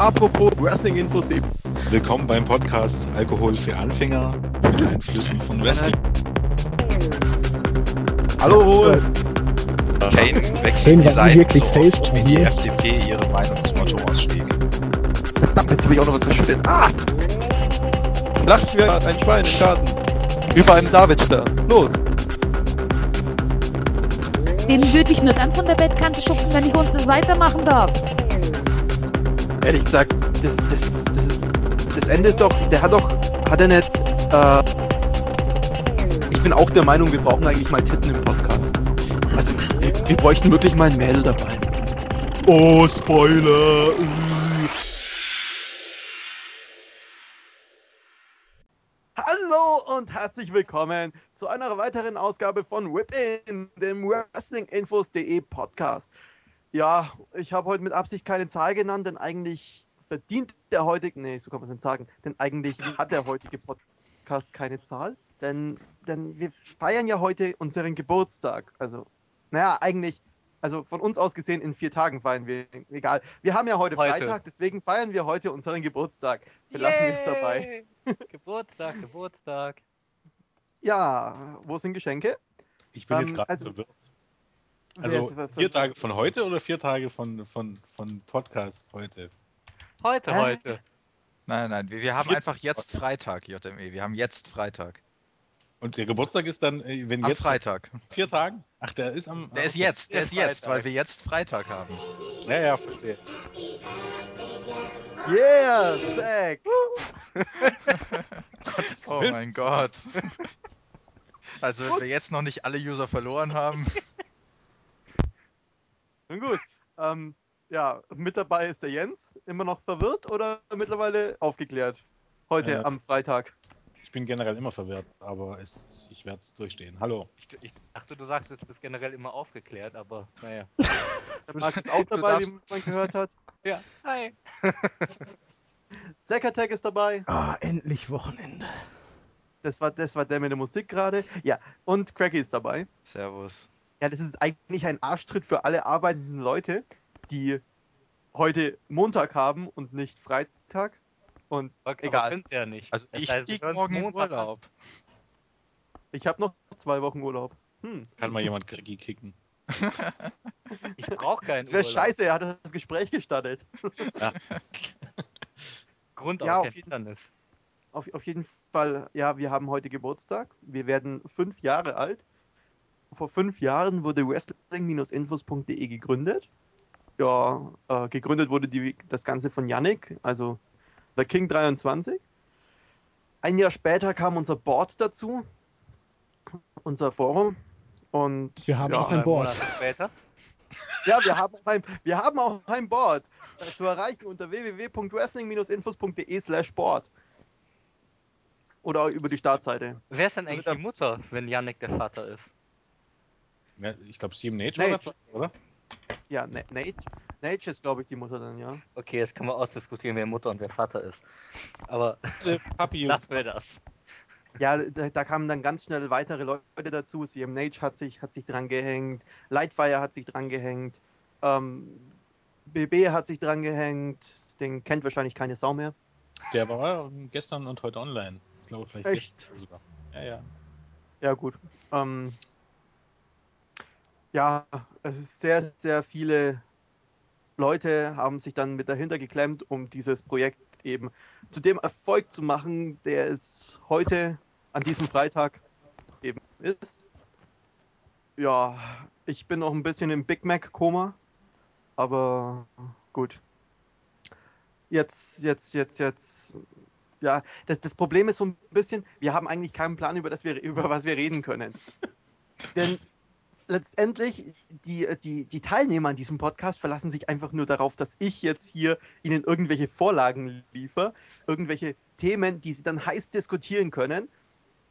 apropos Wrestling-Infos. Willkommen beim Podcast Alkohol für Anfänger und Einflüssen von Wrestling. Hallo, Hohe. Kane wechselt Kane die Seiten wirklich so oft, wie die hier. FDP ihre Meinungsmotto-Ausschläge. Verdammt, jetzt habe ich auch noch was verschüttet. Ah! Lacht wie ein Schwein im Garten. Über einen Davidstern. Los. Den würde ich nur dann von der Bettkante schubsen, wenn ich unten weitermachen darf. Ehrlich gesagt, das, das, das, das Ende ist doch, der hat doch, hat er nicht, äh, ich bin auch der Meinung, wir brauchen eigentlich mal Titten im Podcast. Also, wir, wir bräuchten wirklich mal ein Mädel dabei. Oh, Spoiler. Hallo und herzlich willkommen zu einer weiteren Ausgabe von Whip In, dem Wrestlinginfos.de Podcast. Ja, ich habe heute mit Absicht keine Zahl genannt, denn eigentlich verdient der heutige, nee, so kann man es nicht sagen, denn eigentlich hat der heutige Podcast keine Zahl, denn, denn wir feiern ja heute unseren Geburtstag. Also, naja, eigentlich, also von uns aus gesehen in vier Tagen feiern wir, egal. Wir haben ja heute, Heute. Freitag, deswegen feiern wir heute unseren Geburtstag. Wir lassen es dabei. Geburtstag, Geburtstag. Ja, wo sind Geschenke? Ich bin Ähm, jetzt gerade also- verwirrt. Also ver- vier Tage von heute oder vier Tage von, von, von Podcast heute? Heute, Hä? heute. Nein, nein, wir, wir haben Vier- einfach jetzt Freitag, JME. Wir haben jetzt Freitag. Und der Geburtstag ist dann, äh, wenn Am jetzt Freitag. vier Tagen? Ach, der ist am. Der ist ah, jetzt, der ist jetzt, weil wir jetzt Freitag haben. Ja, ja, verstehe. Yeah, Zack! Oh mein Gott. Also wenn wir jetzt noch nicht alle User verloren haben. Nun gut. Ähm, ja, mit dabei ist der Jens. Immer noch verwirrt oder mittlerweile aufgeklärt? Heute Äh. am Freitag. Ich bin generell immer verwirrt, aber es, ich werde es durchstehen. Hallo. Ich, ich dachte, du sagst, du bist generell immer aufgeklärt, aber naja. Der Marc ist auch dabei, wie man gehört hat. Ja, hi. Zack ist dabei. Ah, endlich Wochenende. Das war, das war der mit der Musik gerade. Ja, und Cracky ist dabei. Servus. Ja, das ist eigentlich ein Arschtritt für alle arbeitenden Leute, die heute Montag haben und nicht Freitag. Und Okay, Egal. Aber könnt ihr ja nicht. Also Das ich heißt, wir flieg hören morgen in. Urlaub. ich habe noch zwei Wochen Urlaub. Hm. Kann mal jemand Gregi kicken? Ich brauche keinen Das wäre Urlaub. scheiße, er hat das Gespräch gestartet. Ja. Grund Ja, auf Hindernis. Auf, auf jeden Fall, ja, wir haben heute Geburtstag. Wir werden fünf Jahre alt. Vor fünf Jahren wurde Wrestling-Infos.de gegründet. Ja, äh, gegründet wurde die, das Ganze von Yannick, also der King 23. Ein Jahr später kam unser Board dazu, unser Forum. Und Wir haben ja, auch ein Board. Später. ja, wir haben auch ein, wir haben auch ein Board äh, zu erreichen unter www.wrestling-infos.de slash board. Oder über die Startseite. Wer ist denn eigentlich die Mutter, wenn Yannick der Vater ist? Ja, ich glaube, Steven Nage Nate. war das, oder? Ja, Na- Nate, Nate ist, glaube ich, die Mutter dann, ja. Okay, jetzt kann man ausdiskutieren, wer Mutter und wer Vater ist. Aber lassen wir das. Ja, da, da kamen dann ganz schnell weitere Leute dazu. CM Nage hat sich, hat sich dran gehängt, Lightfire hat sich dran gehängt, ähm, BB hat sich dran gehängt, den kennt wahrscheinlich keine Sau mehr. der war gestern und heute online. Ich glaube, vielleicht Echt? sogar. Ja, ja. Ja, gut. Ähm, ja, sehr, sehr viele Leute haben sich dann mit dahinter geklemmt, um dieses Projekt eben zu dem Erfolg zu machen, der es heute an diesem Freitag eben ist. Ja, ich bin noch ein bisschen im Big Mac-Koma, aber gut. Jetzt, jetzt, jetzt, jetzt. Ja, das, das Problem ist so ein bisschen, wir haben eigentlich keinen Plan, über, das wir, über was wir reden können. Denn letztendlich, die, die, die Teilnehmer an diesem Podcast verlassen sich einfach nur darauf, dass ich jetzt hier ihnen irgendwelche Vorlagen liefere, irgendwelche Themen, die sie dann heiß diskutieren können.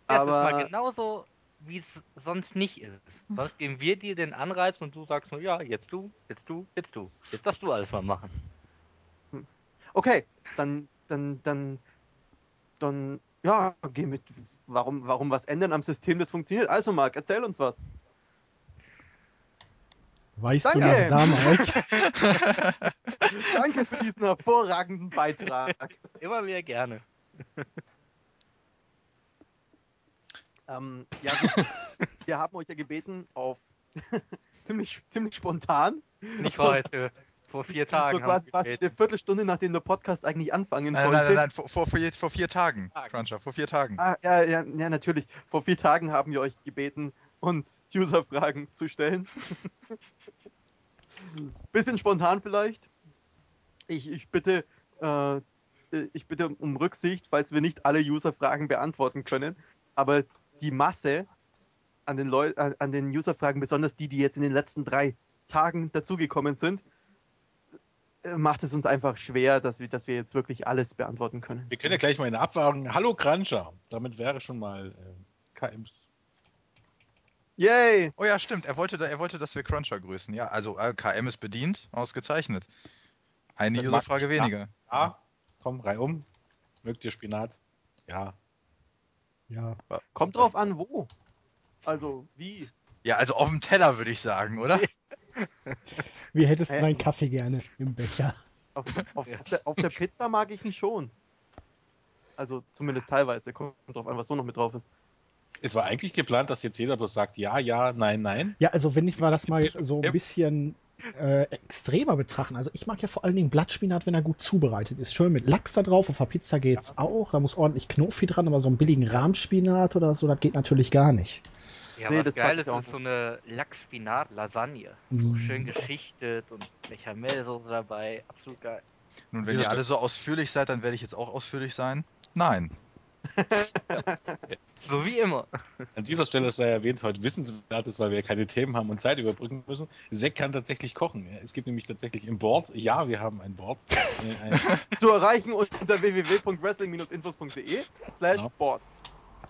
Das ist mal Aber genauso, wie es sonst nicht ist. Sonst geben wir dir den Anreiz und du sagst nur, ja, jetzt du, jetzt du, jetzt du. Jetzt darfst du alles mal machen. okay, dann, dann, dann, dann, ja, geh mit. Warum, warum was ändern am System, das funktioniert? Also, Marc, erzähl uns was. Weißt Danke. du noch damals? Danke für diesen hervorragenden Beitrag. Immer wieder gerne. Ähm, ja, wir haben euch ja gebeten auf ziemlich, ziemlich spontan. Nicht So- heute. Vor vier Tagen. so quasi, quasi eine Viertelstunde, nachdem der Podcast eigentlich anfangen Nein, sollte. nein, nein, nein, vor, vor, je- vor vier Tagen, Tagen. Cruncher, vor vier Tagen. Ah, ja, ja, ja, natürlich. Vor vier Tagen haben wir euch gebeten, uns User-Fragen zu stellen. Bisschen spontan vielleicht. Ich, ich bitte, äh, ich bitte um Rücksicht, falls wir nicht alle User-Fragen beantworten können. Aber die Masse an den, Leu an, den User-Fragen, besonders die, die jetzt in den letzten drei Tagen dazugekommen sind, äh, macht es uns einfach schwer, dass wir, dass wir jetzt wirklich alles beantworten können. Wir können ja gleich mal in der Abwahrung. Hallo Cruncher. Damit wäre schon mal äh, KMs. Yay! Oh ja, stimmt, er wollte, da, er wollte, dass wir Cruncher grüßen. Ja, also äh, KM ist bedient, ausgezeichnet. Eine Userfrage weniger. Ah, komm, reihum. Mögt ihr Spinat? Ja. Ja. Kommt drauf an, wo. Also, wie? Ja, also auf dem Teller würde ich sagen, oder? Wie hättest du Hä? deinen Kaffee gerne im Becher? Auf, auf, Ja. auf, der, auf der Pizza mag ich ihn schon. Also, zumindest teilweise. Kommt drauf an, was so noch mit drauf ist. Es war eigentlich geplant, dass jetzt jeder bloß sagt, ja, ja, nein, nein. Ja, also wenn ich mal das mal so Ja. ein bisschen äh, extremer betrachten. Also ich mag ja vor allen Dingen Blattspinat, wenn er gut zubereitet ist. Schön mit Lachs da drauf. Auf der Pizza geht's auch. Da muss ordentlich Knofi dran, aber so einen billigen Rahmspinat oder so, das geht natürlich gar nicht. Ja, Nee, was das geil ist, auch ist so eine Lachsspinat-Lasagne. So Mm. schön geschichtet und Bechamelsoße dabei. Absolut geil. Nun, wenn ihr alle so ausführlich seid, dann werde ich jetzt auch ausführlich sein. Nein. So wie immer. An dieser Stelle sei erwähnt, heute wissenswertes, weil wir keine Themen haben und Zeit überbrücken müssen. Zack kann tatsächlich kochen. Es gibt nämlich tatsächlich im Board, ja, wir haben ein Board. Äh, ein, Zu erreichen unter www.wrestling-infos.de slash Genau. board.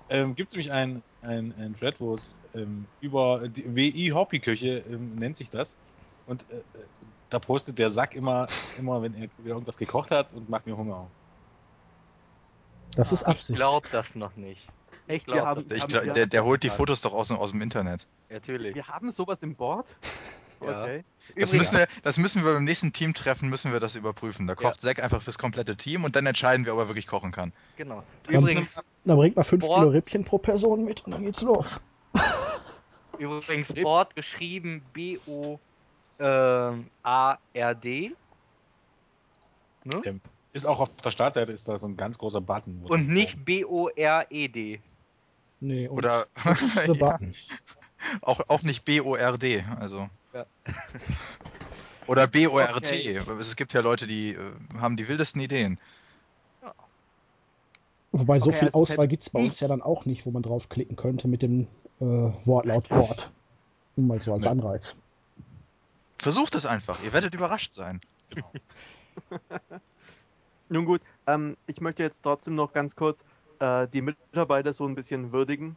ähm, gibt es nämlich ein, ein, ein Thread, wo es ähm, über die WI Hobbyküche ähm, nennt sich das. Und äh, äh, da postet der Sack immer, immer, wenn er wieder irgendwas gekocht hat und macht mir Hunger. Das ist Ich Absicht. glaub das noch nicht. Echt, glaub, wir haben, das- Ich glaub, der, der holt die Ja. Fotos doch aus, dem- aus dem Internet. Natürlich. wir haben sowas im Board? Ja. Okay. Das müssen, wir, das müssen wir beim nächsten Teamtreffen müssen wir das überprüfen. Da kocht Zack einfach fürs komplette Team und dann entscheiden wir, ob er wirklich kochen kann. genau. Dann- Übrigens, Da bringt man 5 Boah. Kilo Rippchen pro Person mit und dann geht's los. übrigens Board geschrieben B-O-A-R-D. Ne? Ähm, Ist auch auf der Startseite ist da so ein ganz großer Button. Und nicht B-O-R-E-D. Nee, und Oder button. auch, auch nicht B-O-R-D. Also. Ja. Oder B-O-R-T. Okay. Es gibt ja Leute, die äh, haben die wildesten Ideen. Wobei so Okay, viel also Auswahl gibt es bei uns ja dann auch nicht, wo man draufklicken könnte mit dem äh, Wortlaut. Nur mal so als Nee. Anreiz. Versucht es einfach. Ihr werdet überrascht sein. Nun gut, ähm, ich möchte jetzt trotzdem noch ganz kurz äh, die Mitarbeiter so ein bisschen würdigen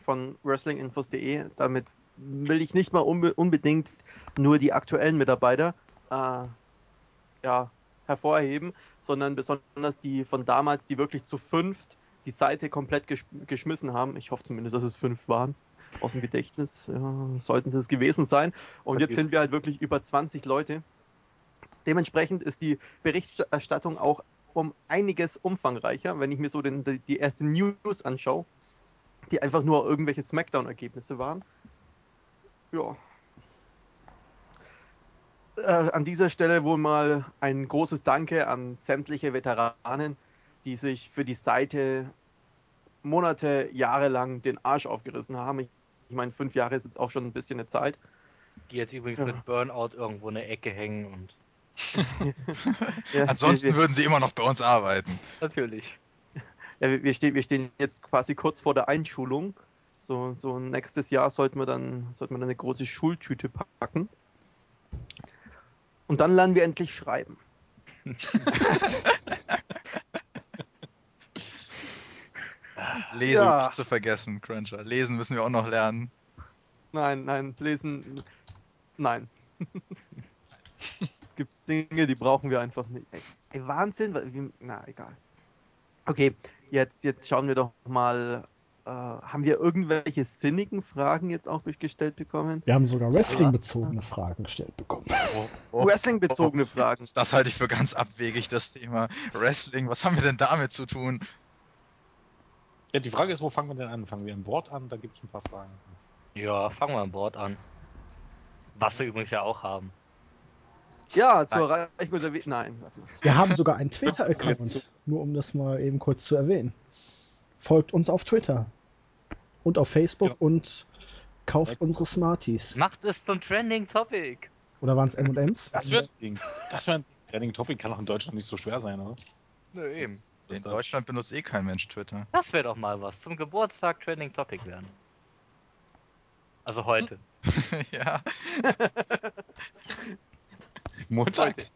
von wrestlinginfos.de. Damit will ich nicht mal unbe unbedingt nur die aktuellen Mitarbeiter äh, ja, hervorheben, sondern besonders die von damals, die wirklich zu fünft die Seite komplett gesch geschmissen haben. Ich hoffe zumindest, dass es fünf waren. Aus dem Gedächtnis ja, sollten sie es gewesen sein. Und jetzt Vergiss. sind wir halt wirklich über 20 Leute. Dementsprechend ist die Berichterstattung auch um einiges umfangreicher, wenn ich mir so den, die, die erste News anschaue, die einfach nur irgendwelche Smackdown-Ergebnisse waren. Ja. Äh, an dieser Stelle wohl mal ein großes Danke an sämtliche Veteranen, die sich für die Seite Monate, Jahre lang den Arsch aufgerissen haben. Ich, ich meine, fünf Jahre ist jetzt auch schon ein bisschen eine Zeit. Die jetzt übrigens Ja. mit Burnout irgendwo in der Ecke hängen und Ja, Ansonsten wir, würden sie immer noch bei uns arbeiten. natürlich. Ja, wir, stehen, wir stehen jetzt quasi kurz vor der Einschulung. So, so nächstes Jahr sollten wir dann sollten wir dann eine große Schultüte packen. Und dann lernen wir endlich schreiben. Lesen Ja. nicht zu vergessen, Cruncher. Lesen müssen wir auch noch lernen. Nein, nein, lesen. Nein. es gibt Dinge, die brauchen wir einfach nicht. Ey, Wahnsinn. wa- Wie, na, egal. Okay, jetzt, jetzt schauen wir doch mal Äh, haben wir irgendwelche sinnigen Fragen jetzt auch durchgestellt bekommen? Wir haben sogar Wrestling-bezogene Fragen gestellt bekommen. Oh, oh, Wrestling-bezogene Fragen. Das, das halte ich für ganz abwegig, das Thema Wrestling. Was haben wir denn damit zu tun? Ja, die Frage ist, wo fangen wir denn an? Fangen wir an Bord an? Da gibt es ein paar Fragen. Ja, fangen wir an Bord an. Was wir übrigens ja auch haben. Ja, zur We Nein, lass mal. Wir haben sogar einen. Twitter-Account, nur um das mal eben kurz zu erwähnen. Folgt uns auf Twitter und auf Facebook Ja. und kauft unsere Smarties. Macht es zum Trending Topic. Oder waren es M&M's? Das wäre ein. Das wäre ein Training Topic, kann auch in Deutschland nicht so schwer sein, oder? Nö, eben. In das- Deutschland benutzt eh kein Mensch Twitter. Das wäre doch mal was. Zum Geburtstag Trending Topic werden. Also heute. ja. Montag.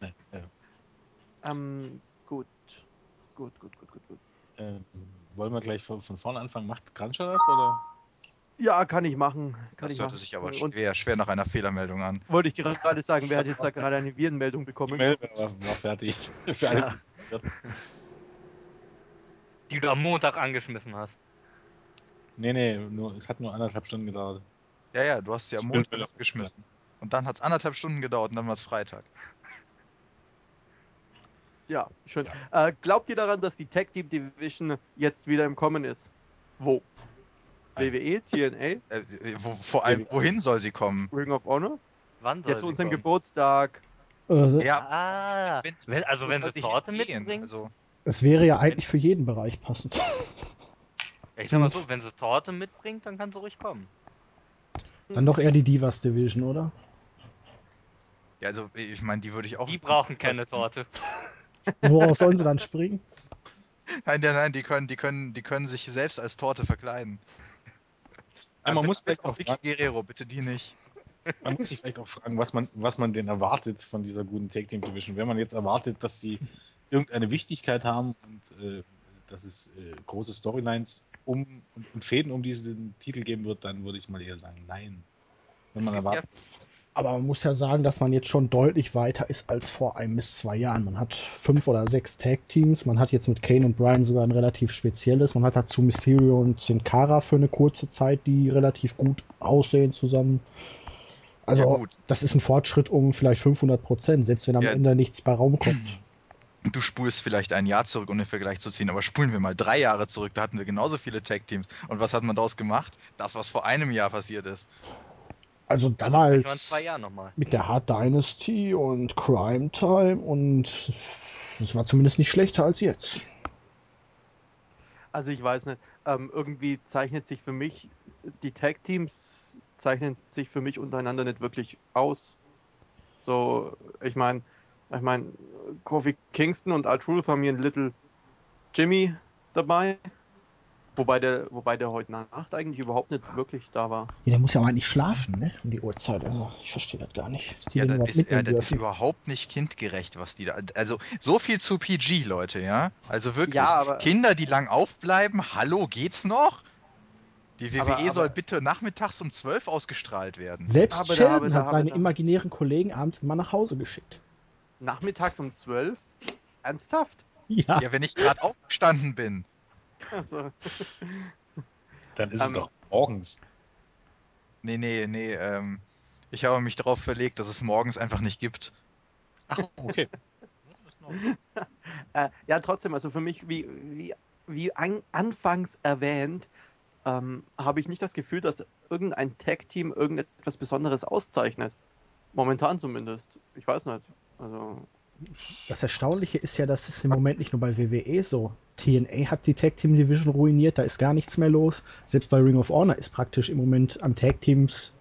Nein, äh, Ähm, gut. Gut, gut, gut, gut, gut. äh, wollen wir gleich von, von vorne anfangen? Macht Granscher das oder? Ja, kann ich machen. Kann Das ich hörte machen. sich aber Und schwer, schwer nach einer Fehlermeldung an. wollte ich gerade sagen, wer hat jetzt da gerade eine Virenmeldung Die bekommen? Mail war, war fertig. Für alle, Ja. Die du am Montag angeschmissen hast. Nee, nee, nur, es hat nur anderthalb Stunden gedauert. Ja, ja, du hast sie am Montag ja. geschmissen. Und dann hat es anderthalb Stunden gedauert und dann war es Freitag. Ja, schön. Äh, glaubt ihr daran, dass die Tag Team Division jetzt wieder im Kommen ist? Wo? Nein. WWE, TNA, Äh, wo, vor allem, wohin soll sie kommen? Ring of Honor? Wann soll Ja, zu unserem kommen? Geburtstag. Äh, Ja, Ah, wenn's- wenn, also wenn sie Torte mitbringt. Also, es wäre ja eigentlich für jeden Bereich passend. ich sag mal so, wenn sie Torte mitbringt, dann kann sie ruhig kommen. Dann doch eher die Divas Division, oder? Ja, also ich meine, die würde ich auch. Die brauchen keine Torte. Worauf sollen sie dann springen? Nein, nein, nein, die können, die können, die können sich selbst als Torte verkleiden. Ja, man Aber muss vielleicht auch Vicky Guerrero, bitte die nicht. Man muss sich vielleicht auch fragen, was man, was man denn erwartet von dieser guten Tag Team Division. Wenn man jetzt erwartet, dass sie irgendeine Wichtigkeit haben und äh, dass es äh, große Storylines um und, und Fäden um diesen Titel geben wird, dann würde ich mal eher sagen, nein. Wenn man erwartet, Aber man muss ja sagen, dass man jetzt schon deutlich weiter ist als vor einem bis zwei Jahren. Man hat fünf oder sechs Tag-Teams. Man hat jetzt mit Kane und Brian sogar ein relativ spezielles. Man hat dazu Mysterio und Sin Cara für eine kurze Zeit, die relativ gut aussehen zusammen. Also, Ja, das ist ein Fortschritt um vielleicht 500 Prozent, selbst wenn am Ja. Ende nichts bei Raum kommt. Du spulst vielleicht ein Jahr zurück, um den Vergleich zu ziehen, aber spulen wir mal drei Jahre zurück, da hatten wir genauso viele Tag-Teams. Und was hat man daraus gemacht? Das, was vor einem Jahr passiert ist. Also damals mit der Hard Dynasty und Crime Time und es war zumindest nicht schlechter als jetzt. Also ich weiß nicht, ähm, irgendwie zeichnet sich für mich, die Tag Teams zeichnen sich für mich untereinander nicht wirklich aus. So, ich meine, ich meine, Kofi Kingston und R-Truth haben hier einen Little Jimmy dabei. Wobei der, wobei der heute Nacht eigentlich überhaupt nicht wirklich da war. Ja, der muss ja auch eigentlich schlafen, ne? Um die Uhrzeit. Also, ich verstehe das gar nicht. Die Ja, das ist, ja, das ist überhaupt nicht kindgerecht, was die da. Also, so viel zu PG, Leute, ja? Also wirklich. Ja, aber- Kinder, die lang aufbleiben, hallo, geht's noch? Die WWE Aber- aber- soll bitte nachmittags um 12 ausgestrahlt werden. Selbst Aber Sheldon da hat seine imaginären Kollegen abends immer nach Hause geschickt. Nachmittags um 12? Ernsthaft? Ja. Ja, wenn ich gerade aufgestanden bin. Also, dann ist es Ähm, doch morgens. Nee, nee, nee, ähm. Ich habe mich darauf verlegt, dass es morgens einfach nicht gibt. Ach, okay. Äh, ja, trotzdem, also für mich, wie, wie, wie an, anfangs erwähnt, ähm, habe ich nicht das Gefühl, dass irgendein Tag-Team irgendetwas Besonderes auszeichnet. Momentan zumindest. Ich weiß nicht. Also, Das Erstaunliche ist ja, dass es im Moment nicht nur bei WWE so. TNA hat die Tag Team Division ruiniert, da ist gar nichts mehr los. Selbst bei Ring of Honor ist praktisch im Moment an Tag Teams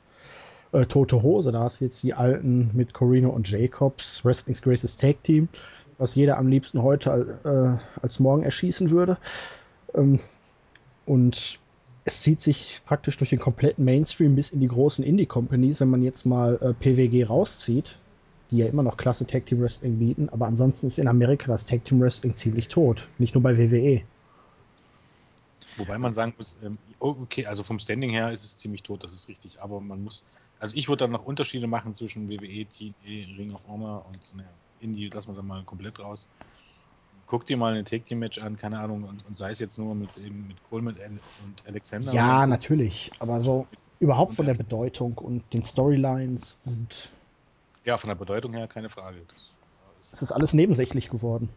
äh, tote Hose. Da hast du jetzt die alten mit Corino und Jacobs, Wrestling's Greatest Tag Team, was jeder am liebsten heute äh, als morgen erschießen würde. Ähm, und es zieht sich praktisch durch den kompletten Mainstream bis in die großen Indie-Companies, wenn man jetzt mal äh, PWG rauszieht die ja immer noch klasse Tag Team Wrestling bieten, aber ansonsten ist in Amerika das Tag Team Wrestling ziemlich tot. Nicht nur bei E. WWE. Wobei man sagen muss, ähm, oh, okay, also vom Standing her ist es ziemlich tot, das ist richtig. Aber man muss, also ich würde dann noch Unterschiede machen zwischen WWE, TNA, Ring of Honor und naja, Indie lassen wir dann mal komplett raus. guck dir mal ein Take Team Match an, keine Ahnung, und, und sei es jetzt nur mit, eben mit Coleman und Alexander. Ja, natürlich. Aber so überhaupt von der Bedeutung und den Storylines und Ja, von der Bedeutung her keine Frage. Es ist alles nebensächlich geworden.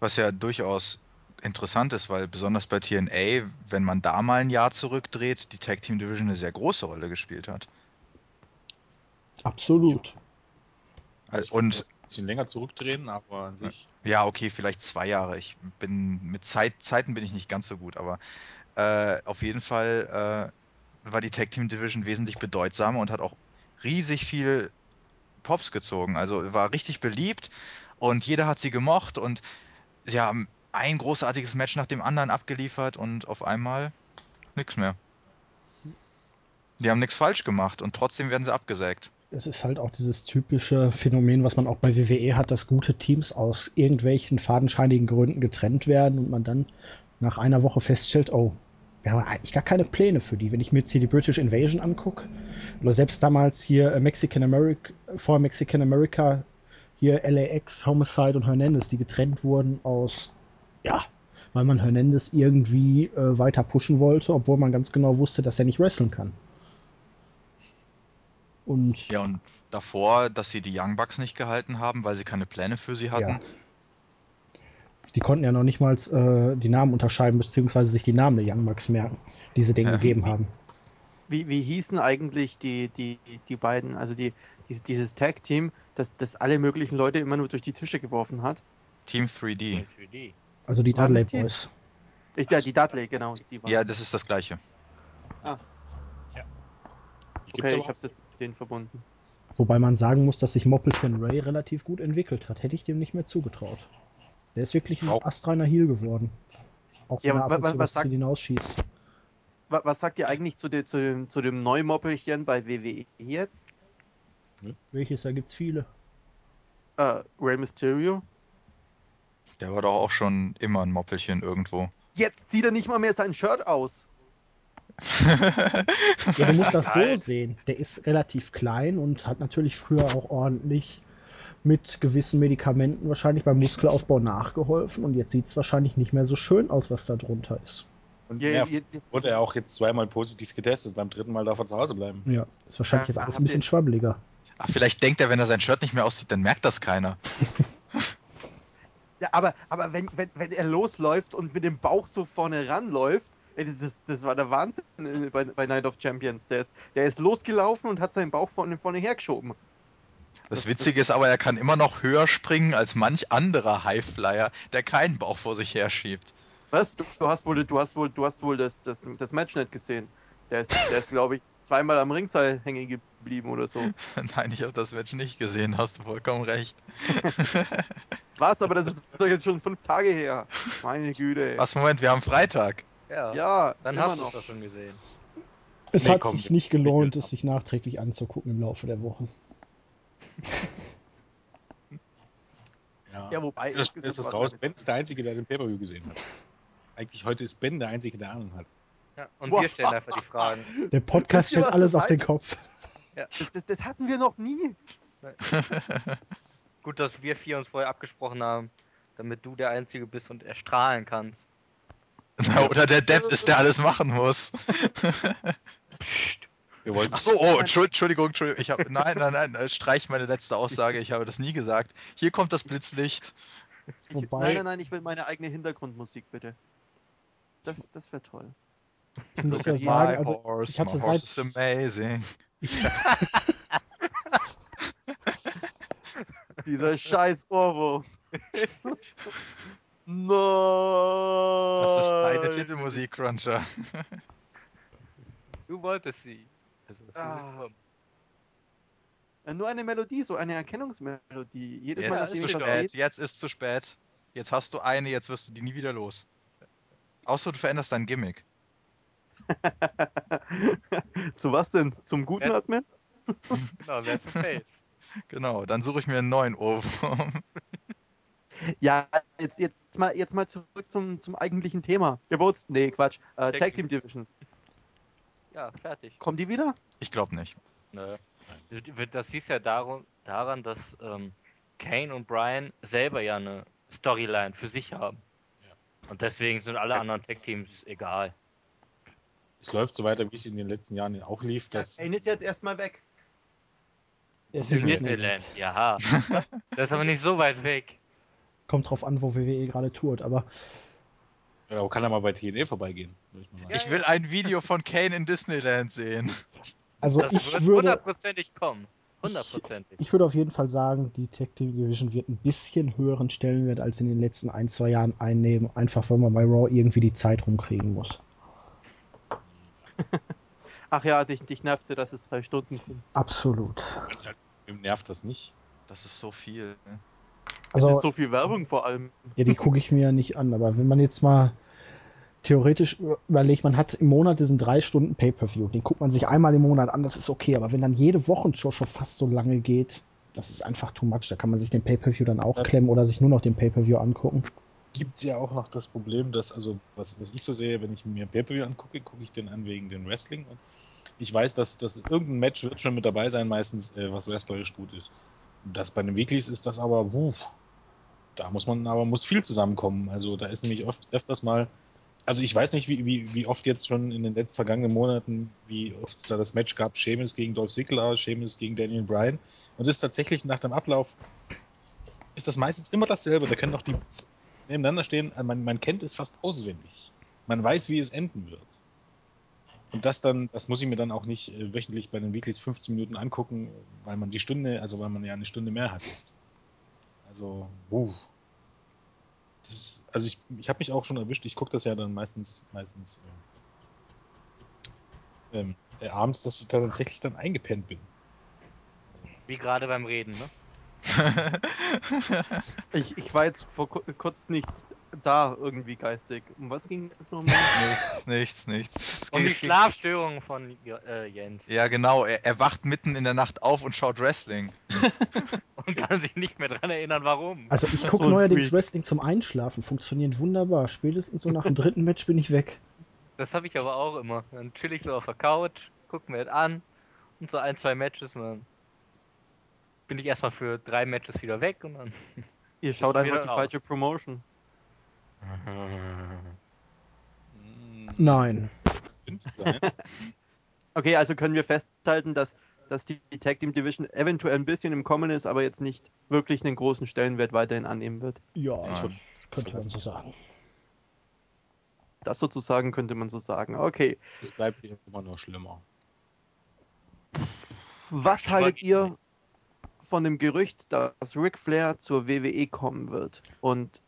Was ja durchaus interessant ist, weil besonders bei TNA, wenn man da mal ein Jahr zurückdreht, die Tag Team Division eine sehr große Rolle gespielt hat. Absolut. Ich Und ein bisschen länger zurückdrehen, aber an sich. ja, okay, vielleicht zwei Jahre. Ich bin mit Zeit, Zeiten bin ich nicht ganz so gut, aber äh, auf jeden Fall äh, war die Tag Team Division wesentlich bedeutsamer und hat auch riesig viel Pops gezogen. Also war richtig beliebt und jeder hat sie gemocht und sie haben ein großartiges Match nach dem anderen abgeliefert und auf einmal nichts mehr. Die haben nichts falsch gemacht und trotzdem werden sie abgesägt. Es ist halt auch dieses typische Phänomen, was man auch bei WWE hat, dass gute Teams aus irgendwelchen fadenscheinigen Gründen getrennt werden und man dann nach einer Woche feststellt, oh, wir haben eigentlich gar keine Pläne für die. Wenn ich mir jetzt hier die British Invasion angucke, oder selbst damals hier äh, Mexican America, vor Mexican America, hier LAX, Homicide und Hernandez, die getrennt wurden aus, ja, weil man Hernandez irgendwie äh, weiter pushen wollte, obwohl man ganz genau wusste, dass er nicht wresteln kann. Und Ja, und davor, dass sie die Young Bucks nicht gehalten haben, weil sie keine Pläne für sie hatten. Ja. Die konnten ja noch nicht mal äh, die Namen unterscheiden, beziehungsweise sich die Namen der Young Bucks merken, die sie denen Ja. gegeben haben. Wie, wie hießen eigentlich die, die, die beiden, also die, dieses, dieses Tag-Team, das, das alle möglichen Leute immer nur durch die Tische geworfen hat? Team 3D. Also die Waren Dudley die? Boys. Ich, ja, die Dudley, genau. Die. Ja, das ist das gleiche. Die gibt's okay, ich habe es jetzt mit denen verbunden. Wobei man sagen muss, dass sich Moppelchen Ray relativ gut entwickelt hat. Hätte ich dem nicht mehr zugetraut. Der ist wirklich ein Auch. astreiner Heel geworden. Auch wenn Ja, er ab was das sagt- hinausschießt. Wa- Was sagt ihr eigentlich zu, de, zu dem, zu dem Neumoppelchen bei WWE jetzt? Welches? Da gibt's viele. Äh, Rey Mysterio? Der war doch auch schon immer ein Moppelchen irgendwo. Jetzt zieht er nicht mal mehr sein Shirt aus. Ja, du musst das so sehen. Der ist relativ klein und hat natürlich früher auch ordentlich mit gewissen Medikamenten wahrscheinlich beim Muskelaufbau nachgeholfen und jetzt sieht es wahrscheinlich nicht mehr so schön aus, was da drunter ist. Und Ja, ja, wurde er auch jetzt zweimal positiv getestet. Beim dritten Mal darf er zu Hause bleiben. Ja, ist wahrscheinlich Ja, jetzt alles ein bisschen schwabbeliger. Ach, vielleicht denkt er, wenn er sein Shirt nicht mehr auszieht, dann merkt das keiner. Ja, aber, aber wenn, wenn, wenn er losläuft und mit dem Bauch so vorne ranläuft, ey, das, ist, das war der Wahnsinn äh, bei, bei Night of Champions. Der ist, der ist losgelaufen und hat seinen Bauch vorne, vorne hergeschoben. Das Witzige ist aber, er kann immer noch höher springen als manch anderer Highflyer, der keinen Bauch vor sich herschiebt. Was? Du, du hast wohl, du hast wohl, du hast wohl das, das, das Match nicht gesehen. Der ist, der ist glaube ich, zweimal am Ringseil hängen geblieben oder so. Nein, ich habe das Match nicht gesehen, hast du vollkommen recht. Was? Aber das ist doch jetzt schon fünf Tage her. Meine Güte. ey. Was, Moment, wir haben Freitag. Ja, Ja, dann hast du noch. es doch schon gesehen. Es Nee, hat komm, sich nicht gelohnt, es sich nachträglich anzugucken im Laufe der Woche. Ja, Ja, wobei, Ist, das, insgesamt ist das raus? Ben ist der Einzige, der den Pay-Per-View gesehen hat. Eigentlich heute ist Ben der Einzige, der Ahnung hat. Ja, und Boah. wir stellen einfach die Fragen. Der Podcast stellt alles auf den heißt? Kopf. Das, das, das hatten wir noch nie. Gut, dass wir vier uns vorher abgesprochen haben, damit du der Einzige bist und erstrahlen kannst. Oder der Depp ist, der alles machen muss. Wir wollten Ach so, oh, Entschuld- Entschuldigung, Entschuldigung. Ich hab, nein, nein, nein, äh, streich meine letzte Aussage. Ich habe das nie gesagt. Hier kommt das Blitzlicht. Ich, Wobei- nein, nein, nein, ich will meine eigene Hintergrundmusik, bitte. Das, das wäre toll. Ich muss ja sagen, my also horse, ich hatte my horse seit- is amazing. Dieser scheiß Ohrwurm. no. Das ist deine Titelmusik, Cruncher. Du wolltest sie. Also, Ah. Äh, Nur eine Melodie, so eine Erkennungsmelodie. Jedes Mal, Jetzt dass ist zu spät. Jetzt ist zu spät. Jetzt hast du eine, jetzt wirst du die nie wieder los. Außer du veränderst dein Gimmick. Zu was denn? Zum guten. Admin? Genau, zum Face. Genau, dann suche ich mir einen neuen Ohrwurm. Ja, jetzt, jetzt, mal, jetzt mal zurück zum, zum eigentlichen Thema. Geburts... Nee, Quatsch. Äh, Tag. Team Division. Ja, fertig. Kommen die wieder? Ich glaube nicht. Nö. Du- Das siehst ja darum, daran, dass ähm, Kane und Brian selber ja eine Storyline für sich haben. Und deswegen sind alle anderen Tech-Teams egal. Es läuft so weiter, wie es in den letzten Jahren auch lief. Das Dass, Kane ist jetzt erstmal weg. Es ist Disneyland, ja. Das ist aber nicht so weit weg. Kommt drauf an, wo WWE gerade tourt, aber ja, kann er mal bei TNA vorbeigehen. ich. Ich will ein Video von Kane in Disneyland sehen. also Das ich würde, hundertprozentig kommen. Hundertprozentig. ich würde auf jeden Fall sagen, die Tag Team Division wird ein bisschen höheren Stellenwert als in den letzten ein, zwei Jahren einnehmen, einfach weil man bei Raw irgendwie die Zeit rumkriegen muss. Ach ja, dich, dich nervt dass es drei Stunden sind. Absolut. Also halt, Wem nervt das nicht? Das ist so viel. ne? Es Also ist so viel Werbung vor allem. Ja, die gucke ich mir ja nicht an, aber wenn man jetzt mal theoretisch überlegt, man hat im Monat diesen drei Stunden Pay-Per-View, den guckt man sich einmal im Monat an, das ist okay, aber wenn dann jede Wochenshow schon fast so lange geht, das ist einfach too much, da kann man sich den Pay-Per-View dann auch Ja. klemmen oder sich nur noch den Pay-Per-View angucken. Gibt ja auch noch das Problem, dass, also, was, was ich so sehe, wenn ich mir Pay-Per-View angucke, gucke ich den an wegen dem Wrestling. Und ich weiß, dass, dass irgendein Match wird schon mit dabei sein, meistens, äh, was wrestlerisch gut ist. Das bei den Weeklies ist das aber, puh, da muss man aber muss viel zusammenkommen. Also da ist nämlich oft öfters mal, also ich weiß nicht, wie, wie, wie oft jetzt schon in den letzten vergangenen Monaten, wie oft es da das Match gab, Sheamus gegen Dolph Ziggler, Sheamus gegen Daniel Bryan. Und es ist tatsächlich nach dem Ablauf, ist das meistens immer dasselbe. Da können auch die nebeneinander stehen. Also Man, man kennt es fast auswendig. Man weiß, wie es enden wird. Und das dann, das muss ich mir dann auch nicht äh, wöchentlich bei den Weeklies 15 Minuten angucken, weil man die Stunde, also weil man ja eine Stunde mehr hat. Also, uh. Das, also ich, ich habe mich auch schon erwischt, ich gucke das ja dann meistens, meistens ähm, ähm, äh, abends, dass ich da tatsächlich dann eingepennt bin. Wie gerade beim Reden, ne? Ich, ich war jetzt vor ku- kurz nicht da irgendwie geistig. Um was ging es nochmal? nichts, nichts, nichts. Es Und geht, die Schlafstörungen von äh, Jens. ja, genau. Er, er wacht mitten in der Nacht auf und schaut Wrestling. Und kann sich nicht mehr dran erinnern, warum. Also ich gucke So neuerdings Freak. Wrestling zum Einschlafen, funktioniert wunderbar. Spätestens so nach dem dritten Match bin ich weg. Das habe ich aber auch immer. Dann chill ich so auf der Couch, guck mir das an und so ein, zwei Matches und dann bin ich erstmal für drei Matches wieder weg und dann. Ihr schaut einfach wieder die raus. falsche Promotion. Nein. Okay, also können wir festhalten, dass, dass die Tag Team Division eventuell ein bisschen im Kommen ist, aber jetzt nicht wirklich einen großen Stellenwert weiterhin annehmen wird. Ja, Nein. das könnte man so sagen. Das sozusagen könnte man so sagen. Okay. Es bleibt immer nur schlimmer. Was haltet ihr von dem Gerücht, dass Ric Flair zur WWE kommen wird? Und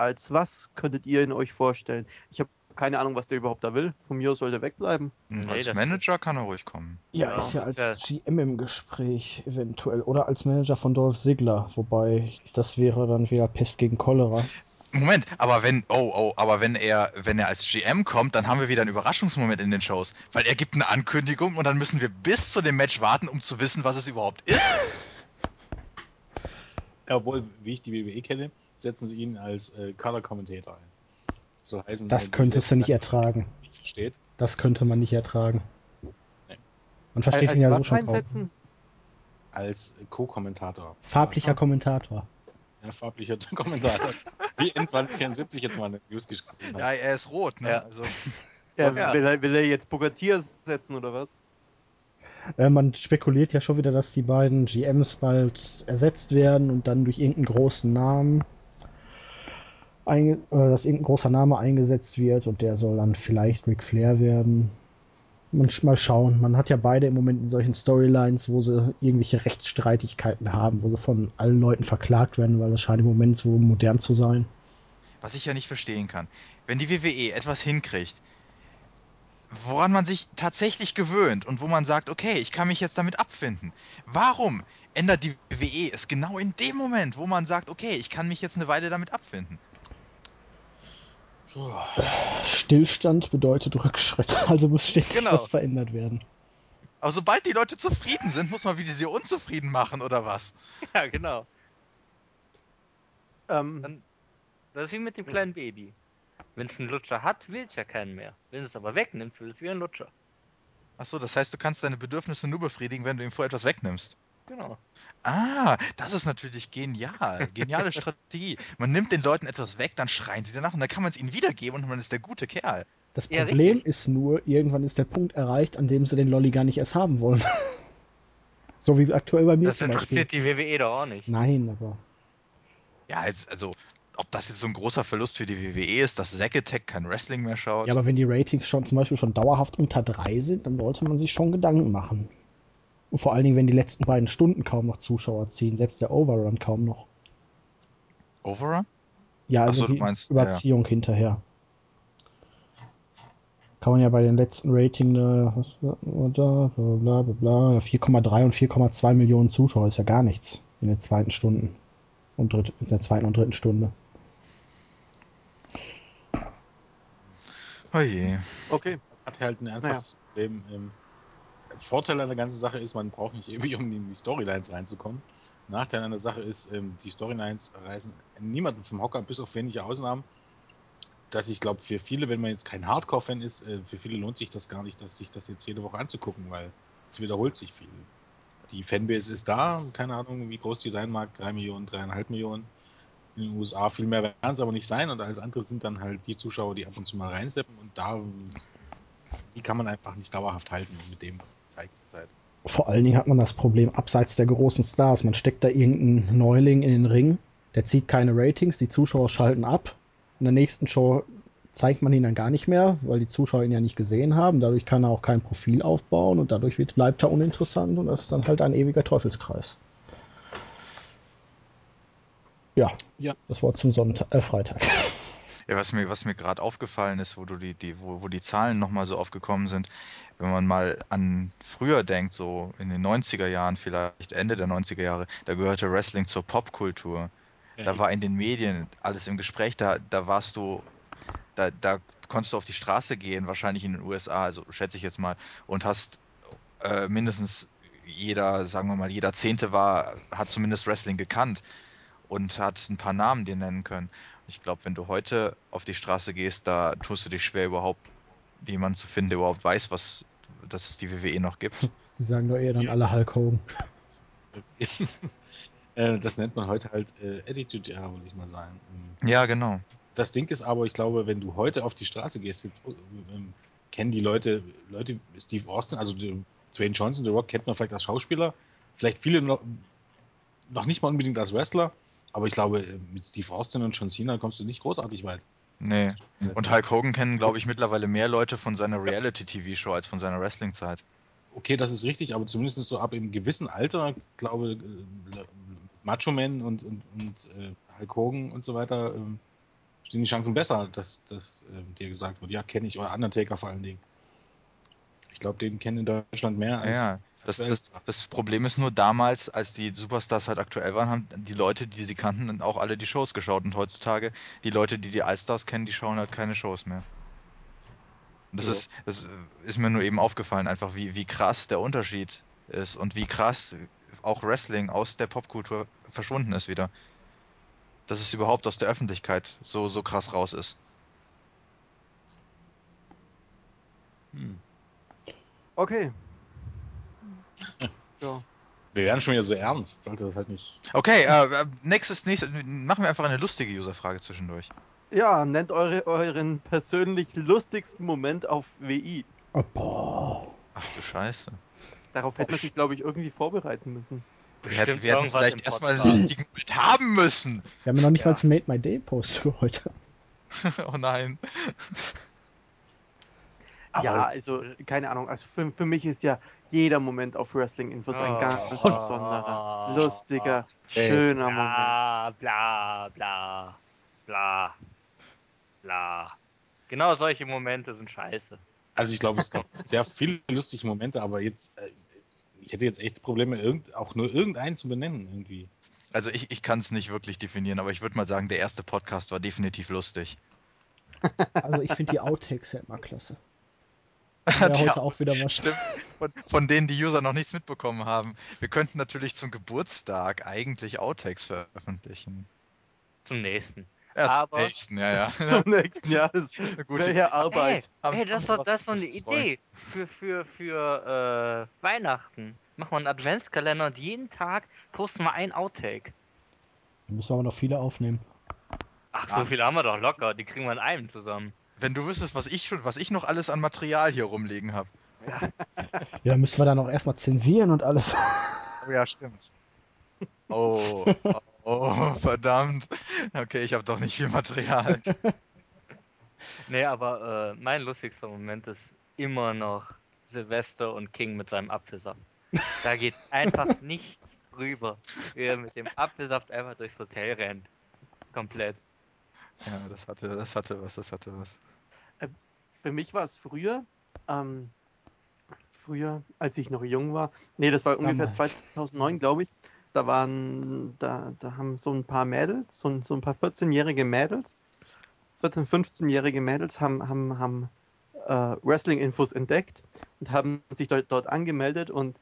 als was könntet ihr ihn euch vorstellen? Ich habe keine Ahnung, was der überhaupt da will. Von mir aus soll der wegbleiben. Nee, Als Manager kann er ruhig kommen. Ja, Ja, ist ja als ist GM im Gespräch eventuell. Oder als Manager von Dolph Ziggler. Wobei, das wäre dann wieder Pest gegen Cholera. Moment, aber wenn, oh, oh, aber wenn er, wenn er als GM kommt, dann haben wir wieder einen Überraschungsmoment in den Shows. Weil er gibt eine Ankündigung und dann müssen wir bis zu dem Match warten, um zu wissen, was es überhaupt ist. Ja, Obwohl, wie ich die WWE kenne, setzen sie ihn als äh, Color Commentator ein. So heißen Das die könntest du nicht ertragen. Nicht versteht. Das könnte man nicht ertragen. Nee. Man versteht als ihn ja so schon einsetzen? Als Co-Kommentator. Farblicher Kommentator. Ja, farblicher Kommentator. Wie N274 jetzt mal eine News geschrieben hat. Ja, er ist rot, ne? Ja. Also, Ja, Ja. Will, er, will er jetzt T setzen oder was? Äh, man spekuliert ja schon wieder, dass die beiden GMs bald ersetzt werden und dann durch irgendeinen großen Namen, ein, äh, dass irgendein großer Name eingesetzt wird und der soll dann vielleicht Ric Flair werden. Mal schauen. Man hat ja beide im Moment in solchen Storylines, wo sie irgendwelche Rechtsstreitigkeiten haben, wo sie von allen Leuten verklagt werden, weil das scheint im Moment so modern zu sein. was ich ja nicht verstehen kann. Wenn die WWE etwas hinkriegt, woran man sich tatsächlich gewöhnt und wo man sagt, okay, ich kann mich jetzt damit abfinden. Warum ändert die WWE es genau in dem Moment, wo man sagt, okay, ich kann mich jetzt eine Weile damit abfinden? Stillstand bedeutet Rückschritt, also muss ständig Genau. was verändert werden. Aber sobald die Leute zufrieden sind, muss man wieder sie unzufrieden machen, oder was? Ja, genau. Ähm, Dann- Das ist wie mit dem kleinen Baby. Wenn es einen Lutscher hat, will es ja keinen mehr. Wenn es aber wegnimmt, will es wie ein Lutscher. Achso, das heißt, du kannst deine Bedürfnisse nur befriedigen, wenn du ihm vorher etwas wegnimmst. Genau. Ah, das ist natürlich genial. Geniale Strategie. Man nimmt den Leuten etwas weg, dann schreien sie danach und dann kann man es ihnen wiedergeben und man ist der gute Kerl. Das Ja, Problem richtig. ist nur, irgendwann ist der Punkt erreicht, an dem sie den Lolli gar nicht erst haben wollen. so wie aktuell bei mir Das zum Beispiel. interessiert die WWE doch auch nicht. Nein, aber Ja, jetzt, also, ob das jetzt so ein großer Verlust für die WWE ist, dass Zack Attack kein Wrestling mehr schaut. Ja, aber wenn die Ratings schon zum Beispiel schon dauerhaft unter drei sind, dann sollte man sich schon Gedanken machen. Und vor allen Dingen, wenn die letzten beiden Stunden kaum noch Zuschauer ziehen, selbst der Overrun kaum noch. Overrun? Ja, also so, die meinst, ja, ja. Überziehung hinterher. Kann man ja bei den letzten Rating, äh, was war da, bla bla bla, ja, 4,3 und 4,2 Millionen Zuschauer ist ja gar nichts in den zweiten Stunden. Und dritt, in der zweiten und dritten Stunde. Oh je. Okay. Hat halt ein ernsthaftes Problem. Ähm, Vorteil an der ganzen Sache ist, man braucht nicht ewig, um in die Storylines reinzukommen. Nachteil an der Sache ist, ähm, die Storylines reißen niemanden vom Hocker, bis auf wenige Ausnahmen. Dass ich glaube, für viele, wenn man jetzt kein Hardcore-Fan ist, äh, für viele lohnt sich das gar nicht, dass sich das jetzt jede Woche anzugucken, weil es wiederholt sich viel. Die Fanbase ist da, keine Ahnung, wie groß die sein mag, 3 Millionen, 3,5 Millionen. In den USA viel mehr werden es aber nicht sein und alles andere sind dann halt die Zuschauer, die ab und zu mal reinseppen und da, die kann man einfach nicht dauerhaft halten mit dem, was man zeigt Zeit. Vor allen Dingen hat man das Problem abseits der großen Stars. Man steckt da irgendeinen Neuling in den Ring, der zieht keine Ratings, die Zuschauer schalten ab. In der nächsten Show zeigt man ihn dann gar nicht mehr, weil die Zuschauer ihn ja nicht gesehen haben. Dadurch kann er auch kein Profil aufbauen und dadurch wird, bleibt er uninteressant und das ist dann halt ein ewiger Teufelskreis. Ja, Ja. das Wort zum Sonntag, äh, Freitag. Ja, was mir, was mir gerade aufgefallen ist, wo du die, die, wo, wo die Zahlen nochmal so aufgekommen sind, wenn man mal an früher denkt, so in den 90er Jahren, vielleicht Ende der 90er Jahre, da gehörte Wrestling zur Popkultur. Da war in den Medien alles im Gespräch, da, da warst du, da, da konntest du auf die Straße gehen, wahrscheinlich in den USA, also schätze ich jetzt mal, und hast äh, mindestens jeder, sagen wir mal, jeder Zehnte war, hat zumindest Wrestling gekannt und hat ein paar Namen dir nennen können. Ich glaube, wenn du heute auf die Straße gehst, da tust du dich schwer, überhaupt jemanden zu finden, der überhaupt weiß, was, dass es die WWE noch gibt. Die sagen doch eher dann Ja. alle Hulk Hogan. Äh, das nennt man heute halt äh, Attitude Era, würde ich mal sagen. Ähm, Ja, genau. Das Ding ist aber, ich glaube, wenn du heute auf die Straße gehst, jetzt ähm, kennen die Leute, Leute, Steve Austin, also die, Dwayne Johnson, The Rock kennt man vielleicht als Schauspieler, vielleicht viele noch, noch nicht mal unbedingt als Wrestler, aber ich glaube, äh, mit Steve Austin und John Cena kommst du nicht großartig weit. Nee. Und Hulk Hogan kennen, glaube ich, mittlerweile mehr Leute von seiner Reality-TV-Show als von seiner Wrestling-Zeit. Okay, das ist richtig, aber zumindest so ab einem gewissen Alter, glaube äh, Macho Man und, und, und äh, Hulk Hogan und so weiter, ähm, stehen die Chancen besser, dass, dass ähm, dir gesagt wird, ja, kenne ich, oder Undertaker vor allen Dingen. Ich glaube, den kennen in Deutschland mehr als. Ja, das, das, das Problem ist nur damals, als die Superstars halt aktuell waren, haben die Leute, die sie kannten, dann auch alle die Shows geschaut. Und heutzutage, die Leute, die die Allstars kennen, die schauen halt keine Shows mehr. Das, Ja. ist, das ist mir nur eben aufgefallen, einfach wie, wie krass der Unterschied ist und wie krass auch Wrestling aus der Popkultur verschwunden ist wieder. Dass es überhaupt aus der Öffentlichkeit so, so krass raus ist. Hm. Okay. Ja. Wir werden schon wieder so ernst, sollte das halt nicht. Okay, äh, äh, nächstes, nächstes, machen wir einfach eine lustige Userfrage zwischendurch. ja, nennt eure, euren persönlich lustigsten Moment auf WI. Oh, boah. Ach du Scheiße. Darauf hätte man sich, glaube ich, irgendwie vorbereiten müssen. Wir hätten, wir hätten vielleicht erstmal einen lustigen Bild haben müssen. Wir haben ja noch nicht Ja. mal einen Made My Day Post für heute. oh nein. Ja, also, keine Ahnung. Also, für, für mich ist ja jeder Moment auf Wrestling Infos ein Oh. ganz besonderer, lustiger, Ey. schöner Moment. Bla, bla, bla, bla, bla. Genau solche Momente sind scheiße. Also ich glaube, es gab sehr viele lustige Momente, aber jetzt, äh, ich hätte jetzt echt Probleme, irgend, auch nur irgendeinen zu benennen irgendwie. Also ich, ich kann es nicht wirklich definieren, aber ich würde mal sagen, der erste Podcast war definitiv lustig. Also ich finde die Outtakes ja immer klasse. Ja, Die heute auch wieder was. Stimmt, von, von denen die User noch nichts mitbekommen haben. Wir könnten natürlich zum Geburtstag eigentlich Outtakes veröffentlichen. Zum nächsten. Ja, zum Aber- nächsten, ja, ja. Zum nächsten Jahr. Das ist eine gute wäre ja Arbeit. Hey, hey, das ist doch das eine? Idee für, für, für äh, Weihnachten. machen wir einen Adventskalender und jeden Tag posten wir ein Outtake. Da müssen wir aber noch viele aufnehmen. Ach, Ah. so viele haben wir doch locker. Die kriegen wir in einem zusammen. Wenn du wüsstest, was ich schon, was ich noch alles an Material hier rumliegen habe. Ja, dann müssen wir dann auch erstmal zensieren und alles. Oh ja, stimmt. Oh, oh, oh, verdammt. Okay, ich habe doch nicht viel Material. Nee, aber äh, mein lustigster Moment ist immer noch Silvester und King mit seinem Apfelsaft. Da geht einfach nichts drüber. Wie er mit dem Apfelsaft einfach durchs Hotel rennt. Komplett. Ja, das hatte, das hatte was, das hatte was. Für mich war es früher, ähm, früher, als ich noch jung war, nee, das war ungefähr Damals. 2009, glaube ich, da waren, da, da haben so ein paar Mädels, so, ein- so ein paar 14-jährige Mädels, 14-, 15-jährige Mädels haben, haben, haben äh, Wrestling-Infos entdeckt und haben sich dort, dort angemeldet und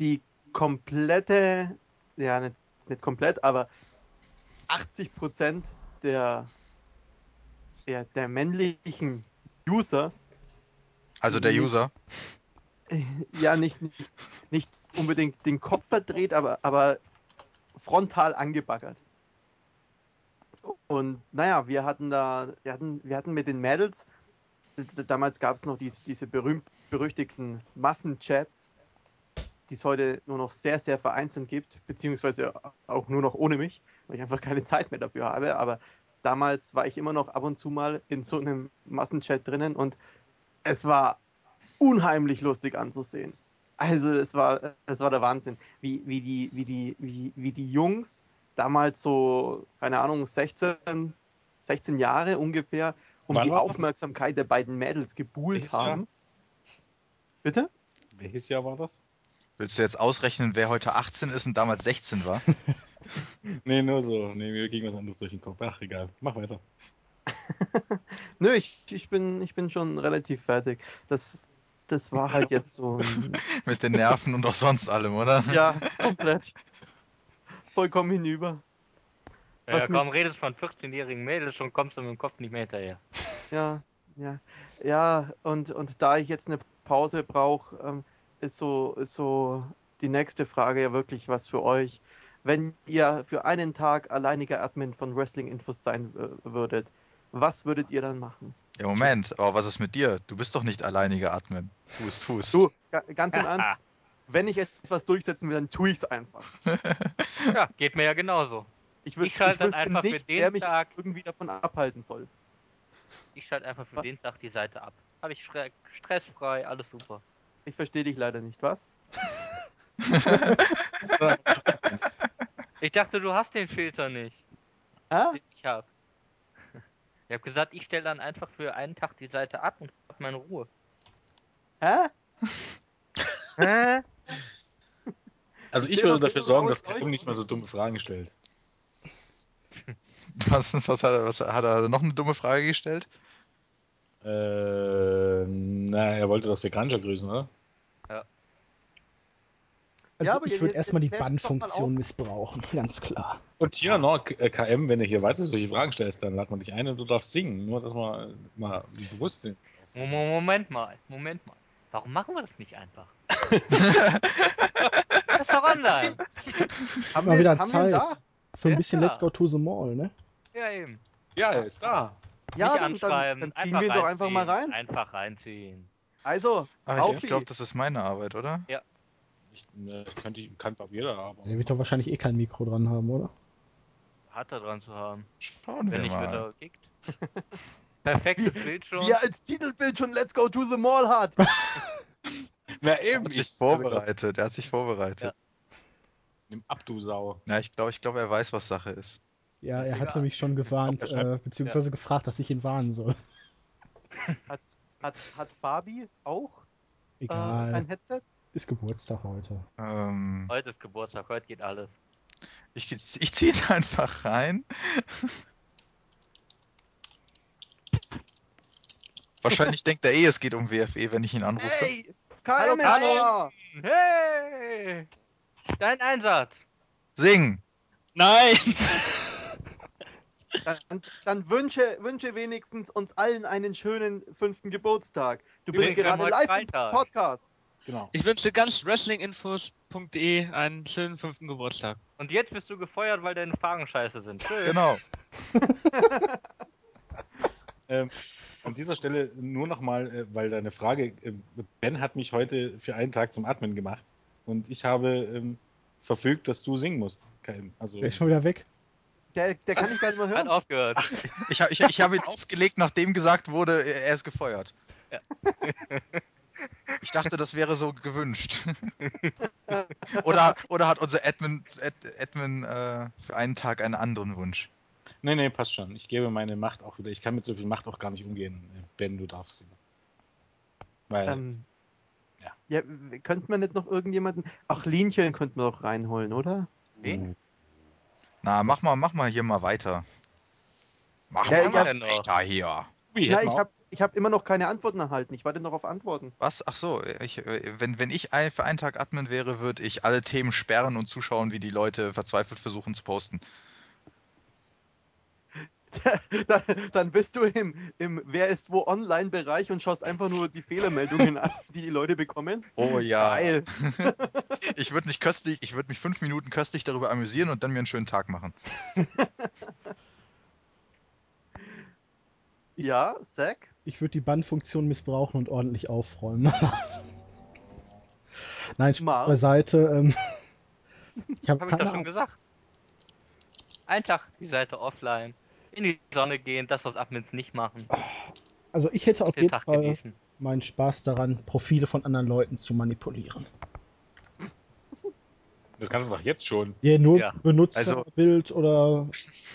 die komplette, ja, nicht, nicht komplett, aber 80 Prozent der, der, der männlichen User, Also der User. äh, ja, nicht, nicht, nicht unbedingt den Kopf verdreht, aber, aber frontal angebaggert. Und naja, wir hatten da, wir hatten, wir hatten mit den Mädels, damals gab es noch dies, diese berühmt-berüchtigten Massenchats, die es heute nur noch sehr, sehr vereinzelt gibt, beziehungsweise auch nur noch ohne mich, weil ich einfach keine Zeit mehr dafür habe. Aber damals war ich immer noch ab und zu mal in so einem Massenchat drinnen und es war unheimlich lustig anzusehen. Also es war, es war der Wahnsinn, wie, wie, die, wie, die, wie, wie die Jungs damals so, keine Ahnung, 16, 16 Jahre ungefähr, um Wann die war das? Aufmerksamkeit der beiden Mädels gebuhlt Welches Jahr? haben. Bitte? Welches Jahr war das? Willst du jetzt ausrechnen, wer heute 18 ist und damals 16 war? Nee, nur so. Nee, mir ging was anderes durch den Kopf. Ach, egal. Mach weiter. Nö, ich, ich, bin, ich bin schon relativ fertig. Das, das war halt jetzt so Mit den Nerven und auch sonst allem, oder? ja, komplett. Vollkommen hinüber. Ja, Was kaum mich- redest von 14-jährigen Mädels, schon kommst du mit dem Kopf nicht mehr hinterher. Ja, ja. Ja, und, und da ich jetzt eine Pause brauche, ähm, ist so, ist so die nächste Frage ja wirklich was für euch. Wenn ihr für einen Tag alleiniger Admin von Wrestling Infos sein äh, würdet, was würdet ihr dann machen? Ja, Moment, aber was ist mit dir? Du bist doch nicht alleiniger Admin. Fuß, Fuß. Du, ga- ganz im Ernst, wenn ich etwas durchsetzen will, dann tue ich es einfach. Ja, geht mir ja genauso. Ich, würd, Ich schalte dann einfach für nicht, den wer mich Tag- irgendwie davon abhalten soll. Ich schalte einfach für Was? den Tag die Seite ab. Habe ich stre- stressfrei, alles super. Ich verstehe dich leider nicht, was? Ich dachte, du hast den Filter nicht, Ah? den ich habe. Ich habe gesagt, ich stelle dann einfach für einen Tag die Seite ab und hab meine Ruhe. Hä? Hä? Also ich Erzähl würde dafür sorgen, dass Kevin nicht mehr so dumme Fragen stellt. Was, was, hat er, was hat er noch eine dumme Frage gestellt? Äh, na, er wollte, dass wir Granja grüßen, oder? Also Ja, aber ich würde erstmal die Bannfunktion missbrauchen, ganz klar. Und hier noch, äh, KM, wenn du hier weiter solche Fragen stellst, dann lad man dich ein und du darfst singen. Nur, dass wir mal bewusst sind. Mo- Mo- Moment mal, Moment mal. Warum machen wir das nicht einfach? das ist doch online. Haben wir, wieder haben wir Zeit. da? Für ein Ja, bisschen ja. Let's Go to the Mall, ne? Ja, eben. Ja, er ist da. Ja, nicht dann, dann, ziehen einfach wir ihn doch einfach mal rein. Einfach reinziehen. Also, Ah, ich ich glaube, das ist meine Arbeit, oder? Ich, ne, ich könnte, kann doch jeder haben. Der wird doch wahrscheinlich eh kein Mikro dran haben, oder? Hat er dran zu haben. Schauen wir Wenn wird mal. er gekickt. Perfektes Bild schon. wie er als Titelbild schon Let's Go to the Mall hat. Na Er eben. hat sich ich- vorbereitet, er hat sich vorbereitet. Nimm ab, du Sau. Ja, ich glaube, ich glaube, er weiß, was Sache ist. Ja, er hatte mich schon gewarnt, äh, beziehungsweise gefragt, dass ich ihn warnen soll. Hat, hat Fabi auch äh, Egal, ein Headset? ist Geburtstag heute. Ähm, Heute ist Geburtstag, heute geht alles. ich ich ziehe ihn einfach rein. Wahrscheinlich denkt er eh, es geht um WFE, wenn ich ihn anrufe. Hey, Hallo, Hallo. Hey! Dein Einsatz! Sing! Nein! Dann, dann wünsche, wünsche wenigstens uns allen einen schönen fünften Geburtstag. Du bist wir haben gerade live im Freitag. Podcast. Genau. Ich wünsche ganz wrestlinginfos.de einen schönen fünften Geburtstag. Und jetzt bist du gefeuert, weil deine Fragen scheiße sind. Tschüss. Genau. Ähm, an dieser Stelle nur nochmal, äh, weil deine Frage, äh, Ben hat mich heute für einen Tag zum Admin gemacht und ich habe ähm, verfügt, dass du singen musst. Also, Der ist schon wieder weg. Der, der kann ich gar nicht mehr Hat hören. aufgehört. Ich, ha- ich, ich habe ihn aufgelegt, nachdem gesagt wurde, er ist gefeuert. Ich dachte, das wäre so gewünscht. oder, oder hat unser Admin, Ad, Admin äh, für einen Tag einen anderen Wunsch? nee, nee, passt schon. Ich gebe meine Macht auch wieder. Ich kann mit so viel Macht auch gar nicht umgehen. Ben, du darfst. Weil, Ähm, Ja. ja, könnte man nicht noch irgendjemanden. Ach, Linchen könnten wir doch reinholen, oder? Wen? Na, mach mal, mach mal hier mal weiter. Mach Ja, mal ich hab- mal weiter hier. wie, wir ich habe ich hab immer noch keine Antworten erhalten. Ich warte noch auf Antworten. Was? Ach so, ich, äh, wenn, wenn ich ein, für einen Tag Admin wäre, würde ich alle Themen sperren und zuschauen, wie die Leute verzweifelt versuchen zu posten. dann, dann bist du im, im Wer ist wo Online-Bereich und schaust einfach nur die Fehlermeldungen an, die die Leute bekommen. Oh ja. Geil. Ich würde mich köstlich, ich würde mich fünf Minuten köstlich darüber amüsieren und dann mir einen schönen Tag machen. Ja, Zack? Ich würde die Bannfunktion missbrauchen und ordentlich aufräumen. Nein, Spaß Mal. beiseite. Ähm, ich habe Hab ich keine doch schon gesagt. Ein Tag die Seite offline. In die Sonne gehen, das, was Admins nicht machen. Also ich hätte auf Den jeden Tag Fall genießen. meinen Spaß daran, Profile von anderen Leuten zu manipulieren. das kannst du doch jetzt schon. Ja, nur Ja. Benutzerbild oder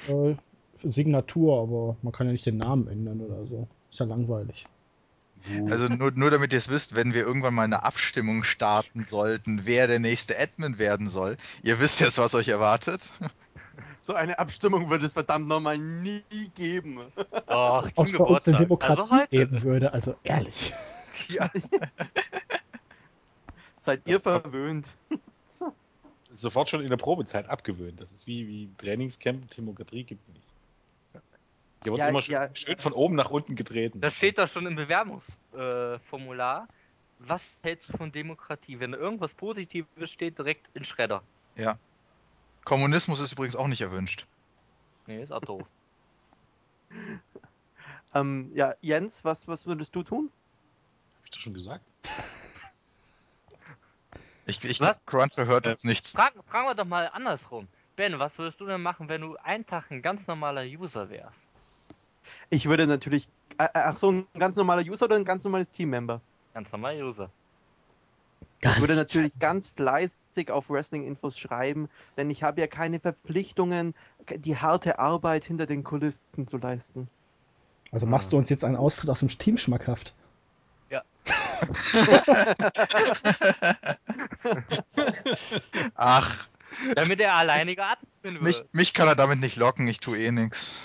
äh, Signatur, aber man kann ja nicht den Namen ändern oder so. Ist ja langweilig. Also nur, nur damit ihr es wisst, wenn wir irgendwann mal eine Abstimmung starten sollten, wer der nächste Admin werden soll, ihr wisst jetzt, was euch erwartet. So eine Abstimmung wird es verdammt nochmal nie geben. Ob es bei uns eine. Demokratie Also geben würde, also ehrlich. Seid ihr verwöhnt? Sofort schon in der Probezeit abgewöhnt. Das ist wie, wie Trainingscamp, Demokratie gibt es nicht. Hier wird Ja, immer schön, ja. schön von oben nach unten getreten. Das steht doch schon im Bewerbungsformular. Äh. Was hältst du von Demokratie? Wenn da irgendwas Positives steht, direkt in Schredder. Ja. Kommunismus ist übrigens auch nicht erwünscht. Nee, ist auch doof. Ähm, ja, Jens, was, was würdest du tun? Hab ich doch schon gesagt. Ich, ich Was? Cruncher hört uns nichts. Fragen, fragen wir doch mal andersrum. Ben, was würdest du denn machen, wenn du einen Tag ein ganz normaler User wärst? Ich würde natürlich. Äh, ach so, ein ganz normaler User oder ein ganz normales Teammember? Ganz normaler User. Ich würde natürlich ganz fleißig auf Wrestling-Infos schreiben, denn ich habe ja keine Verpflichtungen, die harte Arbeit hinter den Kulissen zu leisten. Also machst du uns jetzt einen Austritt aus dem Team schmackhaft. Ach, Damit er alleiniger Admin wird. mich, mich kann er damit nicht locken, ich tue eh nix.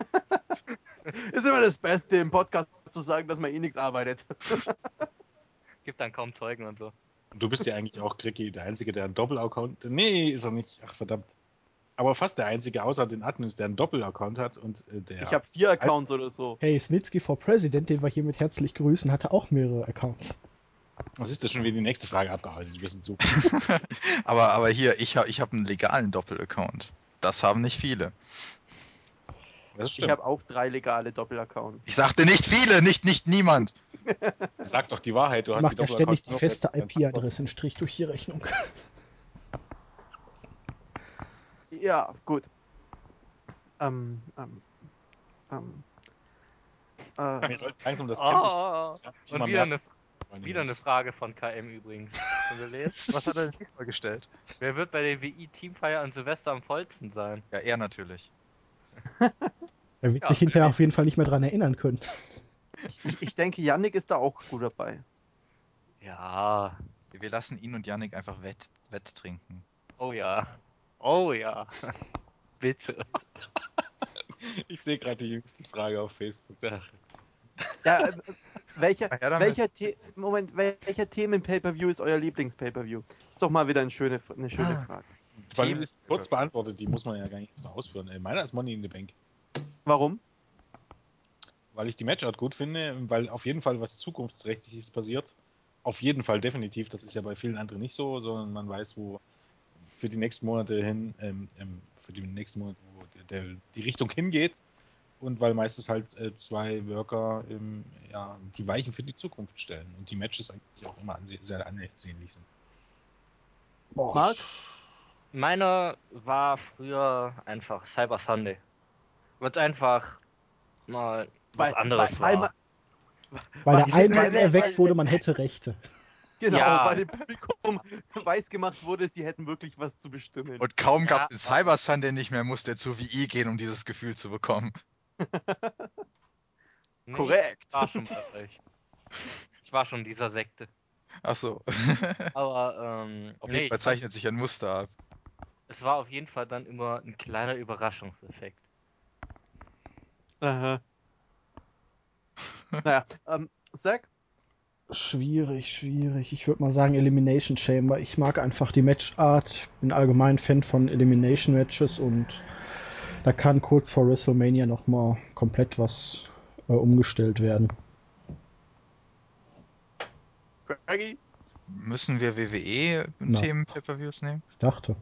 Ist immer das Beste im Podcast zu sagen, dass man eh nichts arbeitet. Gibt dann kaum Zeugen und so. Und du bist ja eigentlich auch, Cricky, der Einzige, der einen Doppelaccount. Nee, ist er nicht. Ach, verdammt. Aber fast der Einzige, außer den Admins, der einen Doppelaccount hat und äh, der. Ich habe vier Accounts oder so. Hey, Snitsky for President, den wir hiermit herzlich grüßen, hatte auch mehrere Accounts. Was ist das schon wieder die nächste Frage abgearbeitet? Wir sind so. Aber, aber hier, ich habe ich hab einen legalen Doppelaccount. Das haben nicht viele. Das Ich habe auch drei legale Doppelaccounts. Ich sagte nicht viele, nicht, nicht niemand. Sag doch die Wahrheit. Du hast Macht die ja ständig Doppelaccounts die feste IP-Adresse einen Strich durch die Rechnung. Ja, gut. Ähm, ähm, ähm, äh, Wir sollten langsam das Tempo. Oh, Das wird und wieder eine, wieder eine Frage von KM übrigens. Was hat er denn diesmal gestellt? Wer wird bei der WI-Teamfeier an Silvester am vollsten sein? Ja, er natürlich. Er wird Ja, sich hinterher auf jeden Fall nicht mehr dran erinnern können. ich, ich denke, Yannick ist da auch gut dabei. Ja. Wir lassen ihn und Yannick einfach wett, wett trinken. Oh ja. Oh ja. Bitte. Ich sehe gerade die jüngste Frage auf Facebook. Ja, äh, welcher, ja, welcher, The Moment, welcher Themen-Pay-Per-View ist euer Lieblings-Pay-Per-View? Ist doch mal wieder eine schöne, eine schöne Ah. Frage. Vor allem Team- ist kurz beantwortet, die muss man ja gar nicht so ausführen. Äh, Meiner ist Money in the Bank. Warum? Weil ich die Matchart gut finde, weil auf jeden Fall was Zukunftsträchtiges passiert auf jeden Fall definitiv. Das ist ja bei vielen anderen nicht so, sondern man weiß, wo für die nächsten Monate hin, ähm, ähm, für die nächsten Monate, wo der, der, die Richtung hingeht. Und weil meistens halt äh, zwei Worker ähm, ja, die Weichen für die Zukunft stellen und die Matches eigentlich auch immer anse sehr ansehnlich sind. Boah, Marc? Meiner war früher einfach Cyber Sunday. Weil es einfach mal was Weil- anderes weil- weil war. Weil weil- der Einwand weil- erweckt wurde, man hätte Rechte. Genau, Ja. weil dem Publikum weiß gemacht wurde, sie hätten wirklich was zu bestimmen. Und kaum Ja, gab es den Cyber Sunday nicht mehr, musste er zu WI gehen, um dieses Gefühl zu bekommen. Nee, Korrekt. Ich war schon bei euch. Ich war schon in dieser Sekte. Achso. Aber ähm, Auf nee, jeden Fall ich zeichnet sich ein Muster ab. es war auf jeden Fall dann immer ein kleiner Überraschungseffekt. Aha. naja, ähm, Zack? Schwierig, schwierig. Ich würde mal sagen Elimination Chamber. Ich mag einfach die Matchart. Ich bin allgemein Fan von Elimination Matches und da kann kurz vor WrestleMania noch mal komplett was äh, umgestellt werden. Craigie? Müssen wir WWE in Na. Themen Pay-Per-Views nehmen? Ich dachte.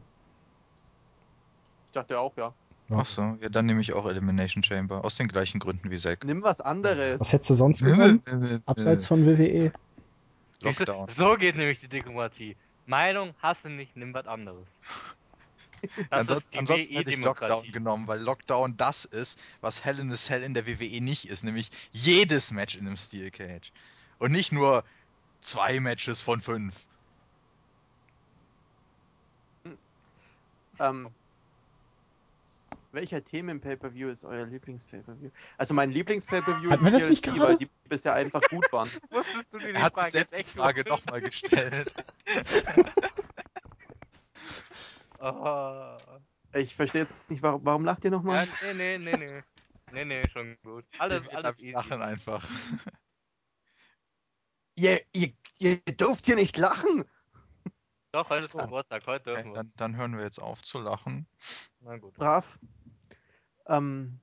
Ich dachte auch, ja. Achso, ja, dann nehme ich auch Elimination Chamber. Aus den gleichen Gründen wie Zack. Nimm was anderes. Was hättest du sonst genommen? Abseits von E? WWE? Lockdown. So geht nämlich die Diplomatie. Meinung hast du nicht, nimm was anderes. Das Ansonsten, ansonsten hätte ich Lockdown WE-Demokratie. genommen, weil Lockdown das ist, was Hell in a Cell in der WWE nicht ist, nämlich jedes Match in einem Steel Cage. Und nicht nur zwei Matches von fünf. Ähm, welcher Themen-Pay-Per-View ist euer Lieblings-Pay-Per-View? Also mein Lieblings-Pay-Per-View ist das nicht gerade? weil die bisher einfach gut waren. Die Er hat sich selbst die Frage nochmal gestellt. Oh. Ich verstehe jetzt nicht, warum, warum lacht ihr Ja, nochmal? nee, nee, nee, nee. Nee, nee, schon gut. Alles, Wir alles easy. lachen einfach. Ihr, ihr, ihr dürft hier nicht lachen! Doch, heute ist. Geburtstag, heute dürfen wir. dann, dann hören wir jetzt auf zu lachen. Na gut. Brav. Ähm,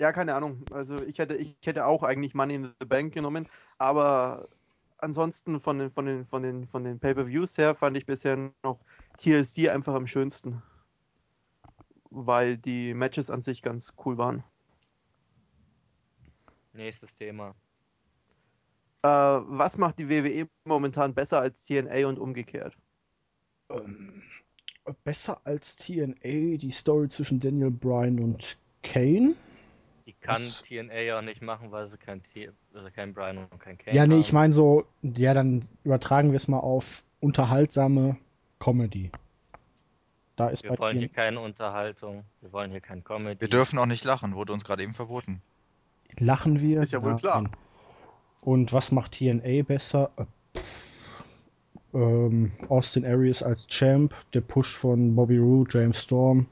ja, keine Ahnung. Also ich hätte, ich hätte auch eigentlich Money in the Bank genommen, aber ansonsten von den, von den, von den, von den Pay-Per-Views her fand ich bisher noch TLC einfach am schönsten. Weil die Matches an sich ganz cool waren. Nächstes Thema. Äh, was macht die WWE momentan besser als TNA und umgekehrt? Ähm, besser als TNA die Story zwischen Daniel Bryan und Kane? Die kann Was? TNA ja nicht machen, weil sie kein, T also kein Brian und kein Kane Ja, nee, haben. ich meine so, ja, dann übertragen wir es mal auf unterhaltsame Comedy. Da ist Wir bei wollen hier keine Unterhaltung, wir wollen hier kein Comedy. Wir dürfen auch nicht lachen, wurde uns gerade eben verboten. lachen wir. Ist ja wohl klar. Und was macht TNA besser? Äh, pff, Ähm, Austin Aries als Champ, der Push von Bobby Roode, James Storm.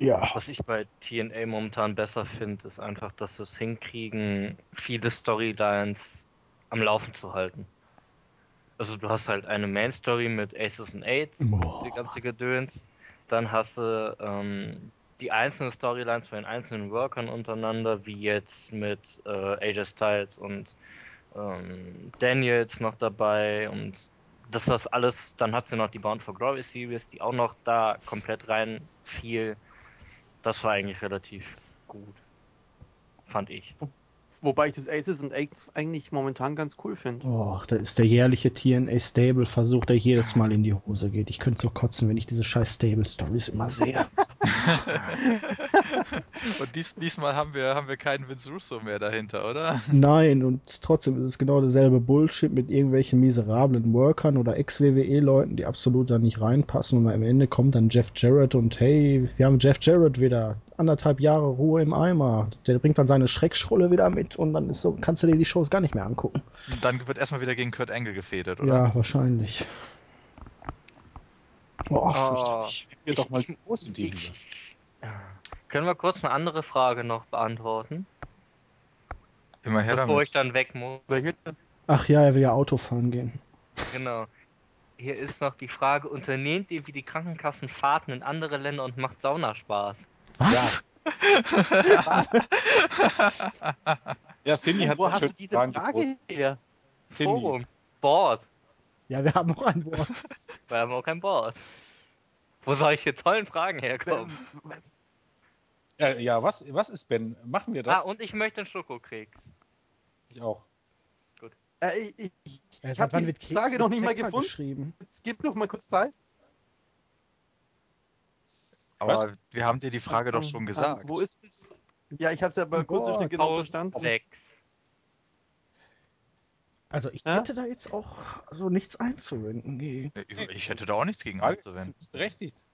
Ja, Was ich bei TNA momentan besser finde, ist einfach, dass sie es hinkriegen, viele Storylines am Laufen zu halten. Also du hast halt eine Main Story mit Aces and Aids, Boah. die ganze Gedöns. Dann hast du ähm, die einzelnen Storylines von den einzelnen Workern untereinander, wie jetzt mit äh, AJ Styles und ähm, Daniels noch dabei und das das alles, dann hat sie noch die Bound for Glory Series, die auch noch da komplett rein fiel. Das war eigentlich relativ gut. Fand ich. Wobei ich das Aces und Eights eigentlich momentan ganz cool finde. Och, da ist der jährliche TNA Stable Versuch, der jedes Mal in die Hose geht. Ich könnte so kotzen, wenn ich diese scheiß Stable Stories immer sehe. Und dies, diesmal haben wir, haben wir keinen Vince Russo mehr dahinter, oder? Nein, und trotzdem ist es genau derselbe Bullshit mit irgendwelchen miserablen Workern oder Ex-WWE-Leuten, die absolut da nicht reinpassen. Und am Ende kommt dann Jeff Jarrett und hey, wir haben Jeff Jarrett wieder. Anderthalb Jahre Ruhe im Eimer. Der bringt dann seine Schreckschrulle wieder mit und dann so, kannst du dir die Shows gar nicht mehr angucken. Dann wird erstmal wieder gegen Kurt Angle gefädelt, oder? Ja, wahrscheinlich. Oh, Oh. fürchterlich. Wir Ich- doch mal ich- positiv. ich- Können wir kurz eine andere Frage noch beantworten, Immer her bevor ich damit. dann weg muss? Ach ja, er will ja Autofahren gehen. Genau. Hier ist noch die Frage, unternehmt ihr wie die Krankenkassen Fahrten in andere Länder und macht Saunaspaß? Was? Ja, Cindy hat Wo hast du diese Fragen Frage her? Cindy. Forum. Board. Ja, wir haben noch ein Wort. Wir haben auch kein Board. Wo soll ich hier tollen Fragen herkommen? Ja, ja was, was ist Ben? Machen wir Ah, das? und ich möchte einen Schokokeks. ich auch. Äh, ich ich, Ja, ich seit habe die Keks Frage noch nicht mal gefunden. geschrieben? Es gibt noch mal kurz Zeit. Aber Was? wir haben dir die Frage doch Ähm, schon ähm, gesagt. Wo ist es? Ja, ich habe es ja bei Boah, nicht genau verstanden. 6. Also ich Ja? hätte da jetzt auch so nichts einzuwenden gegen. Ich, ich hätte da auch nichts gegen einzuwenden. ist berechtigt.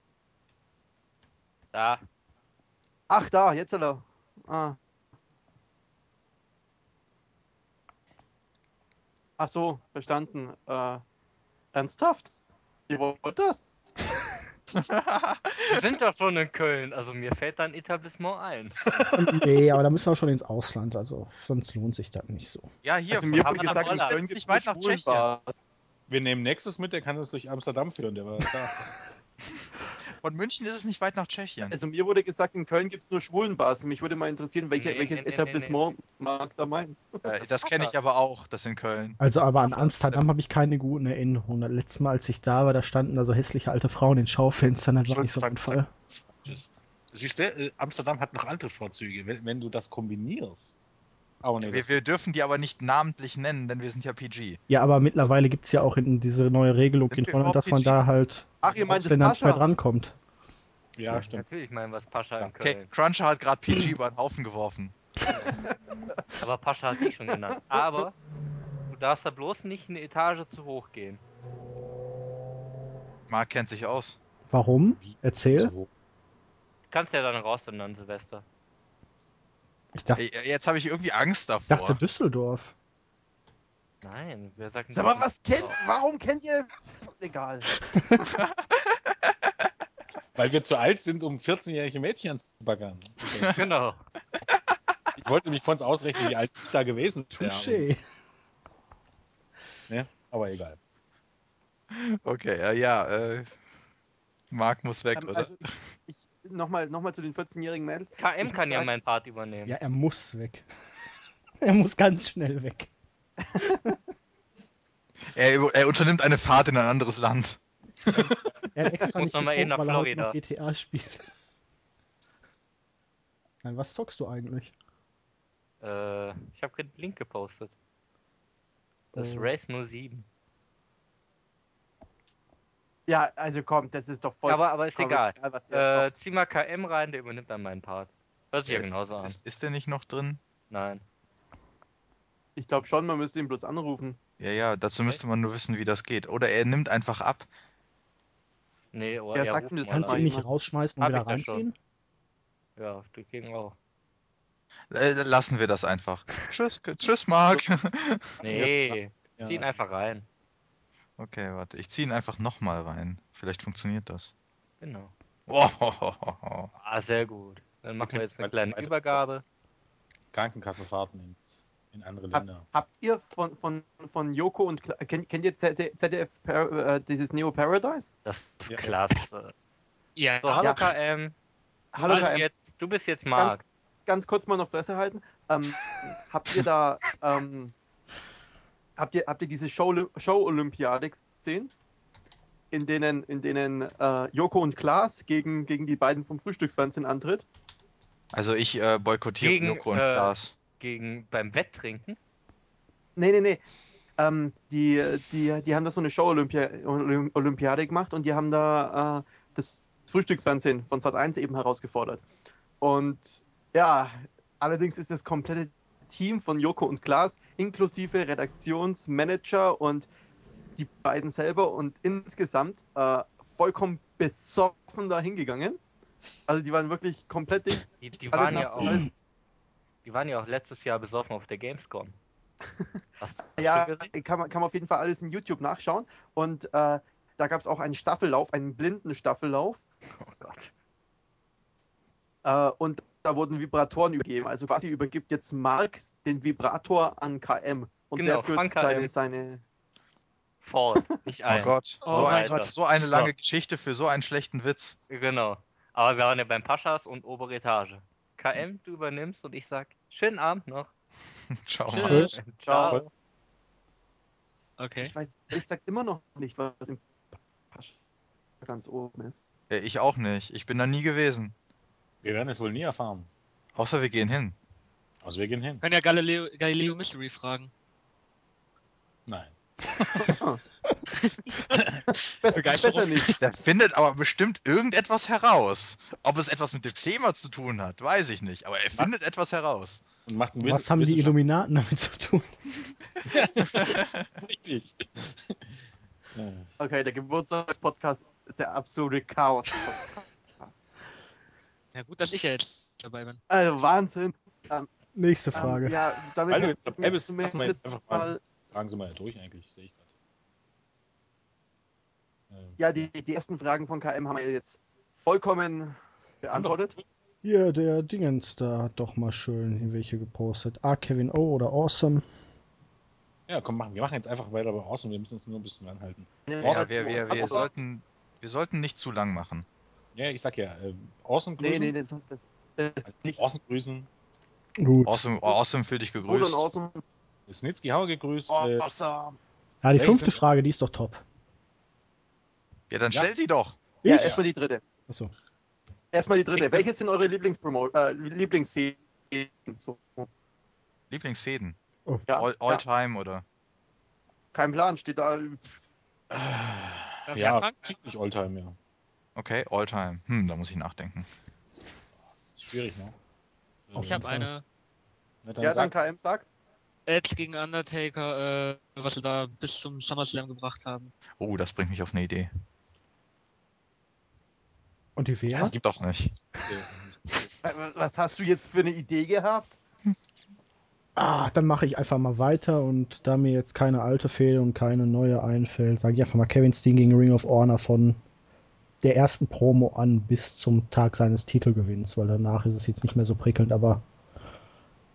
Da. Ach, da, jetzt er. Ah. Ach so, verstanden. Äh, ernsthaft? Ihr wollt das? Wir sind doch schon in Köln, also mir fällt da ein Etablissement ein. nee, aber da müssen wir schon ins Ausland, also sonst lohnt sich das nicht so. Ja, hier, also mir haben wurde gesagt, in. Köln nicht weit nach Tschechien. Wir nehmen Nexus mit, der kann uns durch Amsterdam führen, der war da. von München ist es nicht weit nach Tschechien. Also mir wurde gesagt, in Köln gibt es nur Schwulenbars. Mich würde mal interessieren, welche, Nee, welches nee, nee, Etablissement Marc da meint. Äh, das kenne ich aber auch, das in Köln. Also aber an Amsterdam habe ich keine guten Erinnerungen. Das letzte Mal, als ich da war, da standen da so hässliche alte Frauen in Schaufenstern, das war nicht so mein Fall. Siehst du, äh, Amsterdam hat noch andere Vorzüge, wenn, wenn du das kombinierst. Oh nee, Wir, wir dürfen die aber nicht namentlich nennen, denn wir sind ja PG. Ja, aber mittlerweile gibt es ja auch in diese neue Regelung Sind in Holland, dass man PG? da halt Ach, ihr meint nicht mehr Pascha? drankommt. ja, stimmt. Natürlich meinen wir es Pascha in Okay, Köln. Cruncher hat gerade PG über den Haufen geworfen. Aber Pascha hat dich schon genannt. Aber du darfst da bloß nicht eine Etage zu hoch gehen. Marc kennt sich aus. Warum? Erzähl. Du kannst ja dann raus dann an Silvester. Ich dachte, Ey, jetzt habe ich irgendwie Angst ich dachte davor. Düsseldorf. Nein, wer sagt Sag mal, was kennt, warum kennt ihr? Egal. Weil wir zu alt sind, um 14-jährige Mädchen anzubaggern. Okay. Genau. Ich wollte mich von uns ausrechnen, wie alt ich da gewesen wäre. Touché. Ne? Aber egal. Okay, ja, ja. Äh, Marc muss weg, Ähm, oder? also ich, ich, Nochmal noch mal zu den 14-jährigen Mädels. KM kann ja meinen Part übernehmen. Ja, er muss weg. er muss ganz schnell weg. Er, er unternimmt eine Fahrt in ein anderes Land. Er hat extra Muss nicht noch mal eben getrunken, weil er nach heute noch Florida. GTA spielt. Nein, was zockst du eigentlich? Äh, ich habe den Link gepostet. Das ist Oh. Race 07. Ja, also komm, das ist doch voll. aber, aber ist egal. was der Äh, zieh mal KM rein, der übernimmt dann meinen Part. Hört sich ja ist, genauso an. ist, ist der nicht noch drin? Nein. ich glaube schon, man müsste ihn bloß anrufen. Ja, ja, dazu müsste man nur wissen, wie das geht. Oder er nimmt einfach ab. Nee, oder Wer er sagt mir das Kannst du ihn nicht rausschmeißen und Hab wieder ja reinziehen? Ja, die ging auch. Äh, lassen wir das einfach. Tschüss, tschüss, Marc. Nee, Ja. zieh ihn einfach rein. Okay, warte. Ich ziehe ihn einfach nochmal rein. Vielleicht funktioniert das. Genau. Oh, Ah, sehr gut. Dann machen wir jetzt eine kleine weiter- Übergabe. Krankenkassenfahrten ins, in andere Hab, Länder. habt ihr von, von, von Joko und kennt, kennt ihr ZDF, äh, dieses Neo Paradise? Das ist Ja. klasse. Ja, So, hallo Ja. KM. Hallo du, bist KM. Jetzt, du bist jetzt Marc. Ganz kurz mal noch Fresse halten. Ähm, habt ihr da ähm, habt ihr habt ihr diese Show Show gesehen? In denen in denen äh, Joko und Klaas gegen gegen die beiden vom Frühstücksfernsehen antritt? Also ich äh, boykottiere Gegen, Joko und äh, Klaas. Gegen beim Wetttrinken. Nee, nee, nee. Ähm, die, die, die haben da so eine Show-Olympiade gemacht und die haben da äh, das Frühstücksfernsehen von Sat1 eben herausgefordert. Und ja, allerdings ist das komplette Team von Joko und Klaas, inklusive Redaktionsmanager und die beiden selber und insgesamt äh, vollkommen besoffen da hingegangen. Also die waren wirklich komplett dick. Die, die, waren ja auch, alles- die waren ja auch letztes Jahr besoffen auf der Gamescom. Hast du Ja, kann man, kann man auf jeden Fall alles in YouTube nachschauen. Und äh, da gab es auch einen Staffellauf, einen blinden Staffellauf. Oh Gott. Äh, und da wurden Vibratoren übergeben. Also quasi übergibt jetzt Mark den Vibrator an KM. Und Genau, der führt seine, seine. Fort, nicht Oh ein. Gott, Oh, so, ein, so eine lange So. Geschichte für so einen schlechten Witz. Genau. Aber wir waren ja beim Paschas und obere Etage. KM, du übernimmst und ich sag, schönen Abend noch. Ciao. Tschüss. Ciao. Okay. Ich weiß, ich sag immer noch nicht, was im Pasch ganz oben ist. Ich auch nicht. Ich bin da nie gewesen. Wir werden es wohl nie erfahren. Außer wir gehen hin. Also wir gehen hin. Können ja Galileo, Galileo Mystery fragen. Nein. Besser, Begeisterung. besser nicht. Der findet aber bestimmt irgendetwas heraus. Ob es etwas mit dem Thema zu tun hat, weiß ich nicht. Aber er findet etwas heraus. Und macht einen Was haben die Illuminaten damit zu tun? Richtig. Okay, der Geburtstagspodcast ist der absolute Chaos. Ja, gut, dass ich ja jetzt dabei bin. Also Wahnsinn. Nächste Ähm, Frage. ja, damit Weil du jetzt dabei wir bist, wir zumindest jetzt einfach mal- mal, Fragen Sie mal durch eigentlich, sehe ich gerade. Ähm, ja, die, die ersten Fragen von KM haben wir jetzt vollkommen beantwortet. Hier, der Dingens da hat doch mal schön hier welche gepostet. Ah, Kevin O oder Awesome. Ja, komm, machen. wir machen jetzt einfach weiter bei Awesome. Wir müssen uns nur ein bisschen anhalten. Ja, Ja, wir, wir, wir, sollten, wir sollten nicht zu lang machen. Ja, ich sag ja, äh, Awesome Nee, grüßen. nee, das, das, das nicht. Awesome grüßen. Gut. Awesome, awesome für dich Gut und gegrüßt. awesome. Snitsky Hauer gegrüßt. Oh, Äh, Awesome. Ja, die Welche fünfte sind- Frage, die ist doch top. Ja, dann Ja. stell sie doch. Ja, Ich? erstmal die dritte. Achso. Erstmal die dritte. Jetzt- Welche sind eure Lieblingspromo äh, Lieblingsfäden? So, Lieblingsfäden. ja, All, all ja, time oder? kein Plan, steht da. Ich ja, ziemlich Alltime, ja. Okay, all time. Hm, da muss ich nachdenken. Schwierig, ne? Ich habe eine Na, dann Ja, sag, dann KM sagt. Edge gegen Undertaker, äh, was sie da bis zum SummerSlam gebracht haben. Oh, das bringt mich auf eine Idee. Und die wäre? Das gibt doch nicht. Was hast du jetzt für eine Idee gehabt? Ah, dann mache ich einfach mal weiter und da mir jetzt keine alte Fehde und keine neue einfällt, sage ich einfach mal Kevin Steen gegen Ring of Honor von der ersten Promo an bis zum Tag seines Titelgewinns, weil danach ist es jetzt nicht mehr so prickelnd, aber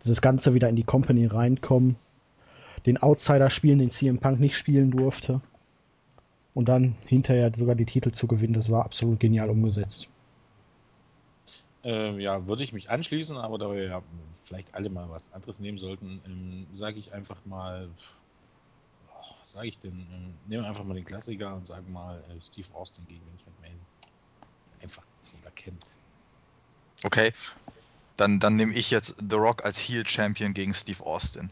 dieses Ganze wieder in die Company reinkommen, den Outsider spielen, den CM Punk nicht spielen durfte und dann hinterher sogar die Titel zu gewinnen, das war absolut genial umgesetzt. Ähm, ja, würde ich mich anschließen, aber da wir ja vielleicht alle mal was anderes nehmen sollten, ähm, sage ich einfach mal, was sage ich denn? Ähm, nehmen wir einfach mal den Klassiker und sagen mal äh, Steve Austin gegen Vince McMahon. Einfach, dass jeder kennt. Okay. Dann, dann nehme ich jetzt The Rock als Heel Champion gegen Steve Austin.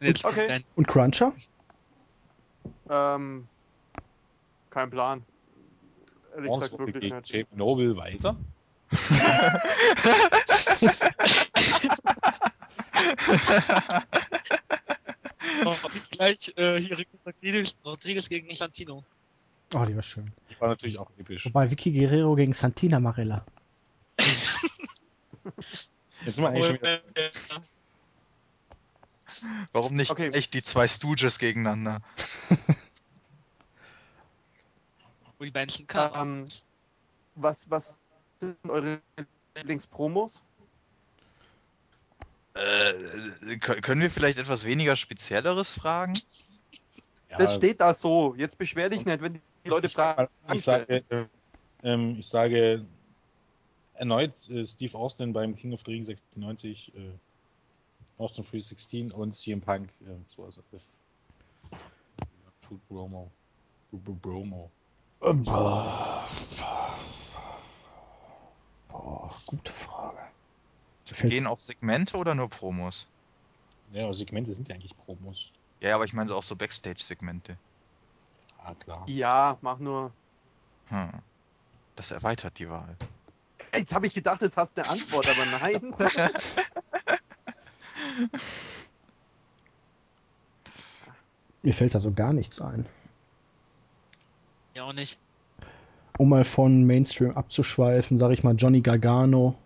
Und Okay. Und Cruncher? Ähm, kein Plan. Ehrlich gesagt wirklich gegen nicht. Noble weiter. oh, gleich äh, hier Rodriguez, Rodriguez gegen Santino. Oh, die war schön. Die war natürlich auch episch. Wobei Vicky Guerrero gegen Santina Marella. Jetzt sind wir eigentlich schon wieder. Äh, Warum nicht Okay. echt die zwei Stooges gegeneinander? wo die beiden schon kamen. Ähm, was, was sind eure Lieblingspromos? Äh, kö- können wir vielleicht etwas weniger Spezielleres fragen? Ja, Das steht da so. Jetzt beschwer dich nicht, wenn die Leute ich, fragen. ich sage, äh, ähm, ich sage erneut äh, Steve Austin beim King of the Ring 96, äh, Austin 316 und CM Punk äh, 2011. True Bromo. True Bromo. Boah. Boah, gute Frage. Wir gehen auf Segmente oder nur Promos? Ja, aber Segmente sind ja eigentlich Promos. Ja, aber ich meine so auch so Backstage-Segmente. Ah, klar. Ja, mach nur. Hm. Das erweitert die Wahl. Jetzt habe ich gedacht, jetzt hast du eine Antwort, aber nein. Mir fällt da so gar nichts ein. Ja, auch nicht. Um mal von Mainstream abzuschweifen, sage ich mal Johnny Gargano,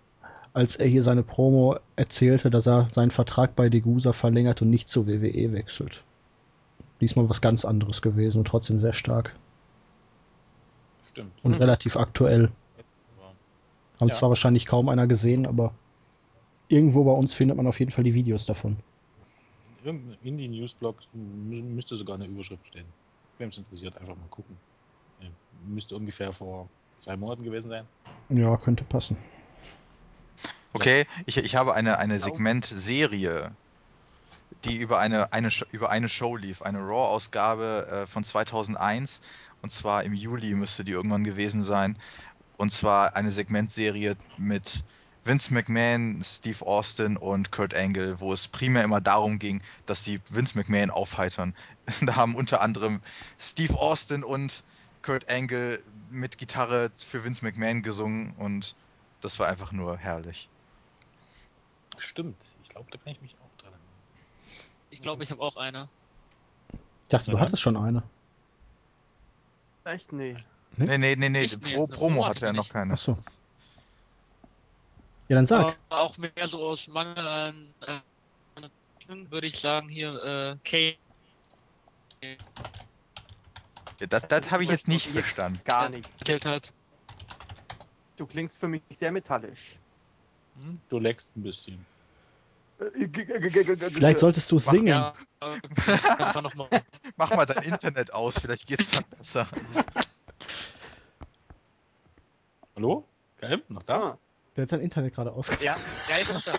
als er hier seine Promo erzählte, dass er seinen Vertrag bei Degusa verlängert und nicht zur WWE wechselt. Diesmal was ganz anderes gewesen und trotzdem sehr stark Stimmt. und Mhm. relativ aktuell. Haben Ja. zwar wahrscheinlich kaum einer gesehen, aber irgendwo bei uns findet man auf jeden Fall die Videos davon. In irgendeinem Indie-Newsblog mü- müsste sogar eine Überschrift stehen. Wem es interessiert, einfach mal gucken. Ja, müsste ungefähr vor zwei Monaten gewesen sein. Ja, könnte passen. Okay, ich, ich habe eine, eine Segmentserie, die über eine, eine, über eine Show lief. Eine Raw-Ausgabe äh, von 2001. Und zwar im Juli müsste die irgendwann gewesen sein. Und zwar eine Segmentserie mit Vince McMahon, Steve Austin und Kurt Angle, wo es primär immer darum ging, dass sie Vince McMahon aufheitern. Da haben unter anderem Steve Austin und Kurt Angle mit Gitarre für Vince McMahon gesungen und das war einfach nur herrlich. Stimmt. Ich glaube, da kann ich mich auch dran erinnern. Ich glaube, ich habe auch eine. Ich dachte, du hattest schon eine. Echt? Nee. Nee, nee, nee, nee, Nicht mehr, Pro, eine Promo Promo hatte er hatte noch ich. keine. Achso. Ja, dann sag. Aber auch mehr so aus Mangel an äh, würde ich sagen hier äh, Kane. Ja, das das habe ich jetzt nicht verstanden. Gar nicht. erzählt hat. Du klingst für mich sehr metallisch. Hm? Du leckst ein bisschen. Vielleicht solltest du singen. Ja, äh, nochmal. Mach mal dein Internet aus, vielleicht geht's dann besser. Hallo? Geil, noch da? Der hat sein Internet gerade aus. Ja, ja, ist noch da.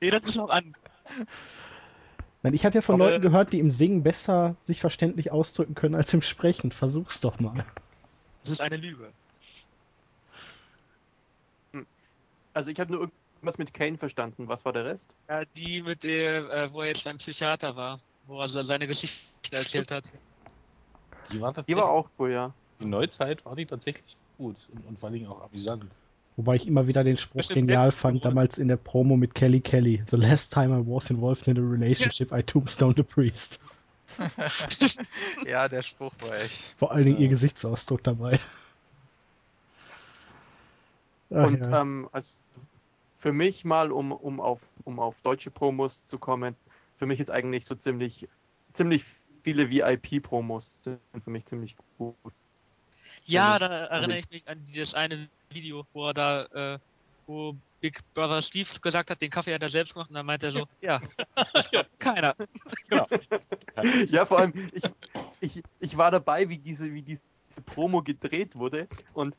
nee, das ist noch an. Nein, ich habe ja von Aber- Leuten gehört, die im Singen besser sich verständlich ausdrücken können als im Sprechen. Versuch's doch mal. Das ist eine Lüge. Also ich habe nur irgendwas mit Kane verstanden. Was war der Rest? Ja, die mit der, äh, wo er jetzt beim Psychiater war, wo er seine Geschichte erzählt hat. Die war Die tatsächlich, war auch cool, ja. die Neuzeit war die tatsächlich gut und, und vor allen Dingen auch amüsant. Wobei ich immer wieder den Spruch Bestimmt genial fand, damals in der Promo mit Kelly Kelly. The last time I was involved in a relationship, I tombstone the priest. Ja, der Spruch war echt. Vor allen Dingen Ja. ihr Gesichtsausdruck dabei. Ach, Und ja. ähm, also für mich mal, um, um, auf, um auf deutsche Promos zu kommen, für mich ist eigentlich so ziemlich, ziemlich viele VIP-Promos sind für mich ziemlich gut. Ja, da erinnere ich mich an dieses eine Video, wo er da, äh, wo Big Brother Steve gesagt hat, den Kaffee hat er selbst gemacht und dann meint er so, ja, das glaubt keiner. Genau. Ja, vor allem, ich, ich, ich war dabei, wie diese, wie diese Promo gedreht wurde. Und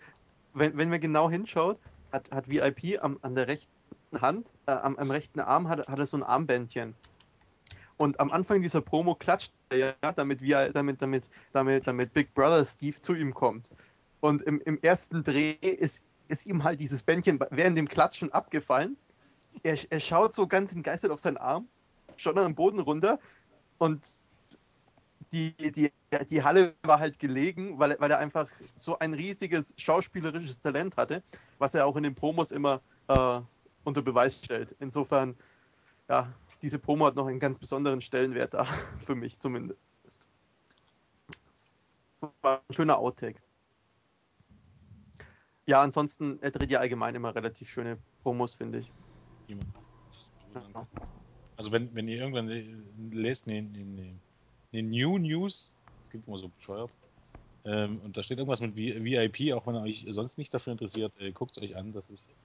wenn, wenn man genau hinschaut, hat, hat VIP am, an der rechten Hand, äh, am, am rechten Arm, hat, hat er so ein Armbändchen. Und am Anfang dieser Promo klatscht er ja, damit, damit, damit, damit, damit Big Brother Steve zu ihm kommt. Und im, im ersten Dreh ist, ist ihm halt dieses Bändchen während dem Klatschen abgefallen. Er, er schaut so ganz entgeistert auf seinen Arm, schaut dann am Boden runter und die, die, die Halle war halt gelegen, weil, weil er einfach so ein riesiges schauspielerisches Talent hatte, was er auch in den Promos immer äh, unter Beweis stellt. Insofern, ja, diese Promo hat noch einen ganz besonderen Stellenwert da, für mich zumindest. Das war ein schöner Outtake. Ja, ansonsten, er dreht ja allgemein immer relativ schöne Promos, finde ich. Also wenn, wenn ihr irgendwann le- lest eine, eine, eine New News, das klingt immer so bescheuert, ähm, und da steht irgendwas mit VIP, auch wenn ihr euch sonst nicht dafür interessiert, äh, guckt es euch an. Das ist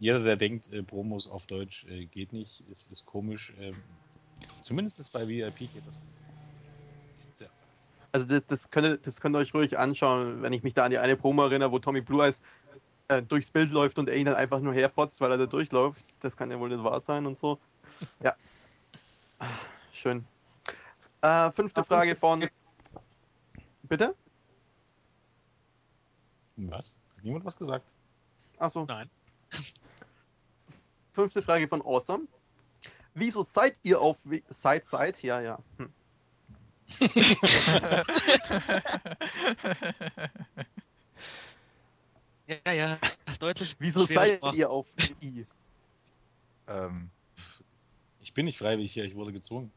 jeder, der denkt, äh, Promos auf Deutsch äh, geht nicht, ist, ist komisch. Ähm, zumindest ist bei VIP geht das. Sehr- Also das, das, könnt ihr, das könnt ihr euch ruhig anschauen, wenn ich mich da an die eine Promo erinnere, wo Tommy Blue Eyes äh, durchs Bild läuft und er ihn dann einfach nur herfotzt, weil er da durchläuft. Das kann ja wohl nicht wahr sein und so. Ja. Ah, Schön. Äh, fünfte Frage von... Bitte? Was? Hat niemand was gesagt? Achso. Nein. Fünfte Frage von Awesome. Wieso seid ihr auf... We seid, seid? Ja, ja. Hm. Ja, ja, deutlich. Wieso seid Sprache. ihr auf I? ähm, Ich bin nicht freiwillig hier, ich wurde gezwungen.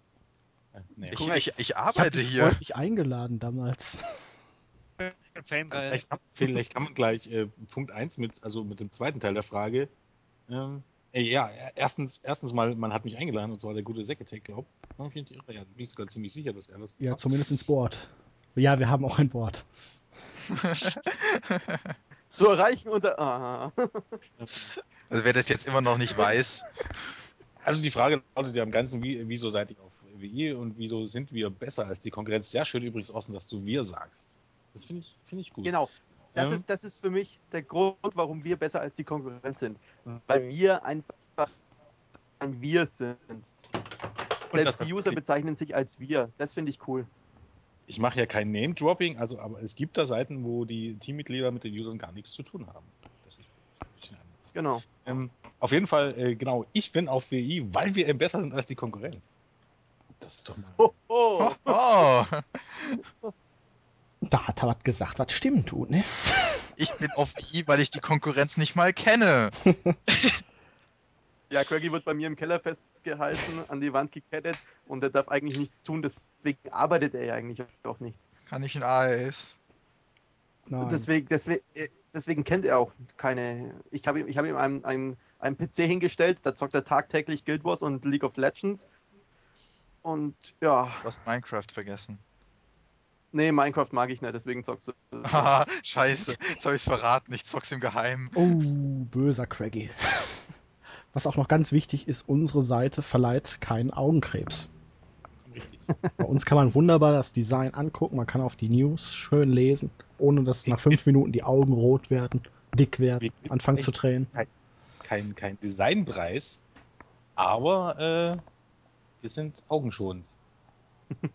Äh, nee. ich, ich, ich Ich habe arbeite dich hier. freundlich eingeladen damals. Fame geil. Vielleicht kann, vielleicht kann man gleich äh, Punkt 1 mit, also mit dem zweiten Teil der Frage. Ähm, äh, ja, erstens, erstens mal, man hat mich eingeladen, und zwar der gute Sekretär, glaubt. Ja, bin ich sogar ziemlich sicher, dass er das Ja, macht. zumindest ins Board. Ja, wir haben auch ein Board. Zu erreichen unter... Ah. Also wer das jetzt immer noch nicht weiß, Also die Frage lautet ja im Ganzen, wie, wieso seid ihr auf WI und wieso sind wir besser als die Konkurrenz? Sehr schön übrigens, Osten, dass du wir sagst. Das finde ich, finde ich gut. Genau. Das, Ähm. ist, das ist für mich der Grund, warum wir besser als die Konkurrenz sind. Weil wir einfach ein Wir sind. Selbst die User bezeichnen sich als wir. Das finde ich cool. Ich mache ja kein Name-Dropping, also, aber es gibt da Seiten, wo die Teammitglieder mit den Usern gar nichts zu tun haben. Das ist ein bisschen anders. Genau. Ähm, auf jeden Fall, äh, genau, ich bin auf WI, weil wir eben besser sind als die Konkurrenz. Das ist doch mal. Oh, oh. Oh, Da hat er was gesagt, was stimmt tut, ne? ich bin auf I, weil ich die Konkurrenz nicht mal kenne. Ja, Craigie wird bei mir im Keller festgehalten, an die Wand gekettet und er darf eigentlich nichts tun, deswegen arbeitet er ja eigentlich auch nichts. Kann ich ein Eis? Nein. Deswegen, deswegen, äh, deswegen kennt er auch keine. Ich habe ihm, ich habe ihm einen, einen, einen PC hingestellt, da zockt er tagtäglich Guild Wars und League of Legends. Und ja, Du hast Minecraft vergessen. nee, Minecraft mag ich nicht, deswegen zockst du. Haha, scheiße. Jetzt habe ich es verraten. Ich zock's im Geheimen. Oh, böser Craggy. Was auch noch ganz wichtig ist, unsere Seite verleiht keinen Augenkrebs. Richtig. Bei uns kann man wunderbar das Design angucken, man kann auf die News schön lesen, ohne dass nach fünf Minuten die Augen rot werden, dick werden, anfangen zu tränen. Kein, kein Designpreis, aber äh, wir sind augenschonend.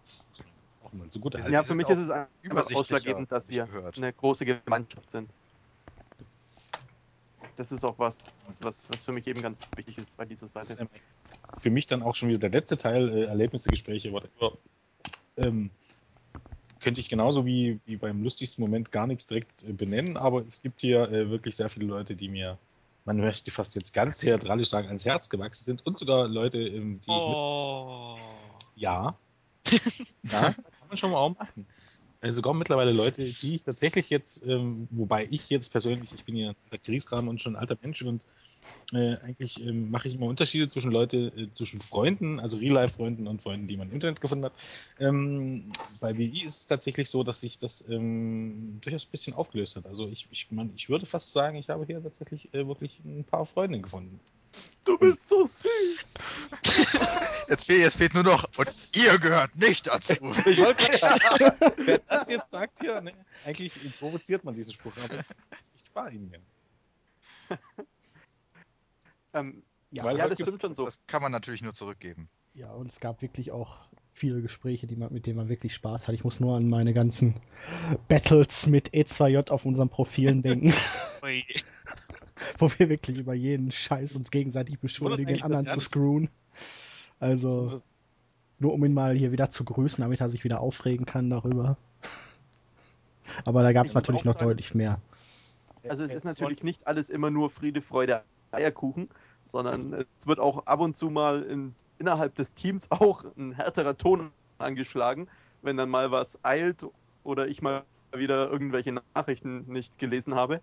Das auch mal zugute Wir halten. Ja, für mich ist es einfach ausschlaggebend, dass wir gehört. eine große Gemeinschaft sind. Das ist auch was, was, was für mich eben ganz wichtig ist bei dieser Das ist Seite. ähm, für mich dann auch schon wieder der letzte Teil, äh, Erlebnisse, Gespräche, whatever. Ähm, könnte ich genauso wie, wie beim lustigsten Moment gar nichts direkt äh, benennen, aber es gibt hier äh, wirklich sehr viele Leute, die mir, man möchte fast jetzt ganz theatralisch sagen, ans Herz gewachsen sind und sogar Leute, ähm, die ich mit Oh. Ja. ja, kann man schon mal auch machen. Äh, sogar mittlerweile Leute, die ich tatsächlich jetzt, ähm, wobei ich jetzt persönlich, ich bin ja der Kriegskram und schon ein alter Mensch und äh, eigentlich ähm, mache ich immer Unterschiede zwischen Leute, äh, zwischen Freunden, also Real-Life-Freunden und Freunden, die man im Internet gefunden hat. Ähm, bei WI ist es tatsächlich so, dass sich das ähm, durchaus ein bisschen aufgelöst hat. Also ich, ich, man, ich würde fast sagen, ich habe hier tatsächlich äh, wirklich ein paar Freunde gefunden. Du bist so süß! Jetzt fehlt, jetzt fehlt nur noch, und ihr gehört nicht dazu. Ich wollte sagen, wer das jetzt sagt hier, ne, eigentlich provoziert man diesen Spruch, aber ich, ich spare ihn mir. Ähm, Ja, Weil ja, das gibt's- stimmt schon so. Das kann man natürlich nur zurückgeben. Ja, und es gab wirklich auch viele Gespräche, die man, mit denen man wirklich Spaß hat. Ich muss nur an meine ganzen Battles mit E2J auf unseren Profilen denken, Ui. wo wir wirklich über jeden Scheiß uns gegenseitig beschuldigen, den anderen zu screwen. Also, nur um ihn mal hier wieder zu grüßen, damit er sich wieder aufregen kann darüber. Aber da gab es natürlich noch sagen- deutlich mehr. Also es ist natürlich nicht alles immer nur Friede, Freude, Eierkuchen, sondern es wird auch ab und zu mal in, innerhalb des Teams auch ein härterer Ton angeschlagen, wenn dann mal was eilt oder ich mal wieder irgendwelche Nachrichten nicht gelesen habe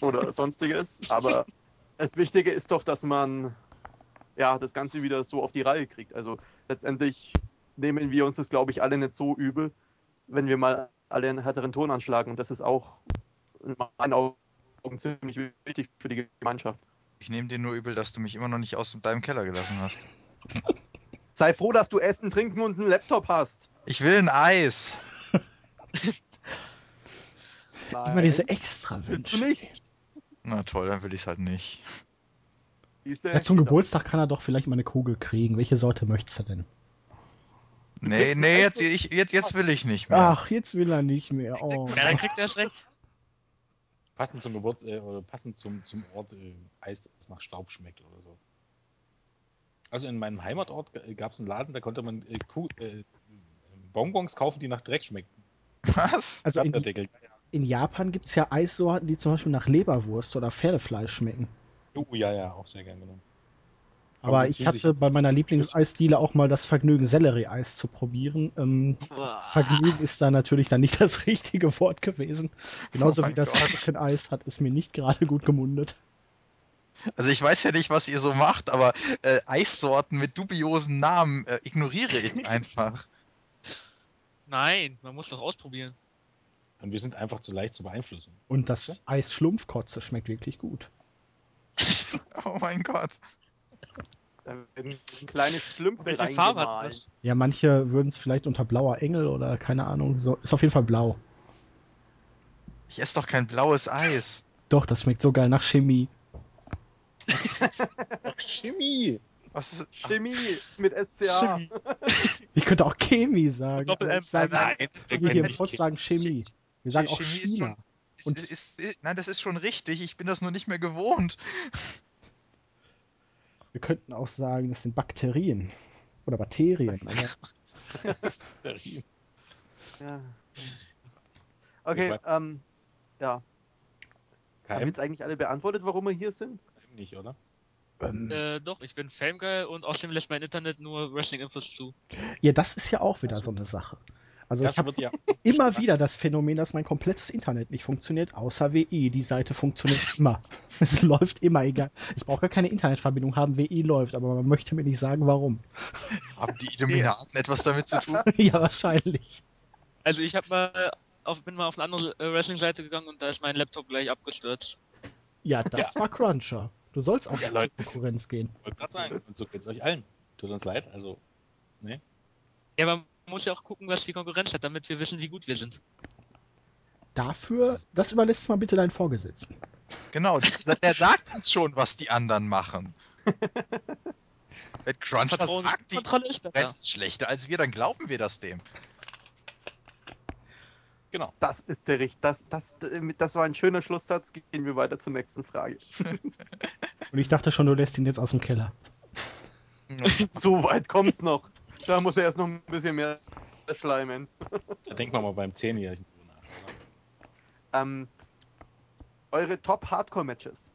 oder sonstiges. Aber das Wichtige ist doch, dass man ja das Ganze wieder so auf die Reihe kriegt. Also letztendlich nehmen wir uns das, glaube ich, alle nicht so übel, wenn wir mal alle einen härteren Ton anschlagen. Und das ist auch in meinen Augen ziemlich wichtig für die Gemeinschaft. Ich nehme dir nur übel, dass du mich immer noch nicht aus deinem Keller gelassen hast. Sei froh, dass du Essen, Trinken und einen Laptop hast. Ich will ein Eis. Immer diese extra Willst du Wünsche. nicht? Na toll, dann will ich es halt nicht. Ja, zum Geburtstag kann er doch vielleicht mal eine Kugel kriegen. Welche Sorte möchtest du denn? Nee, nee, jetzt, ich, jetzt, jetzt will ich nicht mehr. Ach, jetzt will er nicht mehr. Oh. Ja, dann kriegt er erst recht. Passend zum Geburt, äh, oder passend zum, zum Ort äh, Eis, das nach Staub schmeckt oder so. Also in meinem Heimatort gab es einen Laden, da konnte man äh, Kuh, äh, Bonbons kaufen, die nach Dreck schmeckten. Was? Also in, Klapperdeckel. In Japan gibt es ja Eissorten, die zum Beispiel nach Leberwurst oder Pferdefleisch schmecken. Oh ja, ja, auch sehr gern genommen. Aber die ich hatte bei meiner Lieblingseisdiele auch mal das Vergnügen, Sellerie-Eis zu probieren. Ähm, Vergnügen ist da natürlich dann nicht das richtige Wort gewesen. Genauso Oh wie das. Hurricane-Eis hat es mir nicht gerade gut gemundet. Also ich weiß ja nicht, was ihr so macht, aber äh, Eissorten mit dubiosen Namen äh, ignoriere ich einfach. Nein, man muss doch ausprobieren. Und wir sind einfach zu leicht zu beeinflussen. Und das Eis Schlumpfkotze schmeckt wirklich gut. Oh mein Gott. Da werden kleine Schlümpfe reingemalt. Ja, manche würden es vielleicht unter blauer Engel oder keine Ahnung, so, ist auf jeden Fall blau. Ich esse doch kein blaues Eis. Doch, das schmeckt so geil nach Chemie. Chemie! Was ist, Chemie mit SCA. Chemie. Ich könnte auch Chemie sagen. Doppel M. ich sage, Nein, wir hier im. Pod sagen Chemie. Wir sagen auch Chemie ist China. schon- Ist, Und- ist, ist, nein, das ist schon richtig. Ich bin das nur nicht mehr gewohnt. Wir könnten auch sagen, das sind Bakterien. Oder Bakterien. Aber Ja. Okay, ähm, ja. Haben KM jetzt eigentlich alle beantwortet, warum wir hier sind? nicht, oder? ähm, Äh, doch, ich bin Fameguy und außerdem lässt mein Internet nur Wrestling-Infos zu. ja, das ist ja auch wieder so eine Sache. Also ich Das habe wird ja immer wieder das Phänomen, dass mein komplettes Internet nicht funktioniert, außer WI. Die Seite funktioniert immer. Es läuft immer, egal. Ich brauche gar keine Internetverbindung haben, WI läuft, aber man möchte mir nicht sagen, warum. Haben die Illuminaten etwas damit zu tun? ja, wahrscheinlich. Also ich hab mal auf, bin mal auf eine andere äh, Wrestling-Seite gegangen und da ist mein Laptop gleich abgestürzt. Ja, das war Cruncher. Du sollst auch Ja, Leute. Konkurrenz gehen. Ich wollte gerade sagen, und so geht's euch allen. Tut uns leid, also. Ja, aber man muss ja auch gucken, was die Konkurrenz hat, damit wir wissen, wie gut wir sind. Dafür, das überlässt mal bitte deinen Vorgesetzten. Genau, der sagt uns schon, was die anderen machen. Wenn Cruncher Vertrauen, sagt, die. Konkurrenz ist schlechter als wir, dann glauben wir das dem. Genau. Das ist der Richt. Das, das, das war ein schöner Schlusssatz. Gehen wir weiter zur nächsten Frage. Und ich dachte schon, du lässt ihn jetzt aus dem Keller. so weit kommt's noch. Da muss er erst noch ein bisschen mehr schleimen. Da denken wir mal beim Zehnjährigen drüber nach. Ähm, eure Top-Hardcore-Matches.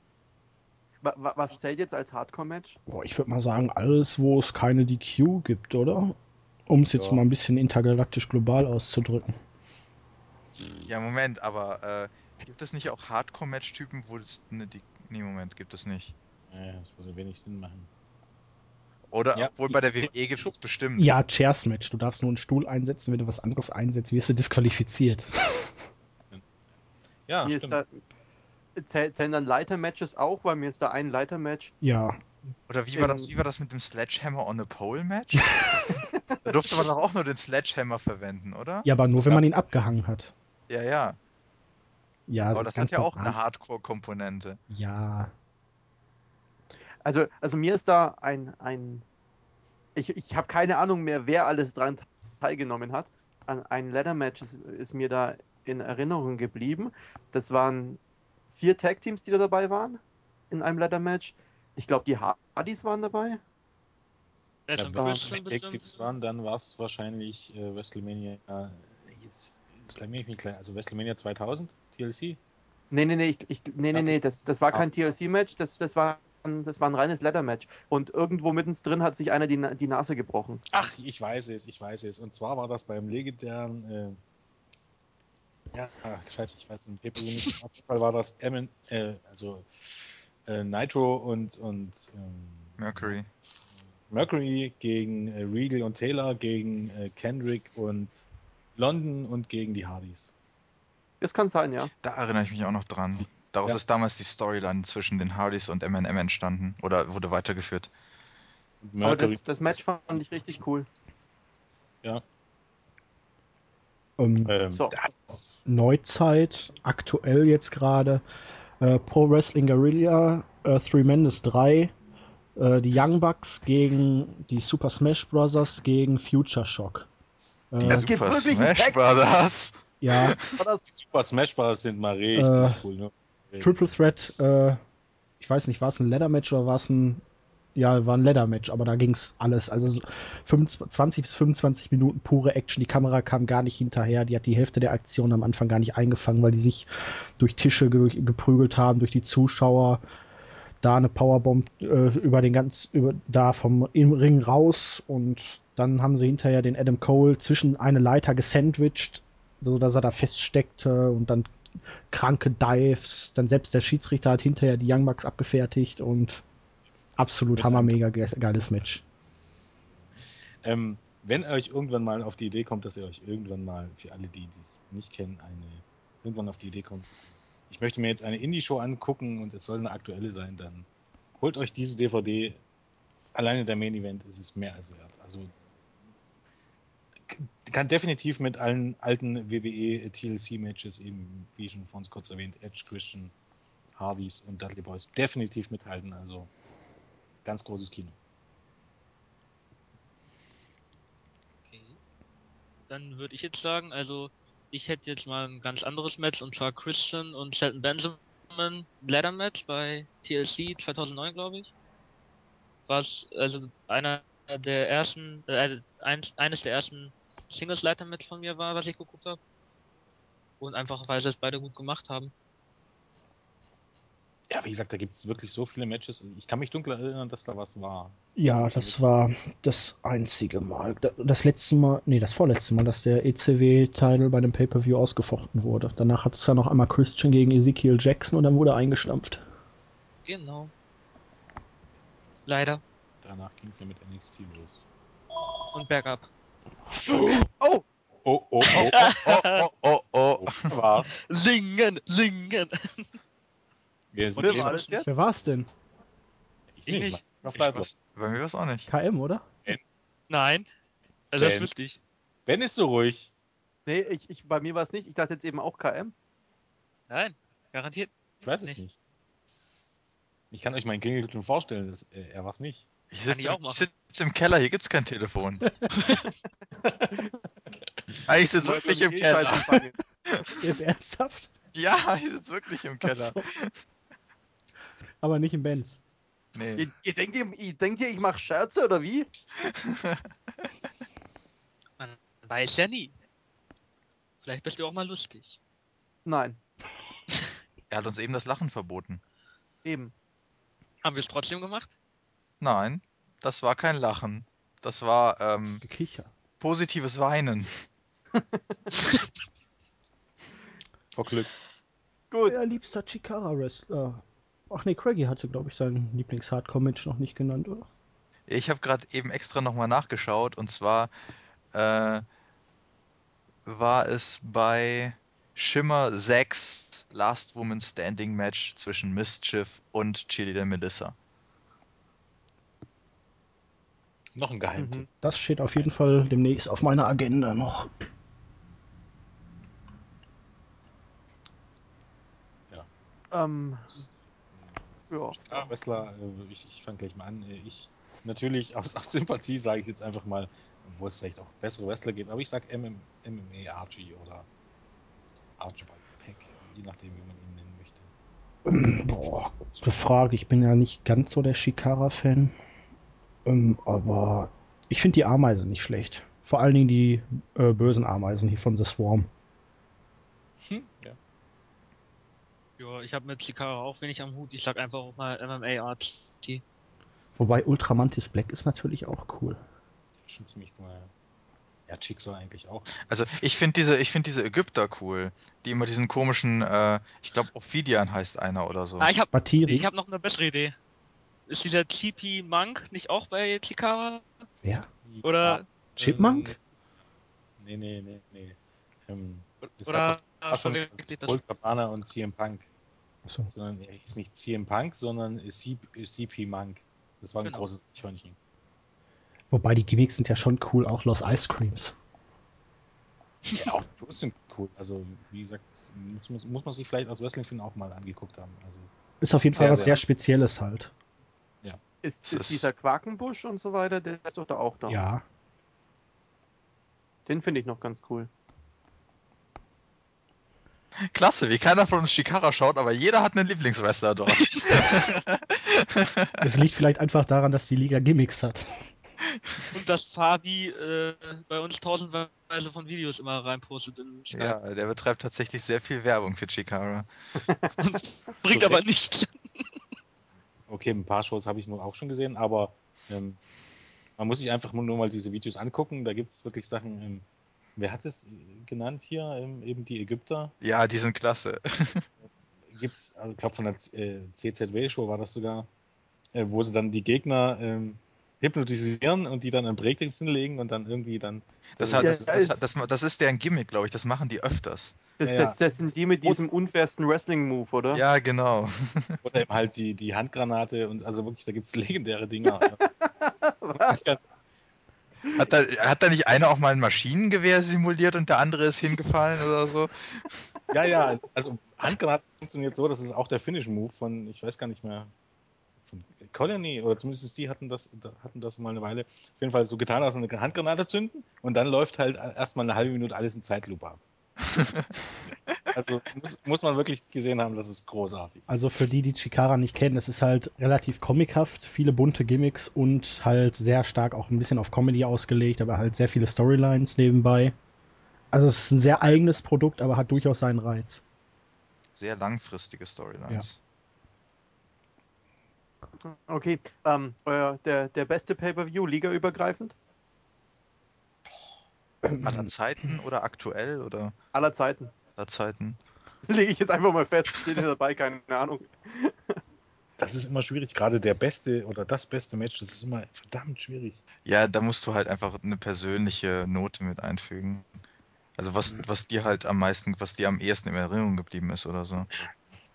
Wa wa was zählt jetzt als Hardcore-Match? Boah, ich würde mal sagen, alles, wo es keine DQ gibt, oder? Um es jetzt Ja. mal ein bisschen intergalaktisch global auszudrücken. Ja, Moment, aber äh, gibt es nicht auch Hardcore-Match-Typen, wo es eine die Nee, Moment, gibt es nicht. Ja, das würde wenig Sinn machen. Oder Ja, obwohl bei der WWE gibt es bestimmt. Ja, Chairs Match. Du darfst nur einen Stuhl einsetzen. Wenn du was anderes einsetzt, wirst du disqualifiziert. Ja, mir ist stimmt. da, zähl, zählen dann Leiter-Matches auch, weil mir ist da ein Leiter-Match. ja. Oder wie war, Ähm. das, wie war das mit dem Sledgehammer on a Pole Match? da durfte man doch auch nur den Sledgehammer verwenden, oder? Ja, aber nur, Das wenn man ihn abgehangen hat. Ja, ja. Ja, Aber ist das ganz hat ja auch eine Hardcore-Komponente. Ja. Also, also mir ist da ein, ein ich, ich habe keine Ahnung mehr, wer alles dran teilgenommen hat. An ein Ladder-Match ist, ist mir da in Erinnerung geblieben. Das waren vier Tag-Teams, die da dabei waren in einem Ladder-Match. Ich glaube, die Hardys waren dabei. Ja, wenn bestimmt. waren, dann war es wahrscheinlich äh, WrestleMania. Äh, jetzt blamier ich mich gleich. Also WrestleMania 2000, TLC. Nee, nee, nee, ich, ich, nee, nee, nee, das, das war kein TLC-Match, das, das, war, das war ein reines Ladder-Match. Und irgendwo mittendrin hat sich einer die, die Nase gebrochen. Ach, ich weiß es, ich weiß es. Und zwar war das beim legendären. Äh, ja, ah, scheiße, ich weiß den Paper nicht. Auf jeden Fall war das Emin, äh, also äh, Nitro und, und ähm, Mercury. Mercury gegen äh, Regal und Taylor, gegen äh, Kendrick und London und gegen die Hardys. Das kann sein, ja. Da erinnere ich mich auch noch dran. Daraus Ja. ist damals die Storyline zwischen den Hardys und MNM entstanden. Oder wurde weitergeführt. Aber das, das Match fand ich richtig cool. Ja. Ähm, Ähm, So. das, Neuzeit, aktuell jetzt gerade. Äh, Pro Wrestling Guerrilla, äh, Three Mendes 3. Äh, die Young Bucks gegen die Super Smash Brothers gegen Future Shock. Die Äh, Es gibt Super Smash Brothers. ja, das Super Smash Bros. sind mal richtig Äh, cool. Ne? Triple Threat, äh, ich weiß nicht, war es ein Ladder Match oder war es ein, ja, war ein Ladder Match, aber da ging's alles. Also so 25, 20 bis 25 Minuten pure Action. Die Kamera kam gar nicht hinterher. Die hat die Hälfte der Aktion am Anfang gar nicht eingefangen, weil die sich durch Tische ge geprügelt haben, durch die Zuschauer. Da eine Powerbomb äh, über den ganz, über, da vom im Ring raus und dann haben sie hinterher den Adam Cole zwischen eine Leiter gesandwiched, so dass er da feststeckte und dann kranke Dives. Dann selbst der Schiedsrichter hat hinterher die Young Bucks abgefertigt und absolut hammer mega ge geiles Match. Ähm, wenn euch irgendwann mal auf die Idee kommt, dass ihr euch irgendwann mal, für alle, die es nicht kennen, eine, irgendwann auf die Idee kommt, ich möchte mir jetzt eine Indie-Show angucken und es soll eine aktuelle sein, dann holt euch diese DVD. Alleine der Main Event ist es mehr als wert. Also kann definitiv mit allen alten WWE TLC-Matches eben, wie schon vorhin kurz erwähnt, Edge, Christian, Hardys und Dudley Boys definitiv mithalten. Also ganz großes Kino. Okay. Dann würde ich jetzt sagen, also ich hätte jetzt mal ein ganz anderes Match und zwar Christian und Shelton Benjamin Ladder Match bei TLC 2009, glaube ich. Was also einer der ersten, äh, ein, eines der ersten Singles Ladder Match von mir war, was ich geguckt habe. Und einfach, weil sie es beide gut gemacht haben. Ja, wie gesagt, da gibt es wirklich so viele Matches. Ich kann mich dunkel erinnern, dass da was war. Ja, das war das einzige Mal. Da- Das letzte Mal, nee, das vorletzte Mal, dass der ECW-Title bei dem Pay-Per-View ausgefochten wurde. Danach hat es ja noch einmal Christian gegen Ezekiel Jackson und dann wurde er eingestampft. Genau. Leider. Danach ging es ja mit NXT los. Und bergab. Oh, Oh, oh, oh, Oh, oh, oh, oh. oh. war's. Singen, singen. Wir oder eh- war das jetzt? Wer war es denn? Ich Ich nicht. Ich weiß, bei mir war es auch nicht. KM, oder? Nein. Also das Ben. wüsste ich. Ben ist so ruhig. Nee, ich, ich, bei mir war es nicht. Ich dachte jetzt eben auch KM. Nein. Garantiert. Ich weiß es Nicht. nicht. Ich kann euch meinen Klingelton vorstellen, das, äh, er war's nicht. Ich sitze machen. sitz im Keller, hier gibt's kein Telefon. ah, ich sitze wirklich im Keller. Keller. Jetzt ernsthaft? Ja, ich sitze wirklich im Keller. Aber nicht im Benz. Nee. Ihr, ihr, denkt, ihr, ihr denkt ihr, ich mache Scherze oder wie? Man weiß ja nie. Vielleicht bist du auch mal lustig. Nein, Er hat uns eben das Lachen verboten. eben. Haben wir es trotzdem gemacht? Nein, das war kein Lachen. Das war ähm, Gekicher. positives Weinen. Vor Glück. Gut. Euer liebster Chikara-Wrestler. Ach nee, Craigie hatte, glaube ich, seinen Lieblings-Hardcore-Match noch nicht genannt, oder? Ich habe gerade eben extra nochmal nachgeschaut und zwar äh, war es bei Shimmer 6 Last Woman Standing Match zwischen Mischief und Chili der Melissa. Noch ein Geheimtipp. Mhm. Das steht auf jeden Fall demnächst auf meiner Agenda noch. Ähm, ja. Ja, Wrestler, äh, ich, ich fange gleich mal an. Äh, Ich natürlich aus, aus Sympathie sage ich jetzt einfach mal, wo es vielleicht auch bessere Wrestler gibt, aber ich sag MM, MMA Archie oder Archibald Peck, je nachdem, wie man ihn nennen möchte. Boah, gute Frage. Ich bin ja nicht ganz so der Shikara-Fan. Ähm, aber ich finde die Ameisen nicht schlecht. Vor allen Dingen die äh, bösen Ameisen hier von The Swarm. Hm, ja. Ja, ich habe mit Chikara auch wenig am Hut. Ich sag einfach auch mal MMA Art. Wobei Ultramantis Black ist natürlich auch cool. Schon ziemlich cool. Ja, ja Chick soll eigentlich auch. Also ich finde diese, ich finde diese Ägypter cool, die immer diesen komischen, äh, ich glaube Ophidian heißt einer oder so. Ah, ich habe hab noch eine bessere Idee. Ist dieser TP Monk nicht auch bei Chikara? Wer? Oder, Chipmunk? Nee, nee, nee, nee. Ähm, es oder war schon Cabana und CM Punk. Achso. Sondern er hieß nicht CM Punk, sondern CP, Monk. Das war ein Genau. großes Eichhörnchen. Wobei die Gimmicks sind ja schon cool, auch Los Ice Creams. Ja, auch die Shows sind cool. Also, wie gesagt, muss, muss, muss man sich vielleicht als Wrestling-Fan auch mal angeguckt haben. Also, Ist auf jeden Sehr, Fall was sehr. sehr Spezielles halt. Ist, ist- dieser Quakenbusch und so weiter, der ist doch da auch da. Ja. Den finde ich noch ganz cool. Klasse, wie keiner von uns Shikara schaut, aber jeder hat einen Lieblingswrestler dort. Es liegt vielleicht einfach daran, dass die Liga Gimmicks hat. Und dass Fabi äh, bei uns tausendweise von Videos immer reinpostet in Skype. ja, der betreibt tatsächlich sehr viel Werbung für Chikara. Bringt aber nichts. Okay, ein paar Shows habe ich nur auch schon gesehen, aber ähm, man muss sich einfach nur mal diese Videos angucken. Da gibt es wirklich Sachen. Ähm, wer hat es äh, genannt hier? Ähm, eben die Ägypter. Ja, die sind klasse. Gibt es, ich glaube, von der äh, CZW-Show war das sogar, äh, wo sie dann die Gegner ähm, hypnotisieren und die dann in Breakdancen legen und dann irgendwie dann. Das, hat, das, das, ist- das, das ist deren Gimmick, glaube ich. Das machen die öfters. Das, das, das sind die mit diesem unfairsten Wrestling-Move, oder? Ja, genau. Oder eben halt die, die Handgranate und also wirklich, da gibt es legendäre Dinger. Hat da, hat da nicht einer auch mal ein Maschinengewehr simuliert und der andere ist hingefallen oder so? Ja, ja, also Handgranaten funktioniert so, das ist auch der Finish-Move von, ich weiß gar nicht mehr, von Colony, oder zumindest die hatten das, hatten das mal eine Weile. Auf jeden Fall so getan, als eine Handgranate zünden und dann läuft halt erstmal eine halbe Minute alles in Zeitlupe ab. also muss, muss man wirklich gesehen haben, das ist großartig. Also für die, die Chikara nicht kennen, es ist halt relativ comichaft, viele bunte Gimmicks und halt sehr stark auch ein bisschen auf Comedy ausgelegt, aber halt sehr viele Storylines nebenbei. Also es ist ein sehr eigenes Produkt, aber hat durchaus seinen Reiz. Sehr langfristige Storylines. Okay, ähm, euer, der, der beste Pay-Per-View, ligaübergreifend? Aller Zeiten oder aktuell oder Aller Zeiten. aller Zeiten? Lege ich jetzt einfach mal fest, steht hier dabei, keine Ahnung. Das ist immer schwierig, gerade der beste oder das beste Match, das ist immer verdammt schwierig. Ja, da musst du halt einfach eine persönliche Note mit einfügen. Also was, was dir halt am meisten, was dir am ehesten in Erinnerung geblieben ist oder so.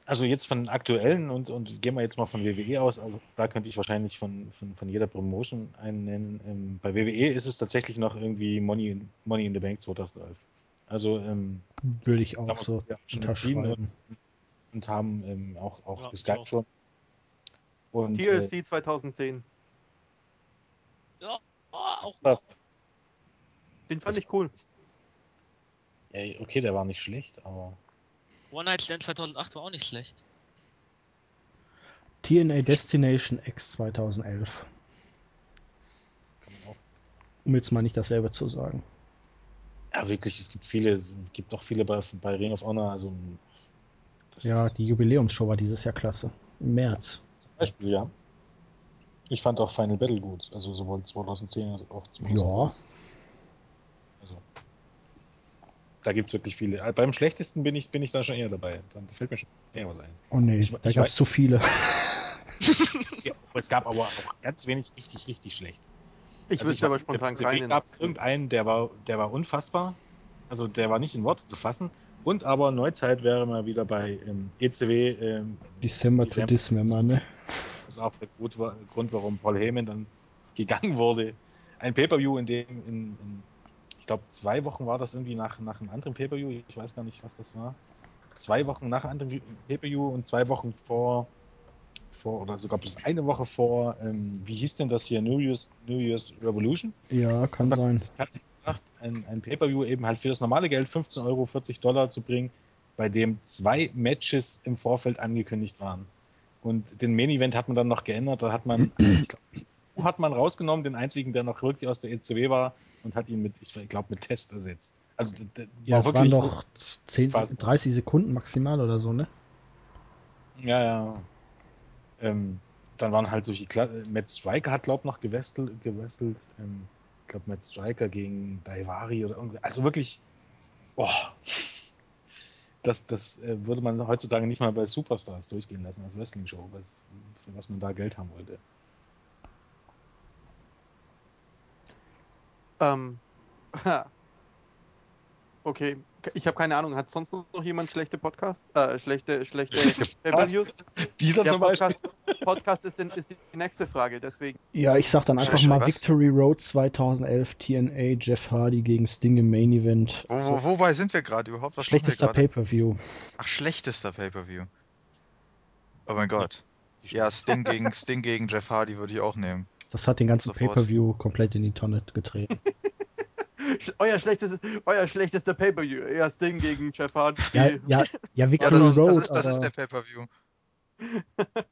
Also jetzt von aktuellen und, und gehen wir jetzt mal von WWE aus, also da könnte ich wahrscheinlich von, von, von jeder Promotion einen nennen. Ähm, bei WWE ist es tatsächlich noch irgendwie Money in, Money in the Bank 2011. Also ähm, Würde ich auch so ja schon entschieden unterschreiben. und haben ähm, auch, auch Ja, geskypt auch. schon. Und äh, TLC 2010. Ja, oh, auch das, Den fand ich cool. ey, okay, der war nicht schlecht, aber One Night Stand 2008 war auch nicht schlecht. TNA Destination X 2011. kann man auch. Um jetzt mal nicht dasselbe zu sagen. Ja, wirklich, es gibt viele, es gibt auch viele bei, bei Ring of Honor, also Ja, die Jubiläumsshow war dieses Jahr klasse. Im März. zum Beispiel, ja. Ich fand auch Final Battle gut, also sowohl 2010 als auch 2011. Ja, Also, da gibt es wirklich viele. Äh, Beim schlechtesten bin ich, bin ich da schon eher dabei. Dann fällt mir schon eher was ein. oh nee, Ich- da gab weiß- es zu viele. Ja, es gab aber auch ganz wenig richtig, richtig schlecht. Ich Also wüsste aber spontan keinen. gab es irgendeinen, der war, der war unfassbar. Also der war nicht in Worte zu fassen. Und aber Neuzeit wäre mal wieder bei ähm, ECW. Ähm, December zu. Dismember, ne? das ist auch der Grund, warum Paul Heyman dann gegangen wurde. Ein Pay-Per-View, in dem, in, in, ich glaube, zwei Wochen war das irgendwie nach, nach einem anderen Pay-Per-View. Ich weiß gar nicht, was das war. Zwei Wochen nach einem anderen Pay-Per-View und zwei Wochen vor, vor oder sogar bis eine Woche vor, ähm, wie hieß denn das hier? New Year's, New Year's Revolution? Ja, kann sein. gedacht, ein, ein Pay-Per-View eben halt für das normale Geld 15 Euro, 40 Dollar zu bringen, bei dem zwei Matches im Vorfeld angekündigt waren. Und den Main-Event hat man dann noch geändert. Da hat man, ich glaube, hat man rausgenommen, den einzigen, der noch wirklich aus der ECW war, und hat ihn mit, ich glaube, mit Test ersetzt. Also, Ja, es waren doch 10, Fast. 30 Sekunden maximal oder so, ne? Ja, ja. Ähm, dann waren halt solche Kla Matt Striker hat, glaube ich, noch gewestelt. gewestelt. Ähm, ich glaube, Matt Striker gegen Daivari oder irgendwie. Also wirklich, boah. Das, das äh, würde man heutzutage nicht mal bei Superstars durchgehen lassen als Wrestling-Show, was, für was man da Geld haben wollte. Ähm, okay, ich habe keine Ahnung. Hat sonst noch jemand schlechte Podcast? Äh, schlechte, schlechte Pay-Per-Views? Dieser Ja, zum Beispiel. Podcast, Podcast ist, denn, ist die nächste Frage, deswegen. Ja, ich sag dann einfach mal was? Victory Road 2011 TNA Jeff Hardy gegen Sting im Main Event. Wo, wo, wobei sind wir gerade überhaupt? Was Schlechtester? Pay-Per-View. Ach, schlechtester Pay-Per-View. Oh mein Gott. Ja, Sting gegen, Sting gegen Jeff Hardy würde ich auch nehmen. Das hat den ganzen. Pay-Per-View komplett in die Tonne getreten. Euer schlechteste, euer schlechtester Pay-Per-View. Erst Ding gegen Jeff Hardy. ja, ja, ja, Ja, Victory das ist, Road, das ist, das ist der Pay-Per-View.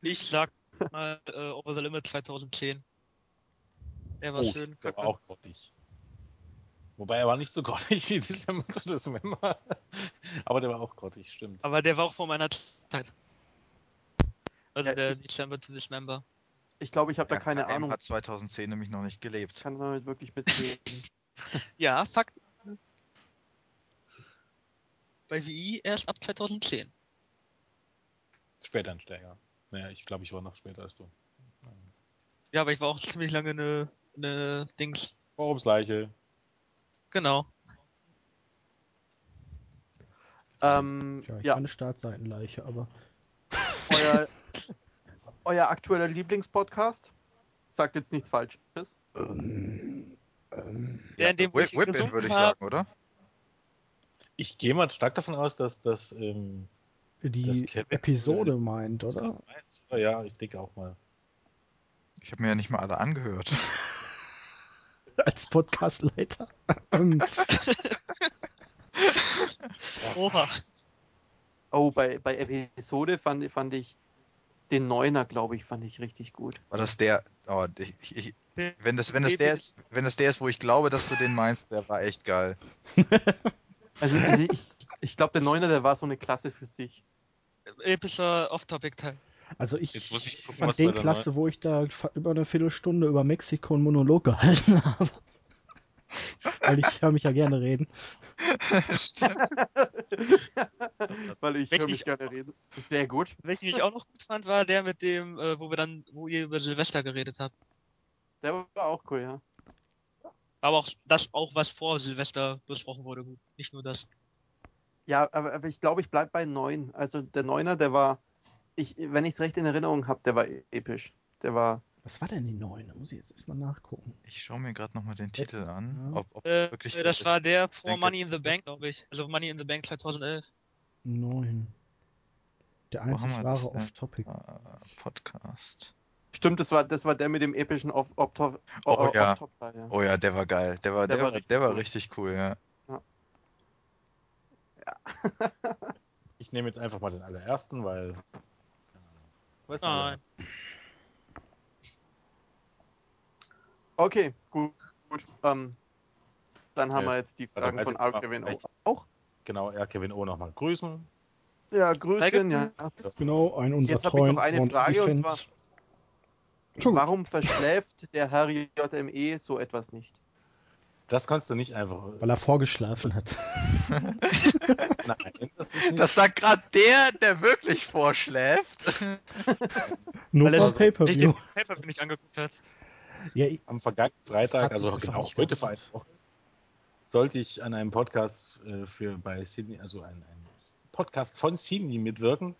Ich sag mal äh, Over the Limit 2010. Der war Oh, schön. der war auch grottig. Wobei er war nicht so grottig wie December to Dismember. Aber der war auch grottig, stimmt. Aber der war auch vor meiner Zeit. Also Ja, der December to Dismember. Ich glaube, ich habe da Ja, keine Ahnung. hat 2010 nämlich noch nicht Ich gelebt. kann damit wirklich mitreden. Ja, Fakt. Bei WI erst ab 2010. Später ein Steiger. Naja, ich glaube, ich war noch später als du. Ja, aber ich war auch ziemlich lange eine, eine Dings. Vorumsleiche. Genau. ähm, Tja, ich ja, war eine Startseitenleiche, aber euer, euer aktueller Lieblingspodcast? sagt jetzt nichts Falsches. Ähm, ähm, Der, in dem Whip, Whip würde ich sagen, oder? Ich gehe mal stark davon aus, dass das. Ähm, die Das Episode meint, oder? Ja, ich denke auch mal. Ich habe mir ja nicht mal alle angehört. Als Podcastleiter. Ähm, Oha. Oh, bei, bei Episode fand, fand ich den Neuner, glaube ich, fand ich richtig gut. War das der. Oh, ich, ich, wenn das, wenn das der ist, wenn das der ist, wo ich glaube, dass du den meinst, der war echt geil. Also, also ich, ich glaube, der Neuner, der war so eine Klasse für sich. Epischer Off-Topic-Teil. also ich, Jetzt muss ich gucken, fand den der klasse, wo ich da über eine Viertelstunde über Mexiko einen Monolog gehalten habe. Weil ich höre mich ja gerne reden. Weil ich höre mich ich- gerne reden. Sehr gut. Welchen ich auch noch gut fand, war der mit dem, äh, wo wir dann, wo ihr über Silvester geredet habt. Der war auch cool, ja. Aber auch das auch, was vor Silvester besprochen wurde, gut. Nicht nur das. Ja, aber, aber ich glaube, ich bleibe bei neun. Also der Neuner, der war, ich, wenn ich es recht in Erinnerung habe, der war episch. Der war, Was war denn die neun? Da muss ich jetzt erstmal nachgucken. Ich schaue mir gerade nochmal den Titel an. Ja. Ob, ob Äh, das wirklich äh, der das war der vor denke, Money in the das- Bank, glaube ich. Also Money in the Bank 2011. Neun. Der Wo haben einzig wahre das? Off-Topic. Äh, Podcast. stimmt, das war, das war der mit dem epischen Off, Off, Top, Oh, Off, ja. Ja. Oh ja, der war geil. Der war, Der der, war richtig der war cool. richtig cool, ja. Ich nehme jetzt einfach mal den allerersten, weil. keine Ahnung. Weiß Nein. nicht. Okay, gut. gut. Ähm, dann haben Ja. wir jetzt die Fragen von ich mal, Arkevin vielleicht- auch. Genau, er Kevin O nochmal grüßen. Ja, Grüßchen, ja. Genau, ein unserer Jetzt hab ich noch eine Frage, und gut. Warum verschläft der Herr JME so etwas nicht? Das kannst du nicht einfach. Weil er vorgeschlafen hat. Nein, das ist nicht. Das sagt gerade der, der wirklich vorschläft. Nur Weil er Pay-Per-View. Paper nicht angeguckt hat. Ja, ich- am vergangenen Freitag, also genau heute vor einer Woche, sollte ich an einem Podcast äh, für bei Sydney, also ein, ein Podcast von Sydney mitwirken.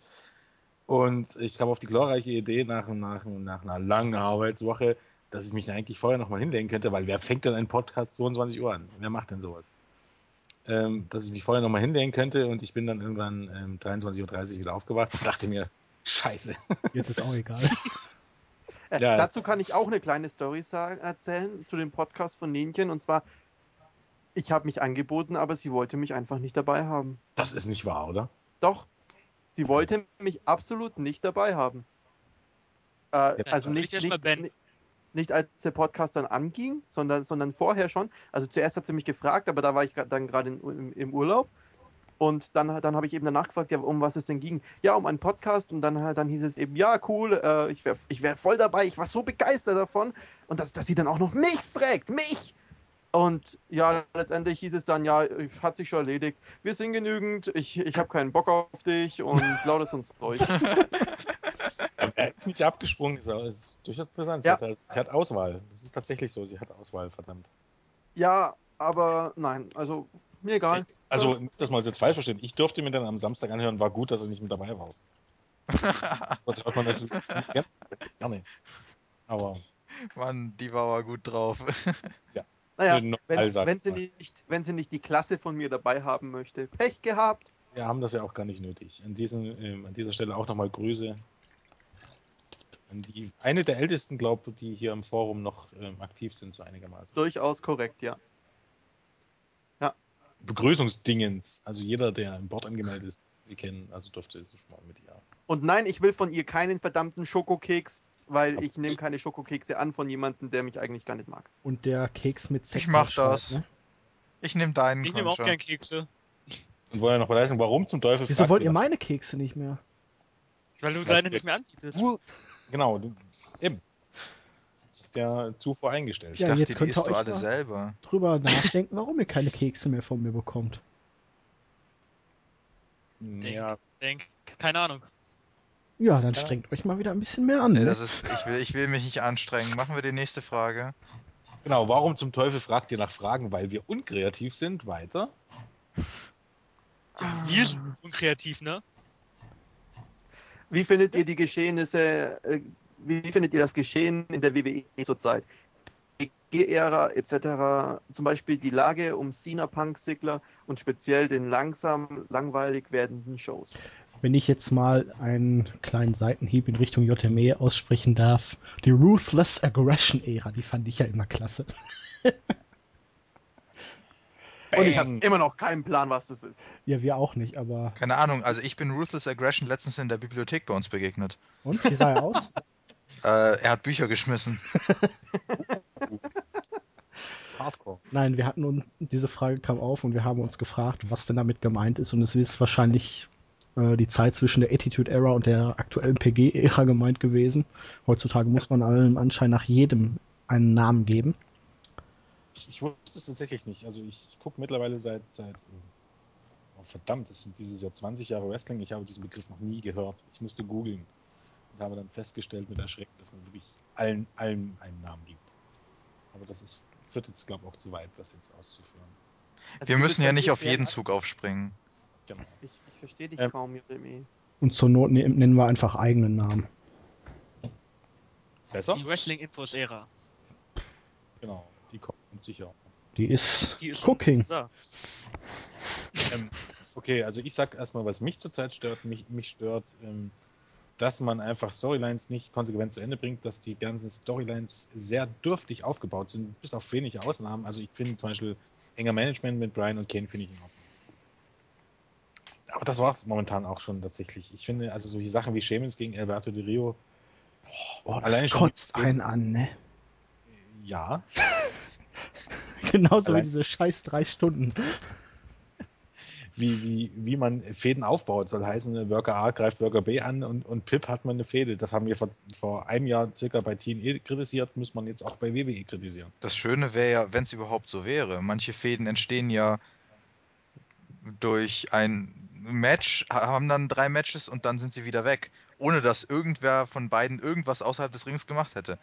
Und ich kam auf die glorreiche Idee nach, nach, nach einer langen Arbeitswoche, dass ich mich eigentlich vorher nochmal hinlegen könnte, weil wer fängt denn einen Podcast 22 Uhr an? Wer macht denn sowas? Ähm, dass ich mich vorher nochmal hinlegen könnte und ich bin dann irgendwann ähm, 23.30 Uhr wieder aufgewacht und dachte mir, scheiße. jetzt ist auch egal. Äh, Ja, dazu kann ich auch eine kleine Story sagen, erzählen zu dem Podcast von Nenchen. Und zwar, ich habe mich angeboten, aber sie wollte mich einfach nicht dabei haben. Das ist nicht wahr, oder? Doch, sie wollte mich absolut nicht dabei haben. Äh, also nicht, nicht, nicht, nicht als der Podcast dann anging, sondern, sondern vorher schon. Also zuerst hat sie mich gefragt, aber da war ich dann gerade im, im Urlaub. Und dann, dann habe ich eben danach gefragt, ja, um was es denn ging. Ja, um einen Podcast. Und dann, dann hieß es eben, ja, cool, äh, ich wäre ich wär voll dabei. Ich war so begeistert davon. Und dass, dass sie dann auch noch mich fragt, mich. Und ja, letztendlich hieß es dann, ja, hat sich schon erledigt. Wir sind genügend, ich, ich habe keinen Bock auf dich und lauter so ein Zeug. Aber er ist nicht abgesprungen, ist, ist durchaus interessant. Ja. Sie, hat, sie hat Auswahl. Das ist tatsächlich so, sie hat Auswahl, verdammt. Ja, aber nein, also mir egal. Also, nicht, dass man es jetzt falsch versteht. Ich durfte mir dann am Samstag anhören, war gut, dass du nicht mit dabei warst. Das hört man natürlich gerne. gerne. Aber Mann, die war aber gut drauf. Naja, Normal, wenn, wenn, sie mal. nicht, wenn sie nicht die Klasse von mir dabei haben möchte, Pech gehabt. wir haben das ja auch gar nicht nötig. An, diesen, ähm, an dieser Stelle auch nochmal Grüße an die, eine der ältesten, glaube ich, die hier im Forum noch ähm, aktiv sind, so einigermaßen. Durchaus korrekt, ja. Begrüßungsdingens. Also jeder, der im Bord angemeldet ist, sie kennen, also durfte es schon mal mit ihr. Und nein, ich will von ihr keinen verdammten Schokokeks, weil ich nehme keine Schokokekse an von jemandem, der mich eigentlich gar nicht mag. Und der Keks mit Ich mach das. Ne? Ich nehme deinen Ich nehme auch gern Kekse. Und wollen ja noch beweisen, warum zum Teufel Wieso wollt ihr das? meine Kekse nicht mehr? Weil du deine nicht mehr anbietest. Genau, du, eben. Ist ja zuvor eingestellt. Ich Ja, dachte, jetzt die könnt ihr isst du euch alle selber. Drüber nachdenken, warum ihr keine Kekse mehr von mir bekommt. Ja, Denk, keine Ahnung. Ja, dann Ja. strengt euch mal wieder ein bisschen mehr an. Ne? das ist, ich, will, ich will mich nicht anstrengen. Machen wir die nächste Frage. genau. Warum zum Teufel fragt ihr nach Fragen? Weil wir unkreativ sind. Weiter. Ja, wir sind unkreativ, ne? Wie findet ihr die Geschehnisse äh, wie findet ihr das Geschehen in der WWE zurzeit? G-Ära etc. Zum Beispiel die Lage um Cena, Punk, Sigler und speziell den langsam langweilig werdenden Shows. Wenn ich jetzt mal einen kleinen Seitenhieb in Richtung JME aussprechen darf, die Ruthless Aggression Ära, die fand ich ja immer klasse. Und ich habe immer noch keinen Plan, was das ist. Ja, wir auch nicht, aber. Keine Ahnung, also ich bin Ruthless Aggression letztens in der Bibliothek bei uns begegnet. Und? Wie sah er aus? Äh, er hat Bücher geschmissen. Hardcore. Nein, wir hatten uns, diese Frage kam auf und wir haben uns gefragt, was denn damit gemeint ist. Und es ist wahrscheinlich äh, die Zeit zwischen der Attitude Era und der aktuellen PG-Ära gemeint gewesen. Heutzutage muss man allem Anschein nach jedem einen Namen geben. Ich, ich wusste es tatsächlich nicht. Also ich, ich gucke mittlerweile seit, seit oh, verdammt, das sind dieses Jahr 20 Jahre Wrestling. Ich habe diesen Begriff noch nie gehört. Ich musste googeln und habe dann festgestellt mit Erschrecken, dass man wirklich allen, allen einen Namen gibt. Aber das ist, führt jetzt, glaube ich, auch zu weit, das jetzt auszuführen. Also Wir müssen ja nicht auf jeden. Zug aufspringen. Genau. Ich, ich verstehe dich Ähm. kaum, JME. Und zur Not ne- nennen wir einfach eigenen Namen. Besser? Die Wrestling-Infos-Ära. Genau. Die kommt sicher. Die ist, Die ist Cooking. Ähm, okay, also ich sag erstmal, was mich zurzeit stört. Mich, mich stört, ähm, dass man einfach Storylines nicht konsequent zu Ende bringt, dass die ganzen Storylines sehr dürftig aufgebaut sind, bis auf wenige Ausnahmen. Also ich finde zum Beispiel enger Management mit Brian und Kane finde ich in Ordnung. Aber das war es momentan auch schon tatsächlich. Ich finde, also solche Sachen wie Sheamus gegen Alberto Di Rio, Oh, das schon kotzt einen an, ne? ja, Genauso wie Allein- diese scheiß drei Stunden. Wie, wie, wie man Fäden aufbaut. Soll heißen, Worker A greift Worker B an und, und Pip hat man eine Fäde. Das haben wir vor, vor einem Jahr circa bei TNE kritisiert, muss man jetzt auch bei WWE kritisieren. Das Schöne wäre ja, wenn es überhaupt so wäre. Manche Fäden entstehen ja durch ein Match, ha- haben dann drei Matches und dann sind sie wieder weg. Ohne dass irgendwer von beiden irgendwas außerhalb des Rings gemacht hätte.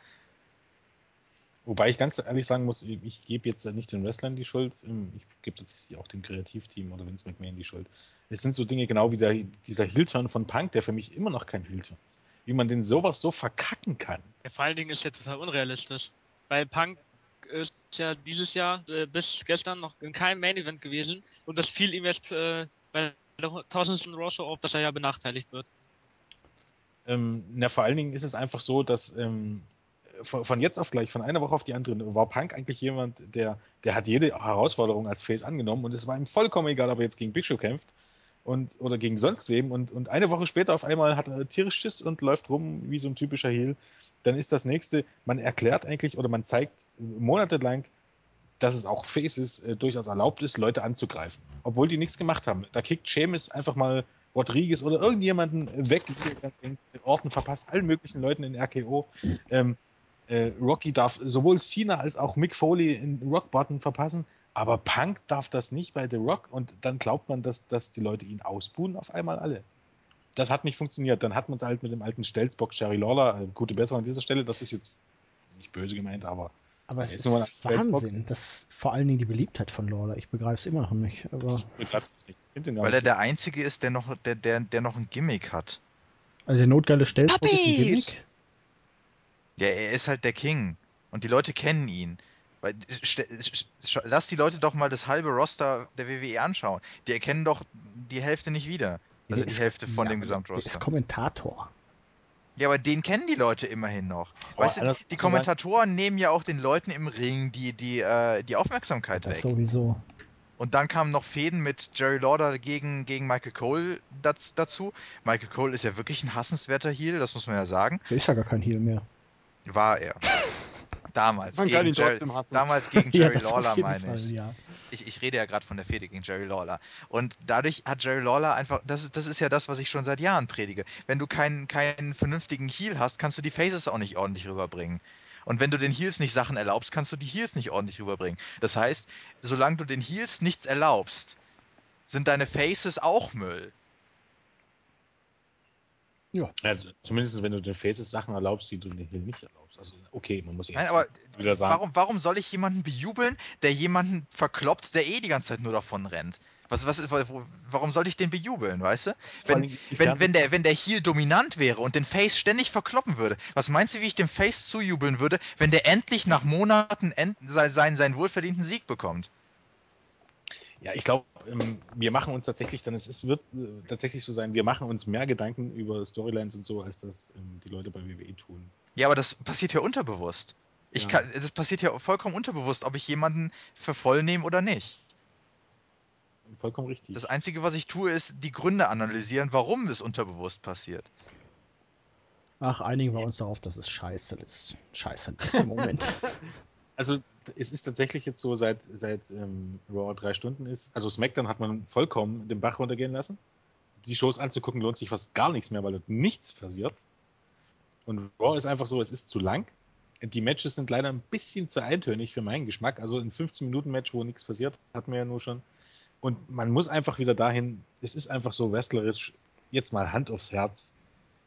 Wobei ich ganz ehrlich sagen muss, ich, gebe jetzt nicht den Wrestlern die Schuld, ähm, ich gebe tatsächlich auch dem Kreativteam oder Vince McMahon die Schuld. Es sind so Dinge genau wie der, dieser Heel-Turn von Punk, der für mich immer noch kein Heel-Turn ist. Wie man den sowas so verkacken kann. Ja, vor allen Dingen ist der total unrealistisch. Weil Punk ist ja dieses Jahr äh, bis gestern noch in keinem Main Event gewesen und das fiel ihm jetzt äh, bei der tausendsten Raw Show auf, dass er ja benachteiligt wird. Ähm, na, vor allen Dingen ist es einfach so, dass ähm, von, von jetzt auf gleich, von einer Woche auf die andere, war Punk eigentlich jemand, der, der hat jede Herausforderung als Face angenommen und es war ihm vollkommen egal, ob er jetzt gegen Big Show kämpft und, oder gegen sonst wem und, und eine Woche später auf einmal hat er tierisch Schiss und läuft rum wie so ein typischer Heel. Dann ist das nächste, man erklärt eigentlich oder man zeigt monatelang, dass es auch Faces äh, durchaus erlaubt ist, Leute anzugreifen, obwohl die nichts gemacht haben. Da kickt Seamus einfach mal Rodriguez oder irgendjemanden weg, Orten verpasst allen möglichen Leuten in RKO. Ähm, äh, Rocky darf sowohl Cena als auch Mick Foley in Rock Bottom verpassen, aber Punk darf das nicht bei The Rock und dann glaubt man, dass, dass die Leute ihn ausbuhen auf einmal alle. Das hat nicht funktioniert. Dann hat man es halt mit dem alten Stelzbock Sherry Lawler, äh, gute Besserung an dieser Stelle, das ist jetzt nicht böse gemeint, aber Aber es Ja, ist ist. Wahnsinn, dass vor allen Dingen die Beliebtheit von Lawler. Ich begreife es immer noch nicht. Aber nicht. Weil er der Einzige ist, der noch, der, der, der noch ein Gimmick hat. also der notgeile Stelzbock ist ein! Gimmick. Ja, er ist halt der King. Und die Leute kennen ihn. Lass die Leute doch mal das halbe Roster der WWE anschauen. Die erkennen doch die Hälfte nicht wieder. Also Der die ist- Hälfte von ja, dem aber Der ist Gesamtroster. Kommentator. Ja, aber den kennen die Leute immerhin noch. Aber Weißt du, die Kommentatoren nehmen ja auch den Leuten im Ring die, die, äh, die Aufmerksamkeit Das weg. sowieso. Und dann kamen noch Fäden mit Jerry Lawler gegen, gegen Michael Cole daz, dazu. Michael Cole ist ja wirklich ein hassenswerter Heel, das muss man ja sagen. Der ist ja gar kein Heal mehr. War er. Damals. Man Gegen Jerry, damals gegen Ja, Jerry auf Lawler, meine Fall, ich. ja. ich. Ich rede ja gerade von der Fehde gegen Jerry Lawler. Und dadurch hat Jerry Lawler einfach, das, ist- das ist ja das, was ich schon seit Jahren predige. Wenn du keinen, keinen vernünftigen Heel hast, kannst du die Faces auch nicht ordentlich rüberbringen. Und wenn du den Heels nicht Sachen erlaubst, kannst du die Heels nicht ordentlich rüberbringen. Das heißt, solange du den Heels nichts erlaubst, sind deine Faces auch Müll. Also, zumindest wenn du den Faces Sachen erlaubst, die du den Hill nicht erlaubst. Also, okay, man muss jetzt Nein, aber wieder sagen. warum, warum soll ich jemanden bejubeln, der jemanden verkloppt, der eh die ganze Zeit nur davon rennt? Was, was, warum sollte ich den bejubeln, weißt du? Wenn, wenn, wenn, der, wenn der Heel dominant wäre und den Face ständig verkloppen würde, was meinst du, wie ich dem Face zujubeln würde, wenn der endlich nach Monaten end, sein, seinen, seinen wohlverdienten Sieg bekommt? Ja, ich glaube, ähm, wir machen uns tatsächlich, dann es wird äh, tatsächlich so sein, wir machen uns mehr Gedanken über Storylines und so, als das ähm, die Leute bei WWE tun. Ja, aber das passiert ja unterbewusst. Ich Ja. kann, das passiert ja vollkommen unterbewusst, ob ich jemanden für voll nehme oder nicht. Vollkommen richtig. Das Einzige, was ich tue, ist die Gründe analysieren, warum es unterbewusst passiert. Ach, einigen wir uns darauf, dass es scheiße ist. Scheiße im Moment. Also es ist tatsächlich jetzt so, seit, seit ähm, Raw drei Stunden ist, also SmackDown hat man vollkommen den Bach runtergehen lassen. Die Shows anzugucken lohnt sich fast gar nichts mehr, weil dort nichts passiert. Und Raw ist einfach so, es ist zu lang. Die Matches sind leider ein bisschen zu eintönig für meinen Geschmack. Also ein 15-Minuten-Match, wo nichts passiert, hatten wir ja nur schon. Und man muss einfach wieder dahin, es ist einfach so wrestlerisch, jetzt mal Hand aufs Herz.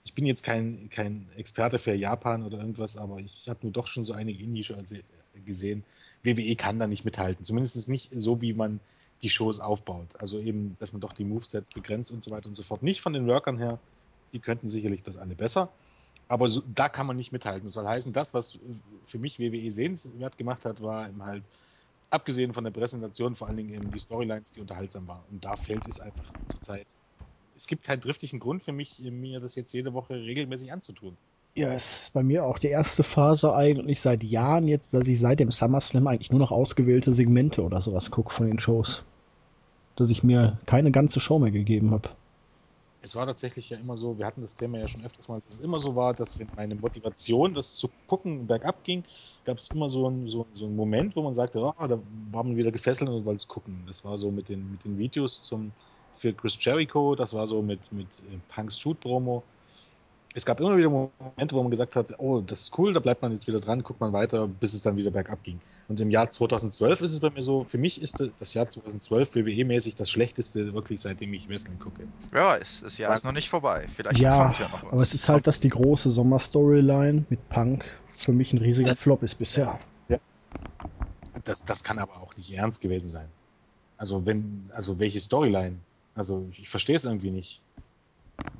Ich bin jetzt kein, kein Experte für Japan oder irgendwas, aber ich habe nur doch schon so einige Indie-Shows gesehen. WWE kann da nicht mithalten. Zumindest nicht so, wie man die Shows aufbaut. Also eben, dass man doch die Movesets begrenzt und so weiter und so fort. Nicht von den Workern her, die könnten sicherlich das alle besser. Aber so, da kann man nicht mithalten. Das soll heißen, das, was für mich WWE sehenswert gemacht hat, war eben halt, abgesehen von der Präsentation, vor allen Dingen eben die Storylines, die unterhaltsam waren. Und da fehlt es einfach zur Zeit. Es gibt keinen driftigen Grund für mich, mir das jetzt jede Woche regelmäßig anzutun. Ja, ist bei mir auch die erste Phase eigentlich seit Jahren jetzt, dass ich seit dem SummerSlam eigentlich nur noch ausgewählte Segmente oder sowas gucke von den Shows. Dass ich mir keine ganze Show mehr gegeben habe. Es war tatsächlich ja immer so, wir hatten das Thema ja schon öfters mal, dass es immer so war, dass wenn meine Motivation, das zu gucken, bergab ging, gab es immer so einen so, so einen Moment, wo man sagte, ah, da war man wieder gefesselt und wollte es gucken. Das war so mit den, mit den Videos zum, für Chris Jericho, das war so mit, mit äh, Punks Shoot-Promo. Es gab immer wieder Momente, wo man gesagt hat, oh, das ist cool, da bleibt man jetzt wieder dran, guckt man weiter, bis es dann wieder bergab ging. Und im Jahr 2012 ist es bei mir so, für mich ist das Jahr 2012 WWE-mäßig das schlechteste, wirklich seitdem ich Wrestling gucke. Wer weiß, das Jahr ist noch nicht vorbei. Vielleicht Ja, kommt ja noch was. aber es ist halt, dass die große Sommerstoryline mit Punk für mich ein riesiger Flop ist bisher. Das, das kann aber auch nicht ernst gewesen sein. Also wenn, also welche Storyline? Also ich, ich verstehe es irgendwie nicht.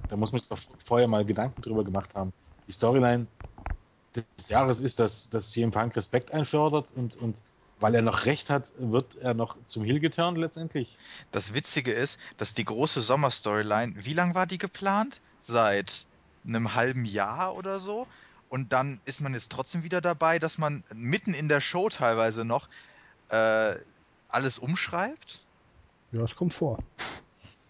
Da muss man sich doch vorher mal Gedanken drüber gemacht haben. Die Storyline des Jahres ist, dass, dass CM Punk Respekt einfördert und, und weil er noch recht hat, wird er noch zum Heel geturnt letztendlich. Das Witzige ist, dass die große Sommerstoryline, wie lang war die geplant? Seit einem halben Jahr oder so? Und dann ist man jetzt trotzdem wieder dabei, dass man mitten in der Show teilweise noch äh, alles umschreibt? Ja, es kommt vor.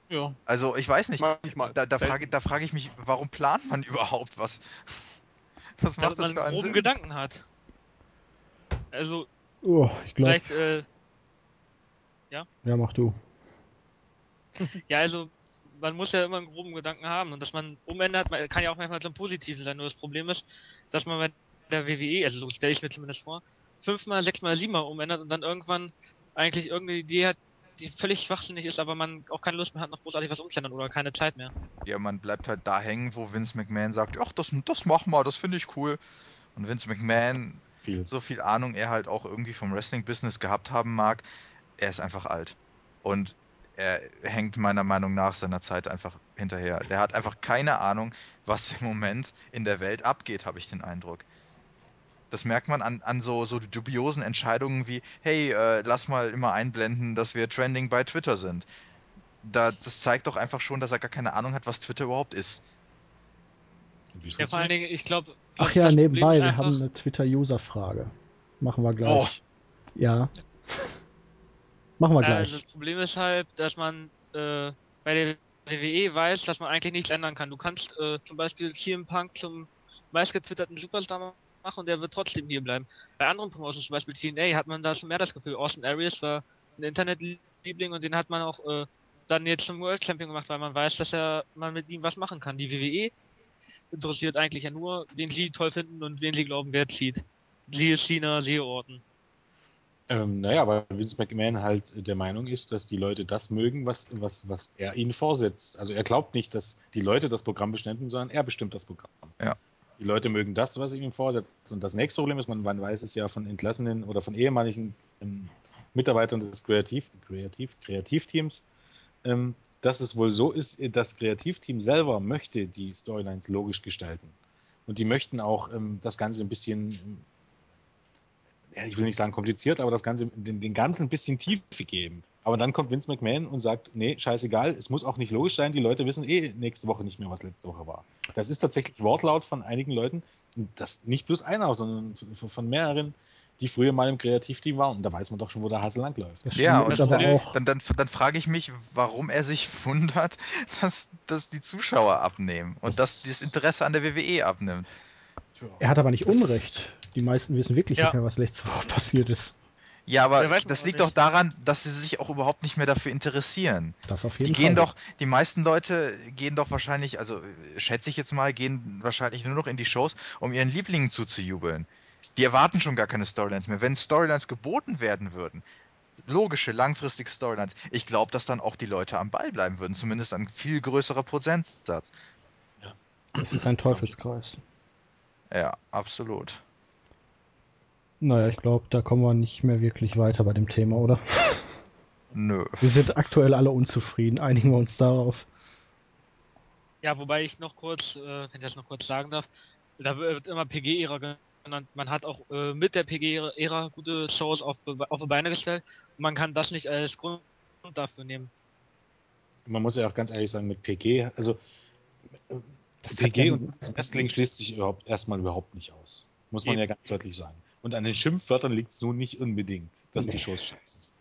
Ja. Also ich weiß nicht. Manchmal. Da, da frage da frage ich mich, warum plant man überhaupt was? Was Dass macht das man für einen groben Sinn? Gedanken hat. Also, Oh, ich vielleicht, äh, Ja, mach du. ja, also, man muss ja immer einen groben Gedanken haben und dass man umändert, man- kann ja auch manchmal zum Positiven sein. Nur das Problem ist, dass man bei der WWE, also so stelle ich mir zumindest vor, fünfmal, sechsmal, siebenmal umändert und dann irgendwann eigentlich irgendeine Idee hat, die völlig schwachsinnig ist, aber man auch keine Lust mehr hat, noch großartig was umzuändern oder keine Zeit mehr. Ja, man bleibt halt da hängen, wo Vince McMahon sagt, ach, das, das mach mal, das finde ich cool. Und Vince McMahon, Viel. so viel Ahnung er halt auch irgendwie vom Wrestling-Business gehabt haben mag, er ist einfach alt. Und er hängt meiner Meinung nach seiner Zeit einfach hinterher. Der hat einfach keine Ahnung, was im Moment in der Welt abgeht, habe ich den Eindruck. Das merkt man an, an so, so dubiosen Entscheidungen wie, hey, äh, lass mal immer einblenden, dass wir trending bei Twitter sind. Da, das zeigt doch einfach schon, dass er gar keine Ahnung hat, was Twitter überhaupt ist. Ja, vor allen Dingen, ich glaube. Ach ja, nebenbei, wir haben eine Twitter-User-Frage. Machen wir gleich. Ja. Machen wir Äh, gleich. Also das Problem ist halt, dass man äh, bei der WWE weiß, dass man eigentlich nichts ändern kann. Du kannst äh, zum Beispiel CM Punk zum meistgetwitterten Superstar machen und der wird trotzdem hier bleiben. Bei anderen Promotions, zum Beispiel TNA, hat man da schon mehr das Gefühl. Austin Aries war ein Internetliebling und den hat man auch äh, dann jetzt zum World Champion gemacht, weil man weiß, dass er man mit ihm was machen kann. Die WWE interessiert eigentlich ja nur, wen sie toll finden und wen sie glauben, wer zieht. Siehe China, siehe Orton. Ähm, naja, weil Vince McMahon halt der Meinung ist, dass die Leute das mögen, was, was, was er ihnen vorsetzt. Also er glaubt nicht, dass die Leute das Programm bestimmen, sondern er bestimmt das Programm. Ja. Die Leute mögen das, was er ihnen vorsetzt. Und das nächste Problem ist, man, man weiß es ja von entlassenen oder von ehemaligen ähm, Mitarbeitern des Kreativ, Kreativ, Kreativteams, ähm, dass es wohl so ist, das Kreativteam selber möchte die Storylines logisch gestalten. Und die möchten auch ähm, das Ganze ein bisschen, ähm, ich will nicht sagen kompliziert, aber das Ganze, den, den Ganzen ein bisschen Tiefe geben. Aber dann kommt Vince McMahon und sagt, nee, scheißegal, es muss auch nicht logisch sein, die Leute wissen eh nächste Woche nicht mehr, was letzte Woche war. Das ist tatsächlich Wortlaut von einigen Leuten, und das nicht bloß einer, sondern von, von mehreren, die früher mal im Kreativteam waren. Und da weiß man doch schon, wo der Hase langläuft. Das Ja, und auch, Dann, dann, dann frage ich mich, warum er sich wundert, dass, dass die Zuschauer abnehmen und dass das Interesse an der WWE abnimmt. Er hat aber nicht Das- Unrecht. Die meisten wissen wirklich Ja. nicht mehr, was letzte Woche passiert ist. Ja, aber Ja, das liegt doch daran, dass sie sich auch überhaupt nicht mehr dafür interessieren. Das auf Die jeden gehen Fall. doch, die meisten Leute gehen doch wahrscheinlich, also schätze ich jetzt mal, gehen wahrscheinlich nur noch in die Shows, um ihren Lieblingen zuzujubeln. Die erwarten schon gar keine Storylines mehr. Wenn Storylines geboten werden würden, logische, langfristige Storylines, ich glaube, dass dann auch die Leute am Ball bleiben würden, zumindest ein viel größerer Prozentsatz. Es ist ein Teufelskreis. Ja, absolut. Naja, ich glaube, da kommen wir nicht mehr wirklich weiter bei dem Thema, oder? Nö. Wir sind aktuell alle unzufrieden. Einigen wir uns darauf. Ja, wobei ich noch kurz, äh, wenn ich das noch kurz sagen darf, da wird immer PG-Ära genannt. Man hat auch äh, mit der PG-Ära gute Shows auf, auf die Beine gestellt. Und man kann das nicht als Grund dafür nehmen. Man muss ja auch ganz ehrlich sagen, mit PG, also Das PG ja- und Wrestling schließt sich überhaupt erstmal überhaupt nicht aus. Muss man Eben. ja ganz deutlich sagen. Und an den Schimpfwörtern liegt es nun nicht unbedingt, dass die Nee. Shows scheiße sind.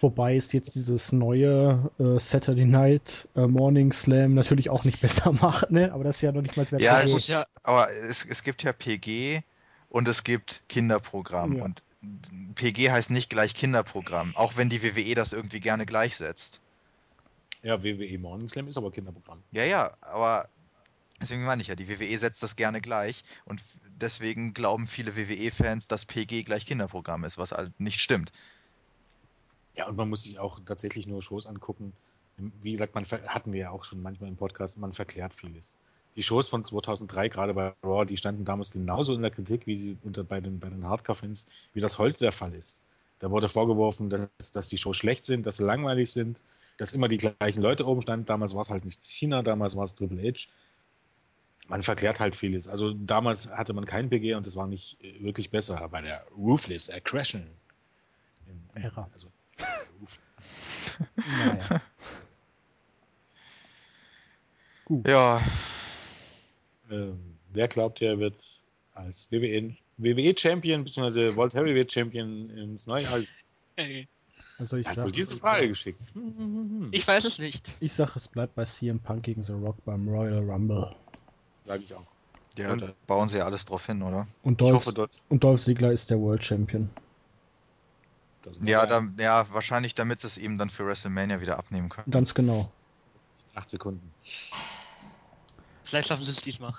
Wobei ist jetzt dieses neue äh, Saturday Night äh, Morning Slam natürlich auch nicht besser macht, ne? Aber das ist ja noch nicht mal mehr Ja, Das gut. ist ja, Aber es, es gibt ja PG und es gibt Kinderprogramm. Ja. Und PG heißt nicht gleich Kinderprogramm, auch wenn die WWE das irgendwie gerne gleichsetzt. Ja, WWE Morning Slam ist aber Kinderprogramm. Ja, ja, aber deswegen meine ich ja, die WWE setzt das gerne gleich und deswegen glauben viele WWE-Fans, dass PG gleich Kinderprogramm ist, was halt nicht stimmt. Ja, und man muss sich auch tatsächlich nur Shows angucken. Wie gesagt, man hatten wir ja auch schon manchmal im Podcast, man verklärt vieles. Die Shows von 2003, gerade bei Raw, die standen damals genauso in der Kritik, wie sie unter, bei den, bei den Hardcore-Fans, wie das heute der Fall ist. Da wurde vorgeworfen, dass, dass die Shows schlecht sind, dass sie langweilig sind, dass immer die gleichen Leute oben standen. Damals war es halt nicht Cena, damals war es Triple H. Man verklärt halt vieles. Also damals hatte man kein PG und es war nicht äh, wirklich besser bei der Ruthless Aggression. In- Ära. Also, Naja. Gut. Ja, Ähm, wer glaubt, er wird als WWE, WWE Champion bzw. World Heavyweight Champion ins neue Jahr? Ey, Also ich hat wohl sag, diese Frage geschickt. Hm, hm, hm, ich weiß es nicht. ich sag, es bleibt bei CM Punk gegen The Rock beim Royal Rumble. Sage ich auch. ja Und- da bauen sie ja alles drauf hin, oder? Und Ich Dolph, hoffe, Dolph, und Dolph Ziggler ist der World Champion. Ja, ja da, ja, wahrscheinlich, damit sie es ihm dann für WrestleMania wieder abnehmen können. Ganz genau. acht Sekunden. Vielleicht schaffen sie es diesmal.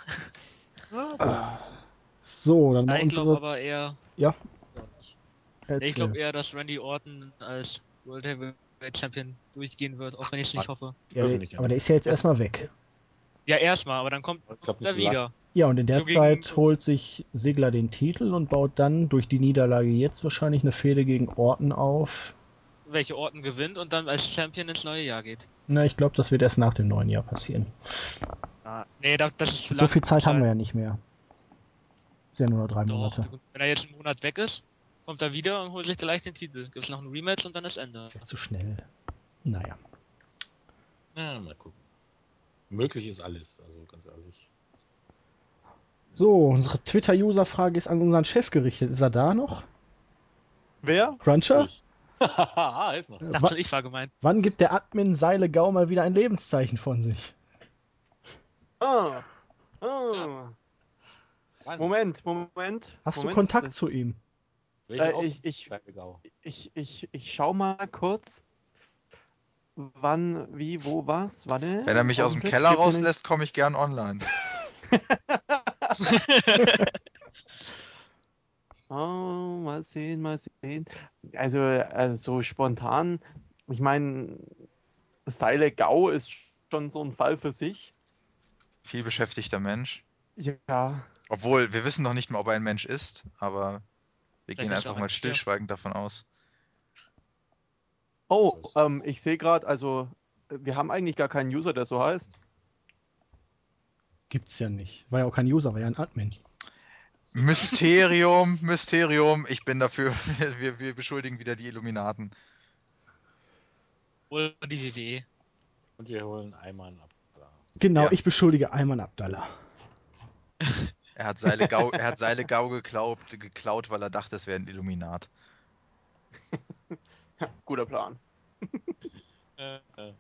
So, dann Ja, ich glaube unsere. aber eher. Ja. Ich Erzähl. glaube eher, dass Randy Orton als World Heavyweight Champion durchgehen wird, auch wenn ich es nicht hoffe. ja, nicht aber der ist ja jetzt erstmal weg. Ja, erstmal, aber dann kommt nicht er wieder. Ja, und in der So gegen- Zeit holt sich Sigler den Titel und baut dann durch die Niederlage jetzt wahrscheinlich eine Fehde gegen Orton auf. welche Orten gewinnt und dann als Champion ins neue Jahr geht. Na, ich glaube, das wird erst nach dem neuen Jahr passieren. Ah, nee, das, das ist zu So viel Zeit haben wir ja nicht mehr. Ist ja nur noch drei Doch, Monate. wenn er jetzt einen Monat weg ist, kommt er wieder und holt sich gleich den Titel. Gibt's noch ein Rematch und dann ist Ende. Ist ja zu schnell. Naja. Ja, mal gucken. Möglich ist alles, also ganz ehrlich. So, unsere Twitter-User-Frage ist an unseren Chef gerichtet. Ist er da noch? Wer? Cruncher? Haha, ist noch. Ich dachte schon, ich war gemeint. Wann gibt der Admin Seile Gau mal wieder ein Lebenszeichen von sich? Ah. Ah. Moment, Moment. Hast du Moment, Kontakt das- zu ihm? Welche Äh, ich- ich-. Ich, ich, ich schau mal kurz, wann, wie, wo, was. Warte. Wenn er mich aus dem Keller rauslässt, komme ich gern online. Oh, mal sehen, mal sehen. Also, äh, so spontan, ich meine, Seile Gau ist schon so ein Fall für sich. Viel beschäftigter Mensch. Ja, Obwohl, wir wissen noch nicht mal, ob er ein Mensch ist, aber wir Vielleicht gehen einfach mal stillschweigend davon aus. Oh, ähm, ich sehe gerade, also äh, wir haben eigentlich gar keinen User, der so heißt. Gibt's ja nicht. War ja auch kein User, war ja ein Admin. Mysterium, Mysterium, ich bin dafür, wir, wir, beschuldigen wieder die Illuminaten. Oder die E. WWE. Und wir holen Eimann ab. Genau, Ja. ich beschuldige Ayman Abdallah. Er hat Seile Gau, er hat Seile Gau geklaut, geklaut, weil er dachte, es wäre ein Illuminat. Guter Plan. Äh, äh,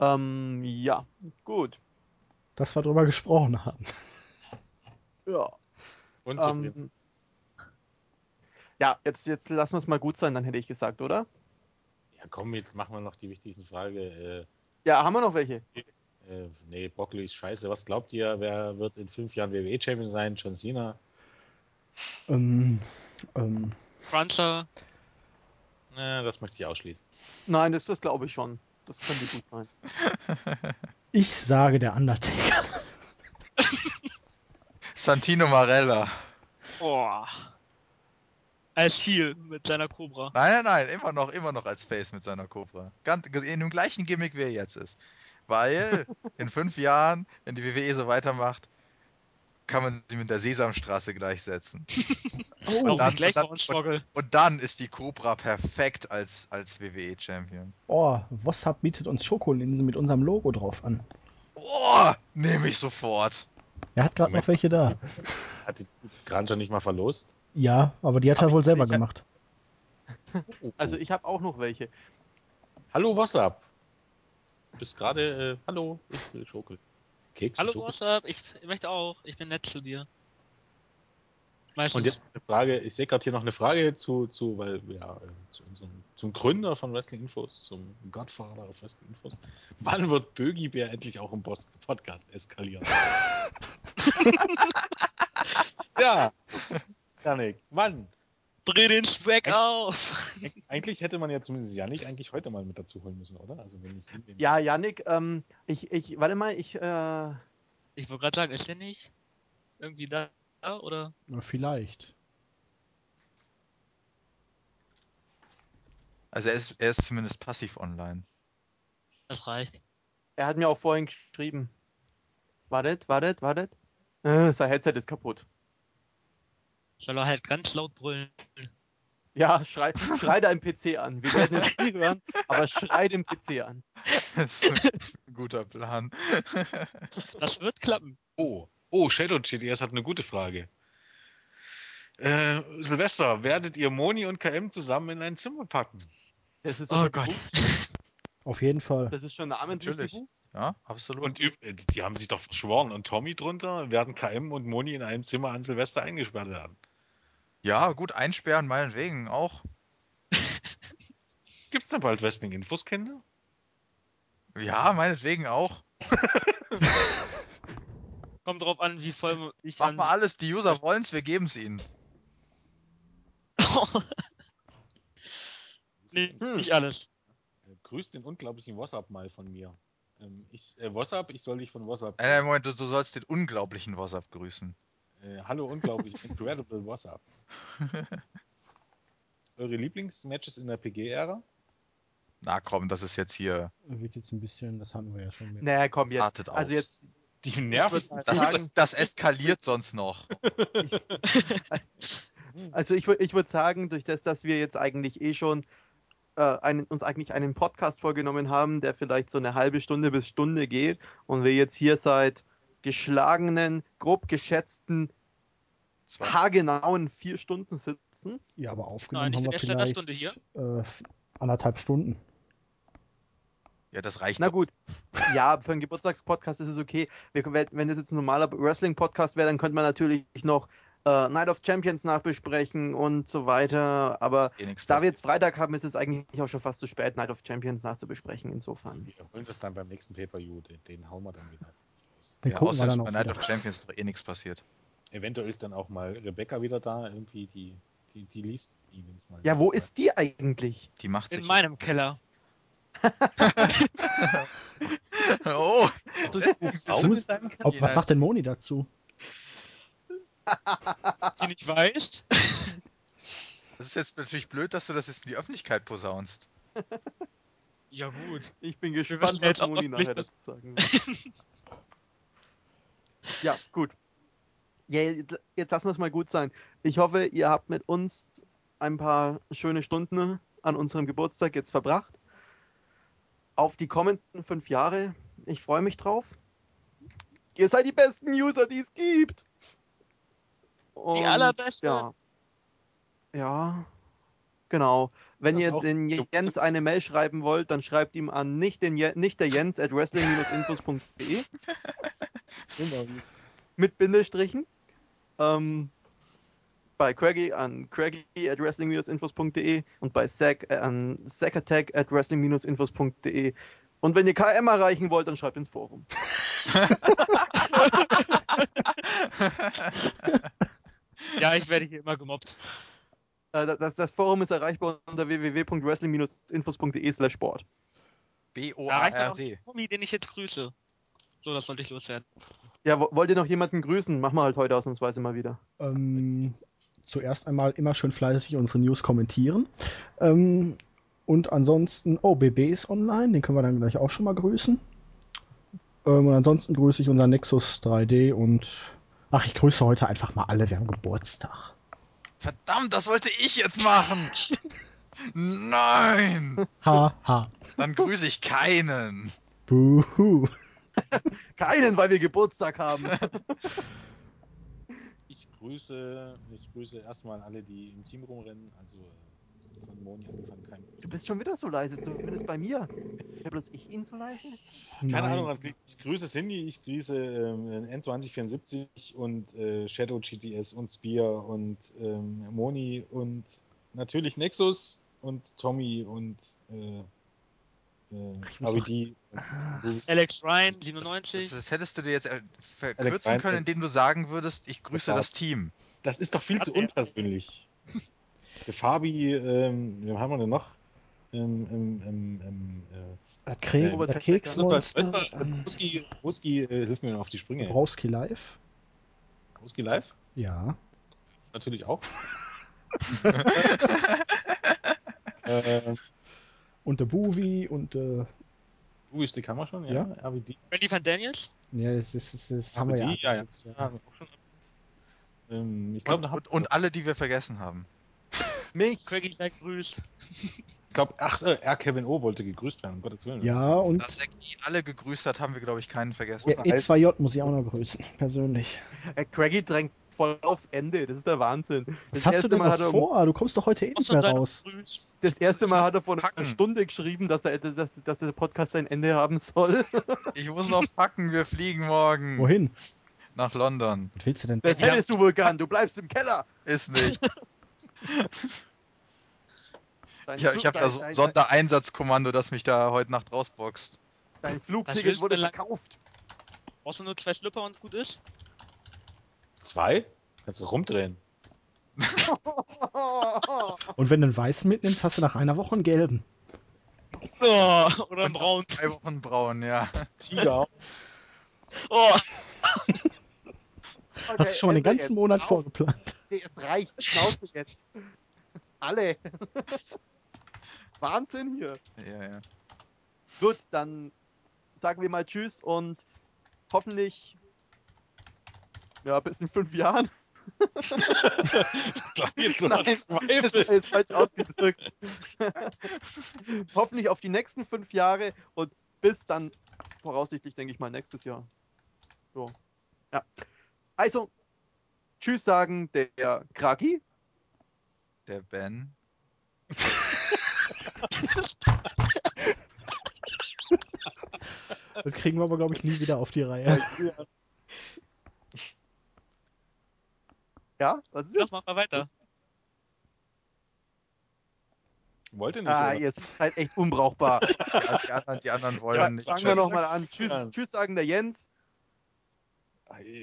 Ähm, ja, gut. Dass wir drüber gesprochen haben. Ja. unzufrieden. Ähm, ja, jetzt, jetzt lassen wir es mal gut sein, dann hätte ich gesagt, oder? Ja, komm, jetzt machen wir noch die wichtigsten Frage. Ja, haben wir noch welche? Äh, äh, nee, Broccoli ist scheiße. Was glaubt ihr, wer wird in fünf Jahren WWE-Champion sein? John Cena? Ähm, ähm, Fronter. Na, das möchte ich ausschließen. Nein, das, das glaube ich schon. Das könnte gut sein. ich sage der Undertaker. Santino Marella. Boah. Als Heel mit seiner Cobra. Nein, nein, nein, immer noch, immer noch als Face mit seiner Cobra. Ganz, in dem gleichen Gimmick, wie er jetzt ist. Weil in fünf Jahren, wenn die WWE so weitermacht, kann man sie mit der Sesamstraße gleichsetzen. Oh, Auch dann- gleich dann- Struggle. Und dann ist die Cobra perfekt als, als WWE-Champion. oh Wossab bietet uns Schokolinsen mit unserem Logo drauf an. Oh, nehme ich sofort. Er hat gerade noch welche da. Hat die Granger nicht mal verlost? Ja, aber die hat er wohl selber ich hab- gemacht. Also ich habe auch noch welche. Hallo, was ab? Du bist gerade, äh, hallo, ich will Schokol. Keks, Hallo, up? Ich möchte auch. Ich bin nett zu dir. Meistens. Und jetzt eine Frage, ich sehe gerade hier noch eine Frage zu, zu weil ja, zu unserem, zum Gründer von Wrestling Infos, zum Godfather of Wrestling Infos. Wann wird Bögi Bär endlich auch im Boss Podcast eskalieren? ja, Janik, wann? Dreh den Swag Echt? auf! Eig- Eigentlich hätte man ja zumindest Janik eigentlich heute mal mit dazu holen müssen, oder? Also wenn ich Ja, Yannick, ähm, ich, ich, warte mal, ich, äh, Ich wollte gerade sagen, ist der nicht irgendwie da? Oder? Na, Vielleicht. Also er ist, er ist zumindest passiv online. Das reicht. er hat mir auch vorhin geschrieben. Wartet, wartet, wartet. Äh, sein Headset ist kaputt. Soll er halt ganz laut brüllen. Ja, schrei, schrei deinen PC an. Wir werden es nie hören, aber schrei den PC an. Das ist, das ist ein guter Plan. Das wird klappen. Oh, oh, Shadow GTS hat eine gute Frage. Äh, Silvester, werdet ihr Moni und KM zusammen in ein Zimmer packen? Das ist Oh Gott. gebucht. Auf jeden Fall. Das ist schon namentlich Natürlich. gebucht. Ja, absolut. Und die haben sich doch verschworen. Und Tommy drunter werden KM und Moni in einem Zimmer an Silvester eingesperrt werden. ja, gut, einsperren, meinetwegen auch. Gibt's denn bald Wrestling-Infos, Kinder? Ja, meinetwegen auch. Kommt drauf an, wie voll ich Mach an. mal alles, die User wollen's, wir geben's ihnen. nee, Hm. nicht alles. Grüß den unglaublichen WhatsApp mal von mir. Ähm, ich, äh, WhatsApp, ich soll dich von WhatsApp. Äh, Moment, du, du sollst den unglaublichen WhatsApp grüßen. Äh, hallo, unglaublich, incredible WhatsApp. Eure Lieblingsmatches in der PG-Ära? Na komm, das ist jetzt hier. Wird jetzt ein bisschen, das hatten wir ja schon mit. Naja, komm jetzt. Artet Also aus. jetzt, Die nervigsten. Das, sagen- das, das eskaliert sonst noch. also ich, ich würde sagen, durch das, dass wir jetzt eigentlich eh schon äh, einen, uns eigentlich einen Podcast vorgenommen haben, der vielleicht so eine halbe Stunde bis Stunde geht und wir jetzt hier seit geschlagenen, grob geschätzten, Zwei. haargenauen vier Stunden sitzen. Ja, aber aufgenommen Nein, haben wir vielleicht Stunde Äh, anderthalb Stunden. Ja, das reicht. Na doch. gut, ja, für einen Geburtstagspodcast ist es okay. Wir, wenn das jetzt ein normaler Wrestling-Podcast wäre, dann könnte man natürlich noch äh, Night of Champions nachbesprechen und so weiter. Aber eh da wir jetzt Freitag haben, ist es eigentlich auch schon fast zu spät, Night of Champions nachzubesprechen. Insofern. Wir holen das dann beim nächsten Pay-Per-View. Den, den hauen wir dann wieder. Den ja, auch bei Night wieder. of Champions doch eh nichts passiert. eventuell ist dann auch mal Rebecca wieder da, irgendwie, die, die, die liest die, wenn's mal Ja, wo ist die eigentlich? Die macht In sich. meinem Keller. oh! In deinem Keller? Ob, was sagt denn Moni dazu? Die nicht weiß. Das ist jetzt natürlich blöd, dass du das jetzt in die Öffentlichkeit posaunst. Ja gut. Ich bin gespannt, was auch Moni nachher dazu sagen wird. ja, gut. Ja, jetzt jetzt lassen wir es mal gut sein. Ich hoffe, ihr habt mit uns ein paar schöne Stunden an unserem Geburtstag jetzt verbracht. Auf die kommenden fünf Jahre. Ich freue mich drauf. Ihr seid die besten User, die es gibt. Und, allerbeste. Ja. Ja. Genau. Wenn Das ihr den Jens sitzt- eine Mail schreiben wollt, dann schreibt ihm an nicht, den Je nicht der Jens at wrestling-infos.de mit Bindestrichen. Ähm, bei Craigie an craigie at wrestling-infos.de und bei Zack äh, an zackattack at wrestling-infos.de. Und wenn ihr KM erreichen wollt, dann schreibt ins Forum. Ja, ich werde hier immer gemobbt. Äh, das, das Forum ist erreichbar unter www.wrestling-infos.de slash sport. B-O-A-R-D. den ich jetzt grüße. So, das sollte ich loswerden. Ja, wo- wollt ihr noch jemanden grüßen? Machen wir halt heute ausnahmsweise mal wieder. Ähm, zuerst einmal immer schön fleißig unsere News kommentieren. Ähm, und ansonsten, oh, BB ist online, den können wir dann gleich auch schon mal grüßen. Ähm, und ansonsten grüße ich unseren Nexus 3D und ach, ich grüße heute einfach mal alle, wir haben Geburtstag. Verdammt, das wollte ich jetzt machen! Nein! Ha, ha. Dann grüße ich keinen. Buhu. Keinen, weil wir Geburtstag haben. Ich grüße, ich grüße erstmal alle, die im Team rumrennen, also von Moni angefangen. Kein, Du bist schon wieder so leise, zumindest bei mir. Ja, bloß ich ihn so leise? keine Nein. Ahnung, was liegt. Ich grüße Cindy, ich grüße ähm, N2074 und äh, Shadow GTS und Spear und ähm, Moni und natürlich Nexus und Tommy und äh, äh, RVD. Alex Ryan, Das, 97. das hättest du dir jetzt äh, verkürzen Ryan- können, indem du sagen würdest, ich grüße Das das Team. Das ist doch viel zu Hat er. unpersönlich. Der Fabi, ähm, wen haben wir denn noch? Ähm, ähm, ähm, ähm, äh, Der, Kre Ja, der Keksmonster. Ähm, Ruski, Ruski äh, hilf mir auf die Sprünge. Browski Live. Ruski live? Ja. Natürlich auch. äh, Und der Buvi und äh, Wo ist die Kamera schon? Ja. RVD. Randy Van Daniels. ja, das, ist, das, das haben wir ja. Ja, ja. jetzt, ja. Ähm, ich glaube, Und, und, und alle, die wir vergessen haben. Mich? Craigie sei grüßt. ich glaube, ach, äh, R. Kevin O. wollte gegrüßt werden, um Gottes Willen. Ja, und Da Zack die alle gegrüßt hat, haben wir, glaube ich, keinen vergessen. ja, E2J muss ich auch noch grüßen, persönlich. Äh, Craigie drängt voll aufs Ende. Das ist der Wahnsinn. Was hast du denn Mal noch er, vor? Du kommst doch heute eh nicht mehr raus. Grüß. Das erste Mal hat er vor packen. einer Stunde geschrieben, dass, er, dass, dass der Podcast sein Ende haben soll. Ich muss noch packen, wir fliegen morgen Wohin? nach London. Was willst du denn? Das hättest du wohl gern. Du bleibst im Keller. Ist nicht. Dein, Ich, ich habe da so ein Sondereinsatzkommando, das mich da heute Nacht rausboxt. dein Flugticket wurde verkauft. Brauchst du nur zwei Schlüpper und gut ist? Zwei? Kannst du rumdrehen. Und wenn du einen weißen mitnimmst, hast du nach einer Woche einen gelben. Oh, oder ein Und nach Braun. Zwei Wochen braun, ja. Tiger. Oh, Okay, Hast du schon mal den ganzen jetzt. Monat Auf. vorgeplant. Nee, Es reicht. Schnauze jetzt. Alle. Wahnsinn hier. ja, ja. Gut, dann sagen wir mal Tschüss und hoffentlich ja, bis in fünf Jahren. Das klang jetzt so Nein, das ist falsch ausgedrückt. hoffentlich auf die nächsten fünf Jahre und bis dann voraussichtlich, denke ich mal, nächstes Jahr. So. Ja. Also, Tschüss sagen der Kragi. Der Ben. Das kriegen wir aber, glaube ich, nie wieder auf die Reihe. Ja, was ist doch, jetzt? mach mal weiter. Wollte nicht. Ah, oder? ihr seid echt unbrauchbar. Die, anderen, die anderen wollen Ja, nicht. fangen wir nochmal an. Tschüss, Ja. tschüss sagen der Jens.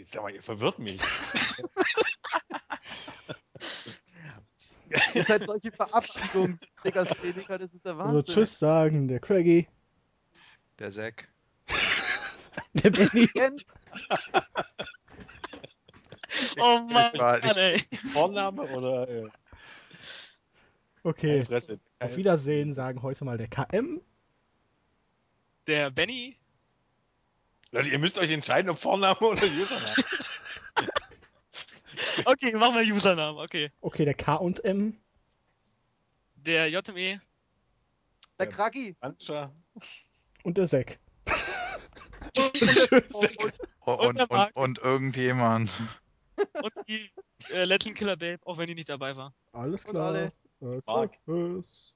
Sag mal, ihr verwirrt mich. Ihr seid solche Verabschiedungsprediger, das ist der Wahnsinn. Also Tschüss sagen, der Craigie, Der Zack. der Benny. Jens, Oh Mann, war- ich- ey. Vorname oder äh, Okay, auf Wiedersehen sagen heute mal der KM. Der Benny. Leute, ihr müsst euch entscheiden, ob Vorname oder Username. Okay, machen wir Usernamen. Okay. Okay, der K und M. Der JME. der Kragi. Mancha. Und der Zack. Und, Und, Und und, irgendjemand. Und die äh, Legend Killer Babe, auch wenn die nicht dabei war. Alles Und klar. alle. Äh, tschüss.